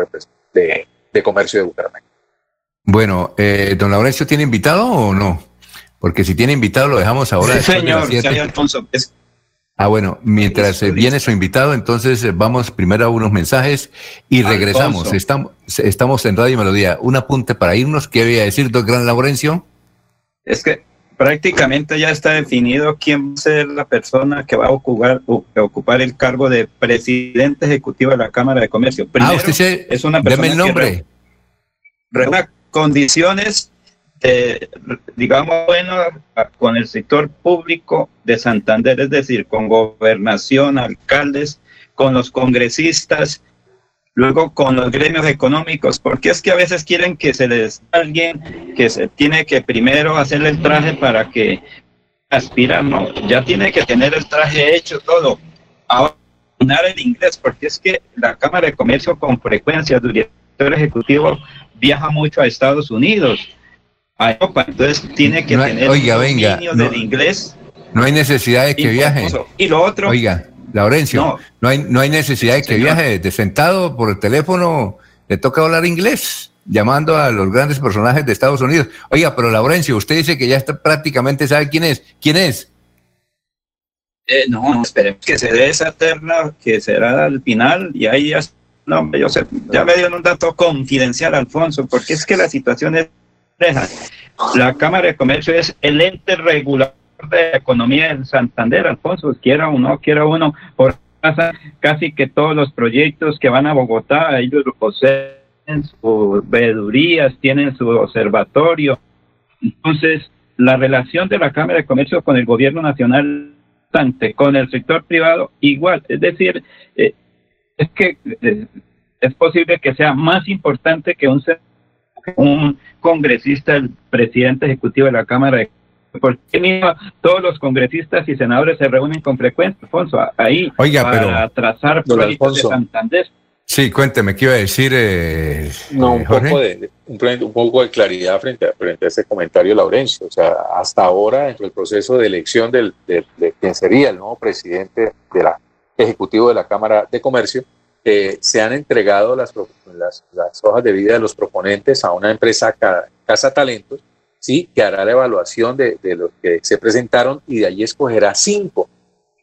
de, de Comercio de Bucaramanga. Bueno, eh, ¿don Laurencio tiene invitado o no? Porque si tiene invitado lo dejamos ahora. Sí, señor, señor Alfonso. Es, Ah, bueno, mientras eh, viene su invitado, entonces eh, vamos primero a unos mensajes y regresamos. Estamos, estamos en Radio Melodía. Un apunte para irnos. ¿Qué había a decir, don Gran Laurencio? Es que prácticamente ya está definido quién va a ser la persona que va a ocupar, ocupar el cargo de presidente ejecutivo de la Cámara de Comercio. ah, usted es una persona el nombre. que condiciones digamos, bueno, con el sector público de Santander, es decir, con gobernación, alcaldes, con los congresistas, luego con los gremios económicos, porque es que a veces quieren que se les alguien que se tiene que primero hacerle el traje para que aspirar, no, ya tiene que tener el traje hecho, todo. Ahora, el inglés, porque es que la Cámara de Comercio con frecuencia, director ejecutivo viaja mucho a Estados Unidos, a Europa, entonces tiene que tener oiga, venga, del inglés. No hay necesidad de que viaje. Y lo otro. Oiga, Laurencio, no, hay, no hay necesidad de que viaje de sentado por el teléfono, le toca hablar inglés, llamando a los grandes personajes de Estados Unidos. Oiga, pero Laurencio, usted dice que ya está, prácticamente sabe quién es. ¿Quién es? Eh, no, esperemos que se dé esa terna, que será al final, y ahí ya, no, yo sé, ya me dio un dato confidencial, Alfonso, porque es que la situación es la Cámara de Comercio es el ente regulador de la economía en Santander, Alfonso, quiera o no quiera uno, por casi que todos los proyectos que van a Bogotá, ellos poseen sus veedurías, tienen su observatorio. Entonces, la relación de la Cámara de Comercio con el gobierno nacional, con el sector privado, igual. Es decir, eh, es que eh, es posible que sea más importante que un un congresista, el presidente ejecutivo de la Cámara de porque todos los congresistas y senadores se reúnen con frecuencia, Alfonso, ahí para trazar proyectos de Santander. Sí, cuénteme, ¿qué iba a decir? Eh, no, un, poco de, un, poco de claridad frente a, frente a ese comentario, Laurencio. O sea, hasta ahora, dentro del proceso de elección del, de, de quien sería el nuevo presidente de la ejecutivo de la Cámara de Comercio, eh, se han entregado las, las, hojas de vida de los proponentes a una empresa Casa Talentos, ¿sí? que hará la evaluación de, de los que se presentaron y de allí escogerá cinco,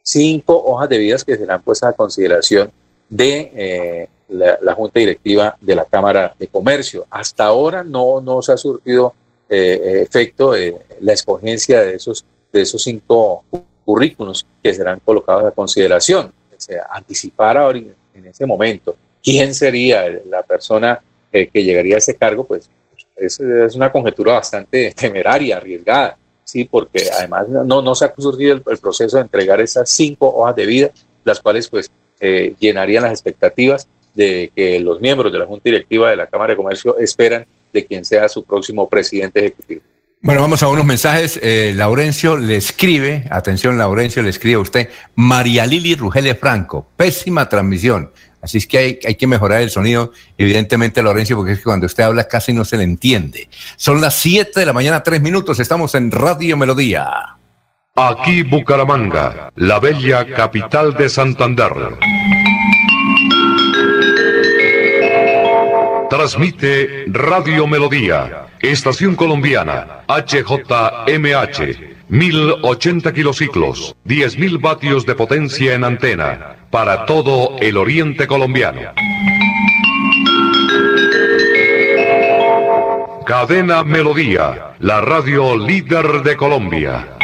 cinco hojas de vidas que serán puestas a consideración de eh, la, Junta Directiva de la Cámara de Comercio. Hasta ahora no, no se ha surtido eh, efecto la escogencia de esos, de esos cinco currículos que serán colocados a consideración. O sea, anticipar ahora en ese momento, quién sería la persona eh, que llegaría a ese cargo, pues es, una conjetura bastante temeraria, arriesgada, sí, porque además no, no se ha surgido el, proceso de entregar esas cinco hojas de vida, las cuales pues eh, llenarían las expectativas de que los miembros de la Junta Directiva de la Cámara de Comercio esperan de quien sea su próximo presidente ejecutivo. Bueno, vamos a unos mensajes. Eh, Laurencio le escribe, atención Laurencio, le escribe a usted, María Lili Rugele Franco, pésima transmisión. Así es que hay, hay, que mejorar el sonido, evidentemente, Laurencio, porque es que cuando usted habla casi no se le entiende. Son las 7 de la mañana, tres minutos, estamos en Radio Melodía. Aquí Bucaramanga, la bella capital de Santander. Transmite Radio Melodía, Estación Colombiana, HJMH, 1080 kilociclos, 10.000 vatios de potencia en antena, para todo el oriente colombiano. Cadena Melodía, la radio líder de Colombia.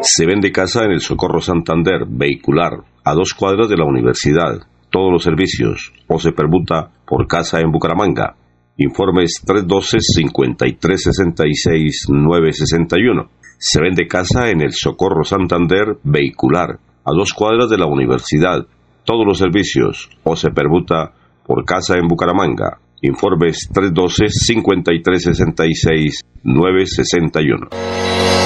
Se vende casa en el Socorro Santander, vehicular, a dos cuadras de la universidad todos los servicios o se permuta por casa en Bucaramanga. Informes 312-5366-961. Se vende casa en el Socorro Santander vehicular, a dos cuadras de la universidad. Todos los servicios o se permuta por casa en Bucaramanga. Informes 312-5366-961.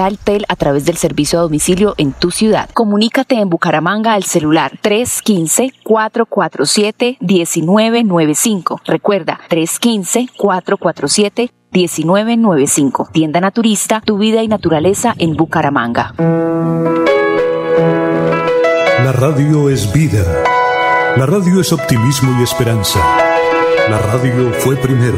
a través del servicio a domicilio en tu ciudad. Comunícate en Bucaramanga al celular 315-447-1995. Recuerda, 315-447-1995. Tienda Naturista, tu vida y naturaleza en Bucaramanga. La radio es vida. La radio es optimismo y esperanza. La radio fue primero.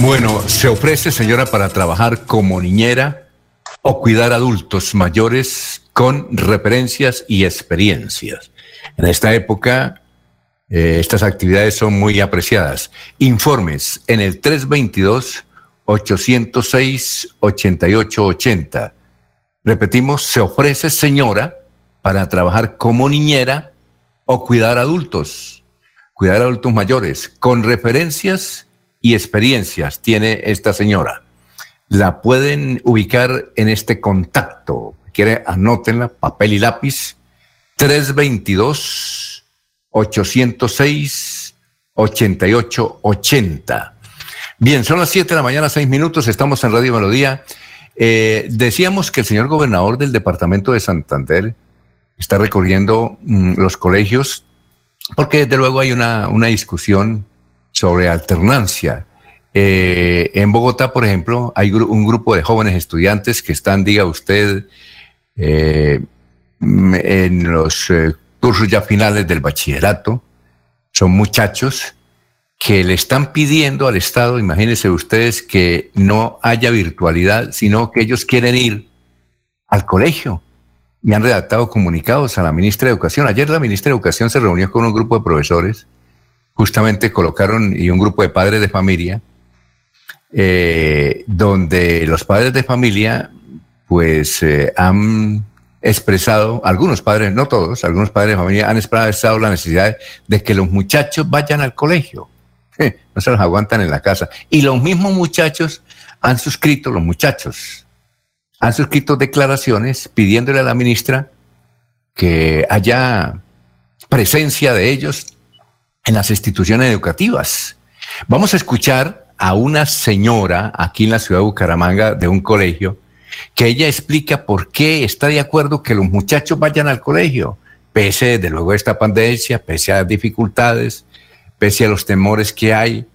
Bueno, se ofrece, señora, para trabajar como niñera o cuidar adultos mayores con referencias y experiencias. En esta época, eh, estas actividades son muy apreciadas. Informes en el 322-806-8880. Repetimos, se ofrece, señora, para trabajar como niñera o cuidar adultos, cuidar adultos mayores, con referencias y experiencias tiene esta señora. La pueden ubicar en este contacto. Quiere, anótenla, papel y lápiz, 322 806 8880. Bien, son las 7 de la mañana, 6 minutos, estamos en Radio Melodía. Eh, decíamos que el señor gobernador del departamento de Santander está recorriendo mm, los colegios porque desde luego hay una, una discusión sobre alternancia. Eh, en Bogotá, por ejemplo, hay un grupo de jóvenes estudiantes que están, diga usted, eh, en los eh, cursos ya finales del bachillerato. Son muchachos que le están pidiendo al Estado, imagínense ustedes, que no haya virtualidad, sino que ellos quieren ir al colegio y han redactado comunicados a la ministra de Educación. Ayer la ministra de Educación se reunió con un grupo de profesores, justamente colocaron y un grupo de padres de familia, eh, donde los padres de familia pues eh, han expresado, algunos padres, no todos, algunos padres de familia han expresado la necesidad de que los muchachos vayan al colegio. No se los aguantan en la casa. Y los mismos muchachos han suscrito, los muchachos, han suscrito declaraciones pidiéndole a la ministra que haya presencia de ellos en las instituciones educativas. Vamos a escuchar a una señora aquí en la ciudad de Bucaramanga de un colegio que ella explica por qué está de acuerdo que los muchachos vayan al colegio, pese de luego a esta pandemia, pese a las dificultades, pese a los temores que hay.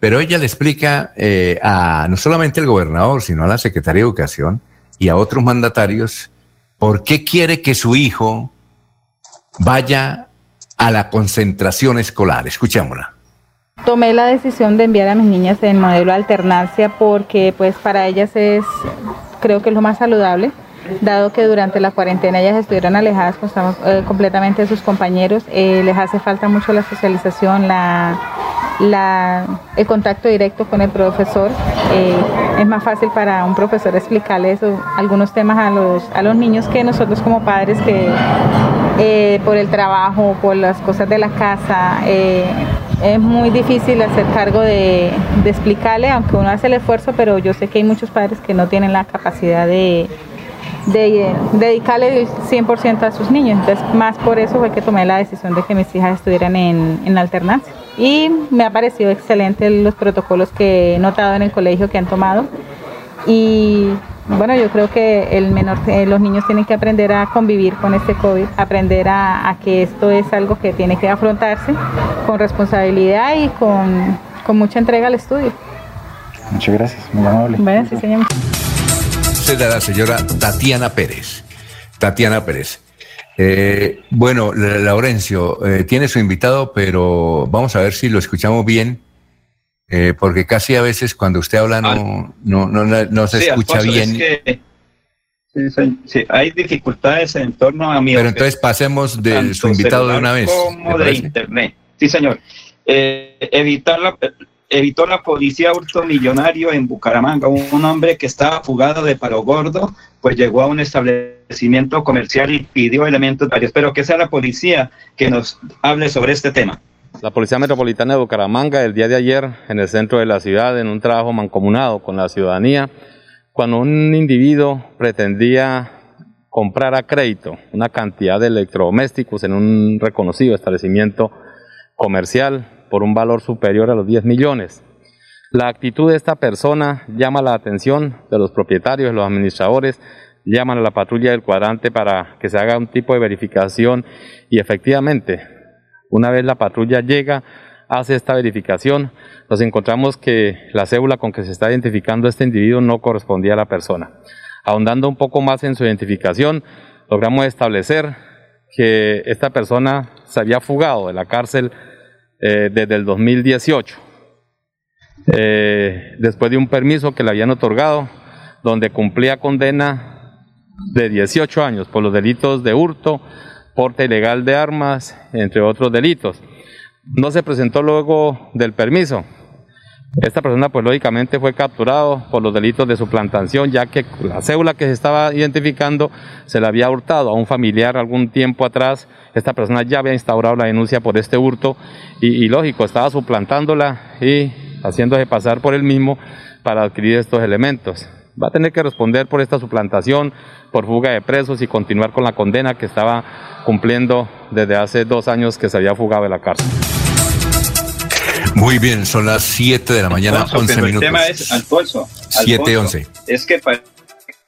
Pero ella le explica eh, a no solamente al gobernador, sino a la Secretaría de Educación, y a otros mandatarios por qué quiere que su hijo vaya a la concentración escolar. Escuchémosla. Tomé la decisión de enviar a mis niñas en modelo alternancia porque pues para ellas es creo que es lo más saludable dado que durante la cuarentena ellas estuvieron alejadas pues, eh, completamente de sus compañeros, eh, les hace falta mucho la socialización, la, el contacto directo con el profesor. Eh, es más fácil para un profesor explicarle eso, algunos temas a los, a los niños que nosotros como padres que por el trabajo, por las cosas de la casa, es muy difícil hacer cargo de, explicarle, aunque uno hace el esfuerzo, pero yo sé que hay muchos padres que no tienen la capacidad de de dedicarle el 100% a sus niños. Entonces, más por eso fue que tomé la decisión de que mis hijas estuvieran en, en alternancia. Y me ha parecido excelente los protocolos que he notado en el colegio que han tomado. Y bueno, yo creo que el menor, eh, los niños tienen que aprender a convivir con este COVID, aprender a, a, que esto es algo que tiene que afrontarse con responsabilidad y con, con mucha entrega al estudio. Muchas gracias, muy amable. Bueno, sí, señor la señora Tatiana Pérez. Tatiana Pérez. Eh, bueno, Laurencio, eh, tiene su invitado, pero vamos a ver si lo escuchamos bien, eh, porque casi a veces cuando usted habla no, no, no, no se escucha bien. sí, hay dificultades en torno a mi. Pero entonces pasemos de su invitado de una vez. Como de internet. Sí, señor. evitar la, evitó la policía hurto millonario en Bucaramanga. Un hombre que estaba fugado de Palo Gordo, pues llegó a un establecimiento comercial y pidió elementos varios. Pero que sea la policía que nos hable sobre este tema. La Policía Metropolitana de Bucaramanga, el día de ayer, en el centro de la ciudad, en un trabajo mancomunado con la ciudadanía, cuando un individuo pretendía comprar a crédito una cantidad de electrodomésticos en un reconocido establecimiento comercial, por un valor superior a los 10 millones. La actitud de esta persona llama la atención de los propietarios, de los administradores, llaman a la patrulla del cuadrante para que se haga un tipo de verificación y efectivamente, una vez la patrulla llega hace esta verificación, nos encontramos que la cédula con que se está identificando este individuo no correspondía a la persona. Ahondando un poco más en su identificación, logramos establecer que esta persona se había fugado de la cárcel eh, desde el 2018, eh, después de un permiso que le habían otorgado, donde cumplía condena de 18 años por los delitos de hurto, porte ilegal de armas, entre otros delitos. No se presentó luego del permiso. Esta persona pues lógicamente fue capturado por los delitos de suplantación ya que la cédula que se estaba identificando se la había hurtado a un familiar algún tiempo atrás. Esta persona ya había instaurado la denuncia por este hurto y, y lógico, estaba suplantándola y haciéndose pasar por él mismo para adquirir estos elementos. Va a tener que responder por esta suplantación, por fuga de presos y continuar con la condena que estaba cumpliendo desde hace dos años que se había fugado de la cárcel. Muy bien, son las 7 de la mañana, Alfonso, 11 pero minutos. El tema es, Alfonso, 7, Alfonso, 11. Es que pa-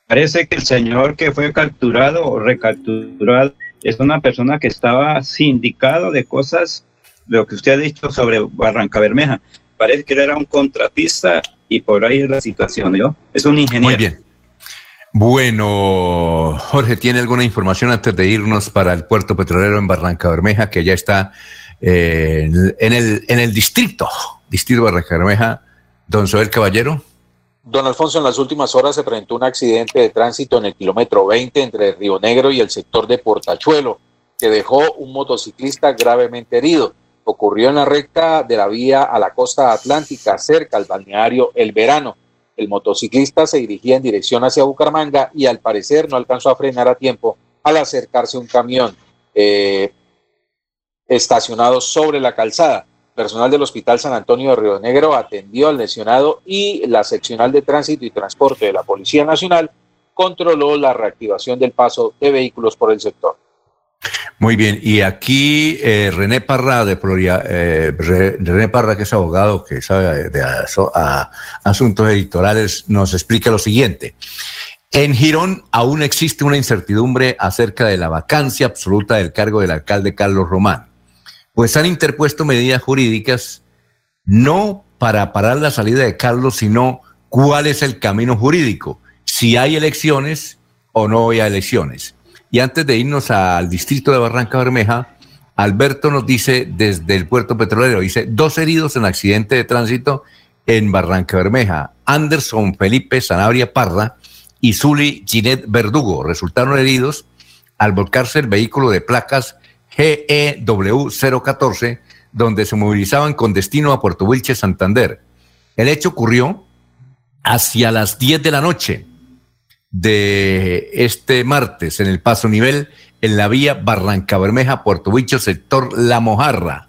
parece que el señor que fue capturado o recapturado es una persona que estaba sindicado de cosas, lo que usted ha dicho sobre Barranca Bermeja. Parece que él era un contratista y por ahí es la situación, ¿yo? Es un ingeniero. Muy bien. Bueno, Jorge, ¿tiene alguna información antes de irnos para el puerto petrolero en Barranca Bermeja, que ya está eh, en, el, en el distrito, distrito Barranca Bermeja, don Soel Caballero? Don Alfonso, en las últimas horas se presentó un accidente de tránsito en el kilómetro 20 entre Río Negro y el sector de Portachuelo, que dejó un motociclista gravemente herido. Ocurrió en la recta de la vía a la costa atlántica, cerca al balneario El Verano. El motociclista se dirigía en dirección hacia Bucaramanga y al parecer no alcanzó a frenar a tiempo al acercarse un camión eh, estacionado sobre la calzada. Personal del Hospital San Antonio de Río Negro atendió al lesionado y la seccional de tránsito y transporte de la Policía Nacional controló la reactivación del paso de vehículos por el sector. Muy bien, y aquí eh, René Parra de eh, Re- René Parra, que es abogado, que sabe de asuntos editoriales, nos explica lo siguiente. En Girón aún existe una incertidumbre acerca de la vacancia absoluta del cargo del alcalde Carlos Román, pues han interpuesto medidas jurídicas no para parar la salida de Carlos, sino cuál es el camino jurídico, si hay elecciones o no hay elecciones. Y antes de irnos al distrito de Barranca Bermeja, Alberto nos dice desde el puerto petrolero, dice, dos heridos en accidente de tránsito en Barranca Bermeja. Anderson Felipe Sanabria Parra y Zuli Ginette Verdugo resultaron heridos al volcarse el vehículo de placas E GEW 014, donde se movilizaban con destino a Puerto Wilche, Santander. El hecho ocurrió hacia las 10 de la noche de este martes en el paso nivel en la vía Barranca Bermeja, Puerto Huicho, sector La Mojarra.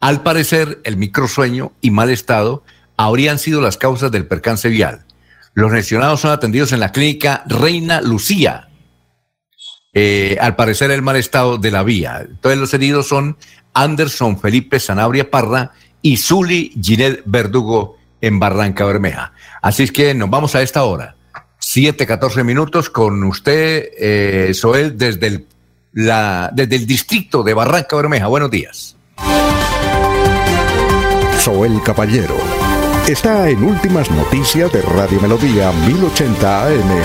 Al parecer, el microsueño y mal estado habrían sido las causas del percance vial. Los lesionados son atendidos en la clínica Reina Lucía. Eh, al parecer, el mal estado de la vía. Entonces, los heridos son Anderson Felipe Sanabria Parra y Zuli Ginel Verdugo en Barranca Bermeja. Así es que nos vamos a esta hora. 7, 14 minutos con usted, eh, Soel, desde el, la, desde el distrito de Barranca Bermeja. Buenos días. Soel Caballero está en Últimas Noticias de Radio Melodía 1080 AM.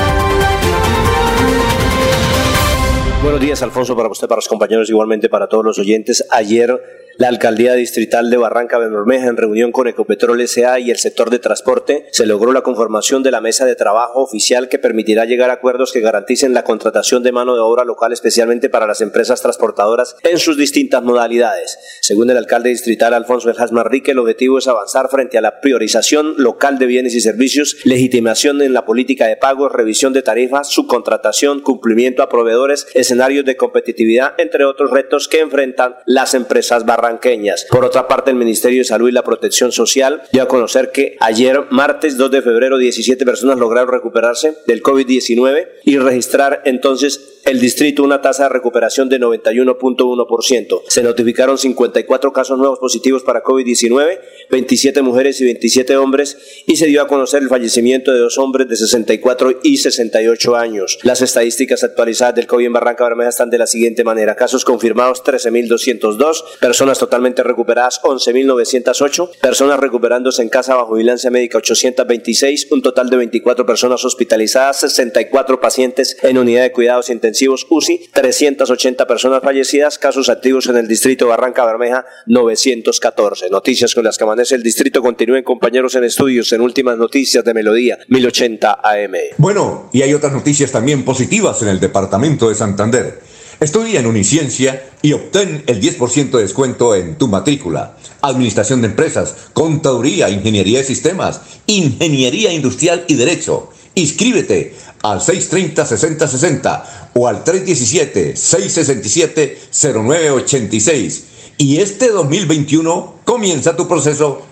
Buenos días, Alfonso, para usted, para los compañeros, igualmente para todos los oyentes. Ayer, la alcaldía distrital de Barranca Bermeja, en reunión con Ecopetrol S.A. y el sector de transporte, se logró la conformación de la mesa de trabajo oficial que permitirá llegar a acuerdos que garanticen la contratación de mano de obra local, especialmente para las empresas transportadoras en sus distintas modalidades. Según el alcalde distrital Alfonso Eljas Manrique, el objetivo es avanzar frente a la priorización local de bienes y servicios, legitimación en la política de pagos, revisión de tarifas, subcontratación, cumplimiento a proveedores, escenarios de competitividad, entre otros retos que enfrentan las empresas barranqueñas. Por otra parte, el Ministerio de Salud y la Protección Social dio a conocer que ayer, martes 2 de febrero, 17 personas lograron recuperarse del COVID-19 y registrar entonces el distrito una tasa de recuperación de 91.1%. Se notificaron 54 casos nuevos positivos para COVID-19, 27 mujeres y 27 hombres, y se dio a conocer el fallecimiento de dos hombres de 64 y 68 años. Las estadísticas actualizadas del COVID en Barranca Bermeja están de la siguiente manera. Casos confirmados 13.202, personas totalmente recuperadas 11.908, personas recuperándose en casa bajo vigilancia médica 826, un total de 24 personas hospitalizadas, 64 pacientes en unidad de cuidados intensivos UCI, 380 personas fallecidas, casos activos en el distrito Barranca Bermeja 914. Noticias con las que amanece el distrito. Continúen compañeros en estudios en últimas noticias de Melodía 1080 AM. Bueno, y hay otras noticias también positivas en el departamento de Santander. Estudia en Uniciencia y obtén el 10% de descuento en tu matrícula. Administración de empresas, contaduría, ingeniería de sistemas, ingeniería industrial y derecho. Inscríbete al 630-6060 o al 317-667-0986. Y este 2021 comienza tu proceso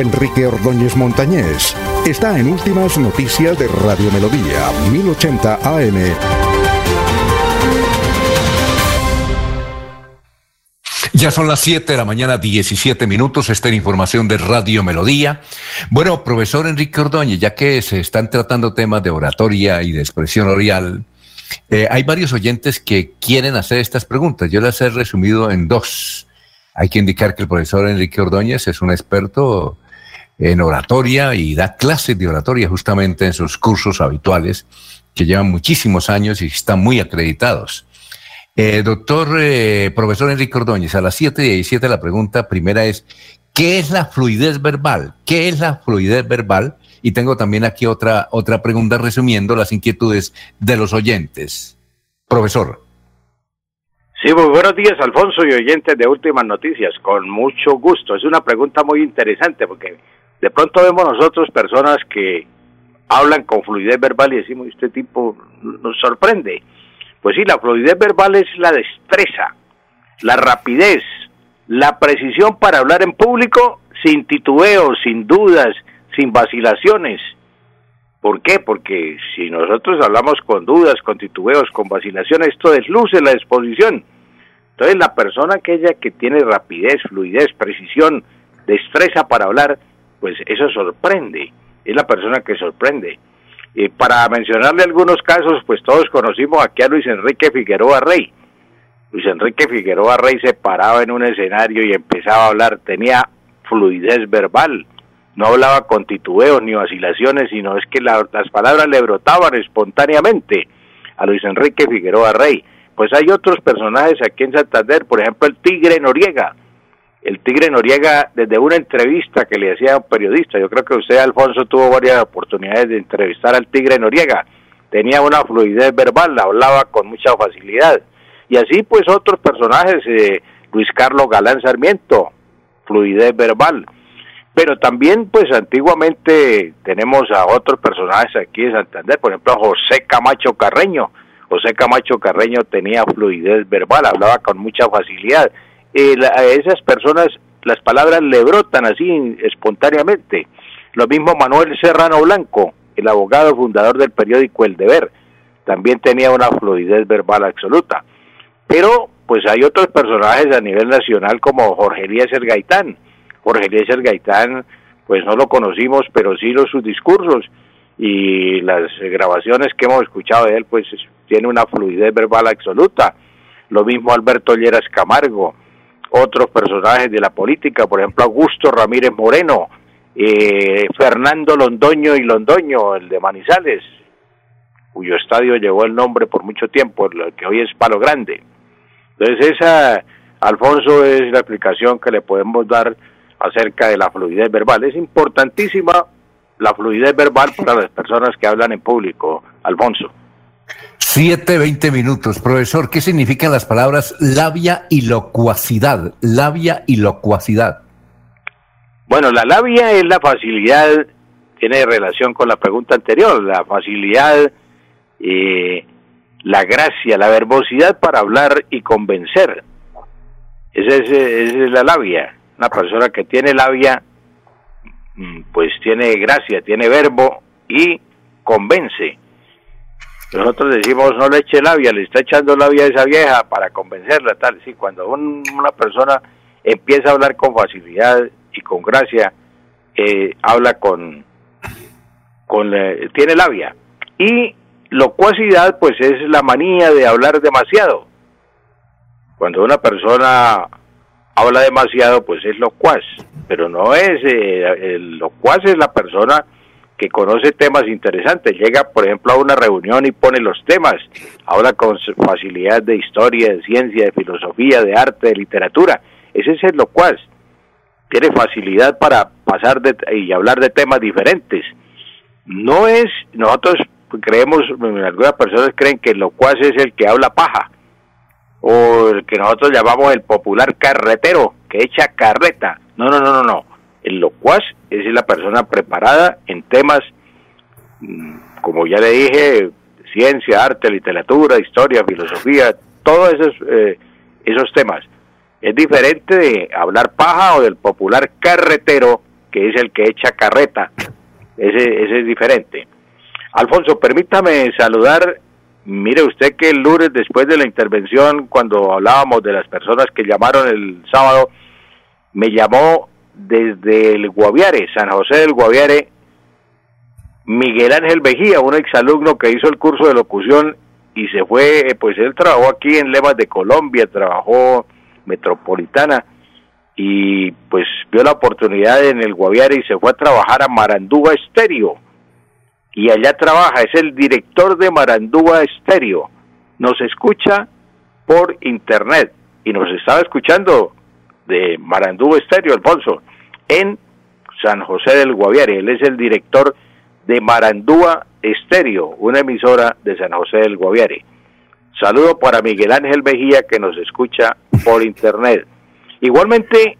Enrique Ordóñez Montañés está en Últimas Noticias de Radio Melodía, 1080 AM. Ya son las 7 de la mañana, 17 minutos. Esta es información de Radio Melodía. Bueno, profesor Enrique Ordóñez, ya que se están tratando temas de oratoria y de expresión oral, eh, hay varios oyentes que quieren hacer estas preguntas. Yo las he resumido en dos. Hay que indicar que el profesor Enrique Ordóñez es un experto en oratoria y da clases de oratoria justamente en sus cursos habituales que llevan muchísimos años y están muy acreditados. Eh, doctor, eh, profesor Enrique Ordóñez, a las 7 y 17 la pregunta primera es, ¿qué es la fluidez verbal? ¿Qué es la fluidez verbal? Y tengo también aquí otra, otra pregunta resumiendo las inquietudes de los oyentes. Profesor. Sí, muy buenos días, Alfonso y oyentes de Últimas Noticias. Con mucho gusto. Es una pregunta muy interesante porque de pronto vemos nosotros personas que hablan con fluidez verbal y decimos, este tipo nos sorprende. Pues sí, la fluidez verbal es la destreza, la rapidez, la precisión para hablar en público sin titubeos, sin dudas, sin vacilaciones. ¿Por qué? Porque si nosotros hablamos con dudas, con titubeos, con vacilaciones, esto desluce la exposición. Entonces la persona aquella que tiene rapidez, fluidez, precisión, destreza para hablar, pues eso sorprende, es la persona que sorprende. Y para mencionarle algunos casos, pues todos conocimos aquí a Luis Enrique Figueroa Rey. Luis Enrique Figueroa Rey se paraba en un escenario y empezaba a hablar, tenía fluidez verbal, no hablaba con titubeos ni vacilaciones, sino es que las palabras le brotaban espontáneamente a Luis Enrique Figueroa Rey. Pues hay otros personajes aquí en Santander, por ejemplo el Tigre Noriega, el Tigre Noriega desde una entrevista que le hacía a un periodista. Yo creo que usted, Alfonso, tuvo varias oportunidades de entrevistar al Tigre Noriega. Tenía una fluidez verbal, hablaba con mucha facilidad. Y así pues otros personajes, eh, Luis Carlos Galán Sarmiento, fluidez verbal. Pero también pues antiguamente tenemos a otros personajes aquí en Santander, por ejemplo José Camacho Carreño. José Camacho Carreño tenía fluidez verbal, hablaba con mucha facilidad eh, a esas personas las palabras le brotan así espontáneamente. Lo mismo Manuel Serrano Blanco, el abogado fundador del periódico El Deber, también tenía una fluidez verbal absoluta. Pero pues hay otros personajes a nivel nacional como Jorge Eliezer Gaitán. Jorge Eliezer Gaitán, pues no lo conocimos, pero sí los sus discursos y las grabaciones que hemos escuchado de él, pues tiene una fluidez verbal absoluta. Lo mismo Alberto Lleras Camargo, otros personajes de la política, por ejemplo Augusto Ramírez Moreno, eh, Fernando Londoño y Londoño, el de Manizales, cuyo estadio llevó el nombre por mucho tiempo, el que hoy es Palo Grande. Entonces esa, Alfonso, es la explicación que le podemos dar acerca de la fluidez verbal. Es importantísima la fluidez verbal para las personas que hablan en público, Alfonso. Siete, veinte minutos. Profesor, ¿qué significan las palabras labia y locuacidad? Labia y locuacidad. Bueno, la labia es la facilidad, tiene relación con la pregunta anterior, la facilidad, eh, la gracia, la verbosidad para hablar y convencer. Esa es, esa es la labia. Una persona que tiene labia, mm, pues tiene gracia, tiene verbo y convence. Nosotros decimos, no le eche labia, le está echando labia a esa vieja para convencerla, tal. Sí, cuando una persona empieza a hablar con facilidad y con gracia, eh, habla con, con tiene labia. Y locuacidad, pues es la manía de hablar demasiado. Cuando una persona habla demasiado, pues es locuaz, pero no es, eh, el locuaz es la persona que conoce temas interesantes, llega por ejemplo a una reunión y pone los temas, habla con facilidad de historia, de ciencia, de filosofía, de arte, de literatura, ese es el locuaz, tiene facilidad para pasar de, y hablar de temas diferentes. No es, nosotros creemos, algunas personas creen que el locuaz es el que habla paja, o el que nosotros llamamos el popular carretero, que echa carreta. No, no, no, no, no. El locuaz es la persona preparada en temas, mm, como ya le dije, ciencia, arte, literatura, historia, filosofía, todos esos, eh, esos temas. Es diferente de hablar paja o del popular carretero, que es el que echa carreta. Ese, ese es diferente. Alfonso, permítame saludar Mire usted que el lunes, después de la intervención, cuando hablábamos de las personas que llamaron el sábado, me llamó desde el Guaviare, San José del Guaviare, Miguel Ángel Vejía, un exalumno que hizo el curso de locución y se fue, eh, pues él trabajó aquí en Lemas de Colombia, trabajó Metropolitana y pues vio la oportunidad en el Guaviare y se fue a trabajar a Marandúa Estéreo y allá trabaja, es el director de Marandúa Estéreo. Nos escucha por internet y nos estaba escuchando de Marandúa Estéreo, Alfonso, en San José del Guaviare. Él es el director de Marandúa Estéreo, una emisora de San José del Guaviare. Saludo para Miguel Ángel Mejía que nos escucha por internet. Igualmente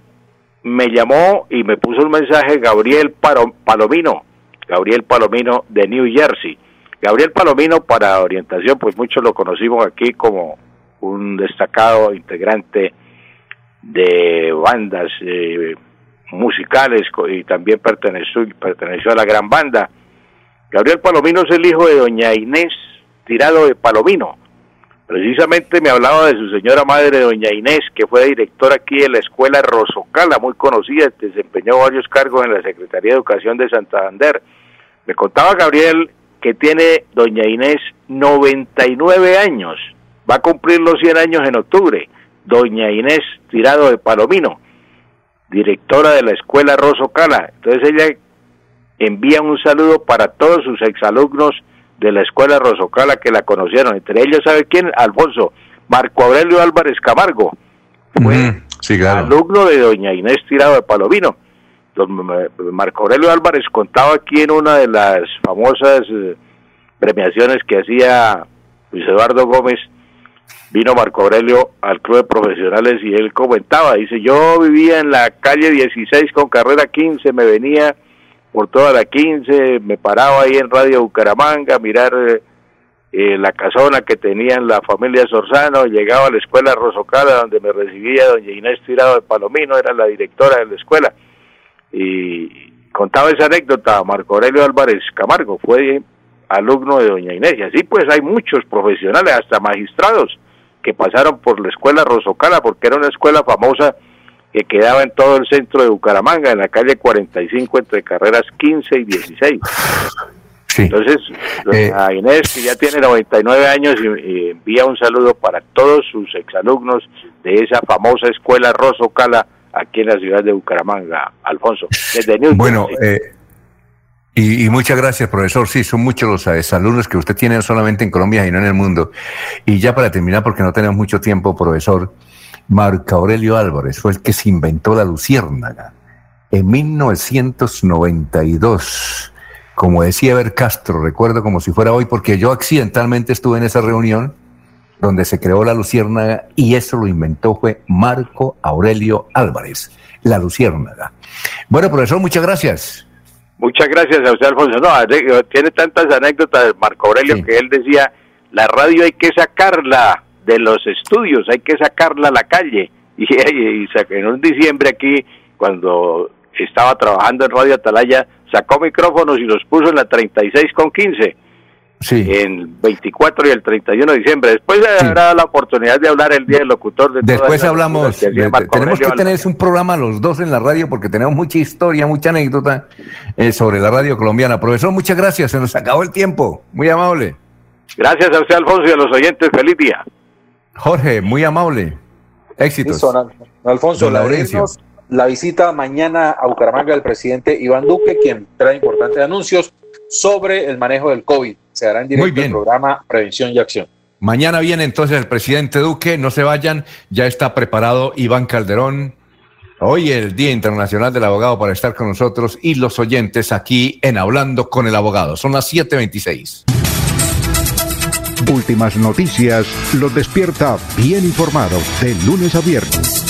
me llamó y me puso un mensaje Gabriel Palomino, Gabriel Palomino de New Jersey. Gabriel Palomino, para orientación, pues muchos lo conocimos aquí como un destacado integrante de bandas eh, musicales y también perteneció, perteneció a la gran banda. Gabriel Palomino es el hijo de doña Inés Tirado de Palomino. Precisamente me hablaba de su señora madre, doña Inés, que fue directora aquí de la escuela Rosocala, muy conocida, desempeñó varios cargos en la Secretaría de Educación de Santander. Me contaba Gabriel que tiene doña Inés 99 años, va a cumplir los 100 años en octubre. Doña Inés Tirado de Palomino, directora de la escuela Rosocala. Entonces ella envía un saludo para todos sus exalumnos de la escuela Rosocala que la conocieron. Entre ellos, ¿sabe quién? Alfonso, Marco Aurelio Álvarez Camargo. Fue alumno de doña Inés Tirado de Palomino. Marco Aurelio Álvarez contaba aquí en una de las famosas eh, premiaciones que hacía Luis Eduardo Gómez, vino Marco Aurelio al club de profesionales y él comentaba, dice, yo vivía en la calle 16 con carrera 15, me venía por toda la 15, me paraba ahí en Radio Bucaramanga a mirar eh, la casona que tenían la familia Sorzano, llegaba a la escuela Rosocala donde me recibía doña Inés Tirado de Palomino, era la directora de la escuela y contaba esa anécdota Marco Aurelio Álvarez Camargo, fue alumno de doña Inés, y así pues hay muchos profesionales, hasta magistrados, que pasaron por la escuela Rosocala, porque era una escuela famosa que quedaba en todo el centro de Bucaramanga, en la calle 45, entre carreras 15 y 16. Entonces, eh, Inés, que ya tiene 99 años, y, envía un saludo para todos sus exalumnos de esa famosa escuela Rosocala, aquí en la ciudad de Bucaramanga, Alfonso. Desde bueno, eh, y, muchas gracias, profesor. Sí, son muchos los eh, alumnos que usted tiene no solamente en Colombia, sino en el mundo. Y ya para terminar, porque no tenemos mucho tiempo, profesor, Marco Aurelio Álvarez fue el que se inventó la luciérnaga en 1992 como decía Eber Castro, recuerdo como si fuera hoy, porque yo accidentalmente estuve en esa reunión donde se creó la luciérnaga y eso lo inventó fue Marco Aurelio Álvarez, la luciérnaga. Bueno, profesor, muchas gracias. Muchas gracias a usted, Alfonso. No, tiene tantas anécdotas, Marco Aurelio, que él decía, la radio hay que sacarla de los estudios, hay que sacarla a la calle. Y, y, en un diciembre aquí, cuando estaba trabajando en Radio Atalaya, sacó micrófonos y los puso en la 36 con 15 Sí. En 24 y el 31 de diciembre. Después habrá la oportunidad de hablar el día del locutor. De Después hablamos. Que de, tenemos que tener un programa los dos en la radio porque tenemos mucha historia, mucha anécdota eh, sobre la radio colombiana. Profesor, muchas gracias. Se nos acabó el tiempo. Muy amable. Gracias a usted, Alfonso, y a los oyentes. Feliz día. Jorge, muy amable. Éxitos. Alfonso, la, la visita mañana a Bucaramanga del presidente Iván Duque, quien trae importantes anuncios sobre el manejo del COVID. Se hará en directo el programa Prevención y Acción. Mañana viene entonces el presidente Duque, no se vayan, ya está preparado Iván Calderón. Hoy el Día Internacional del Abogado para estar con nosotros y los oyentes aquí en Hablando con el Abogado. Son las 7.26. Últimas noticias los despierta bien informados de lunes a viernes.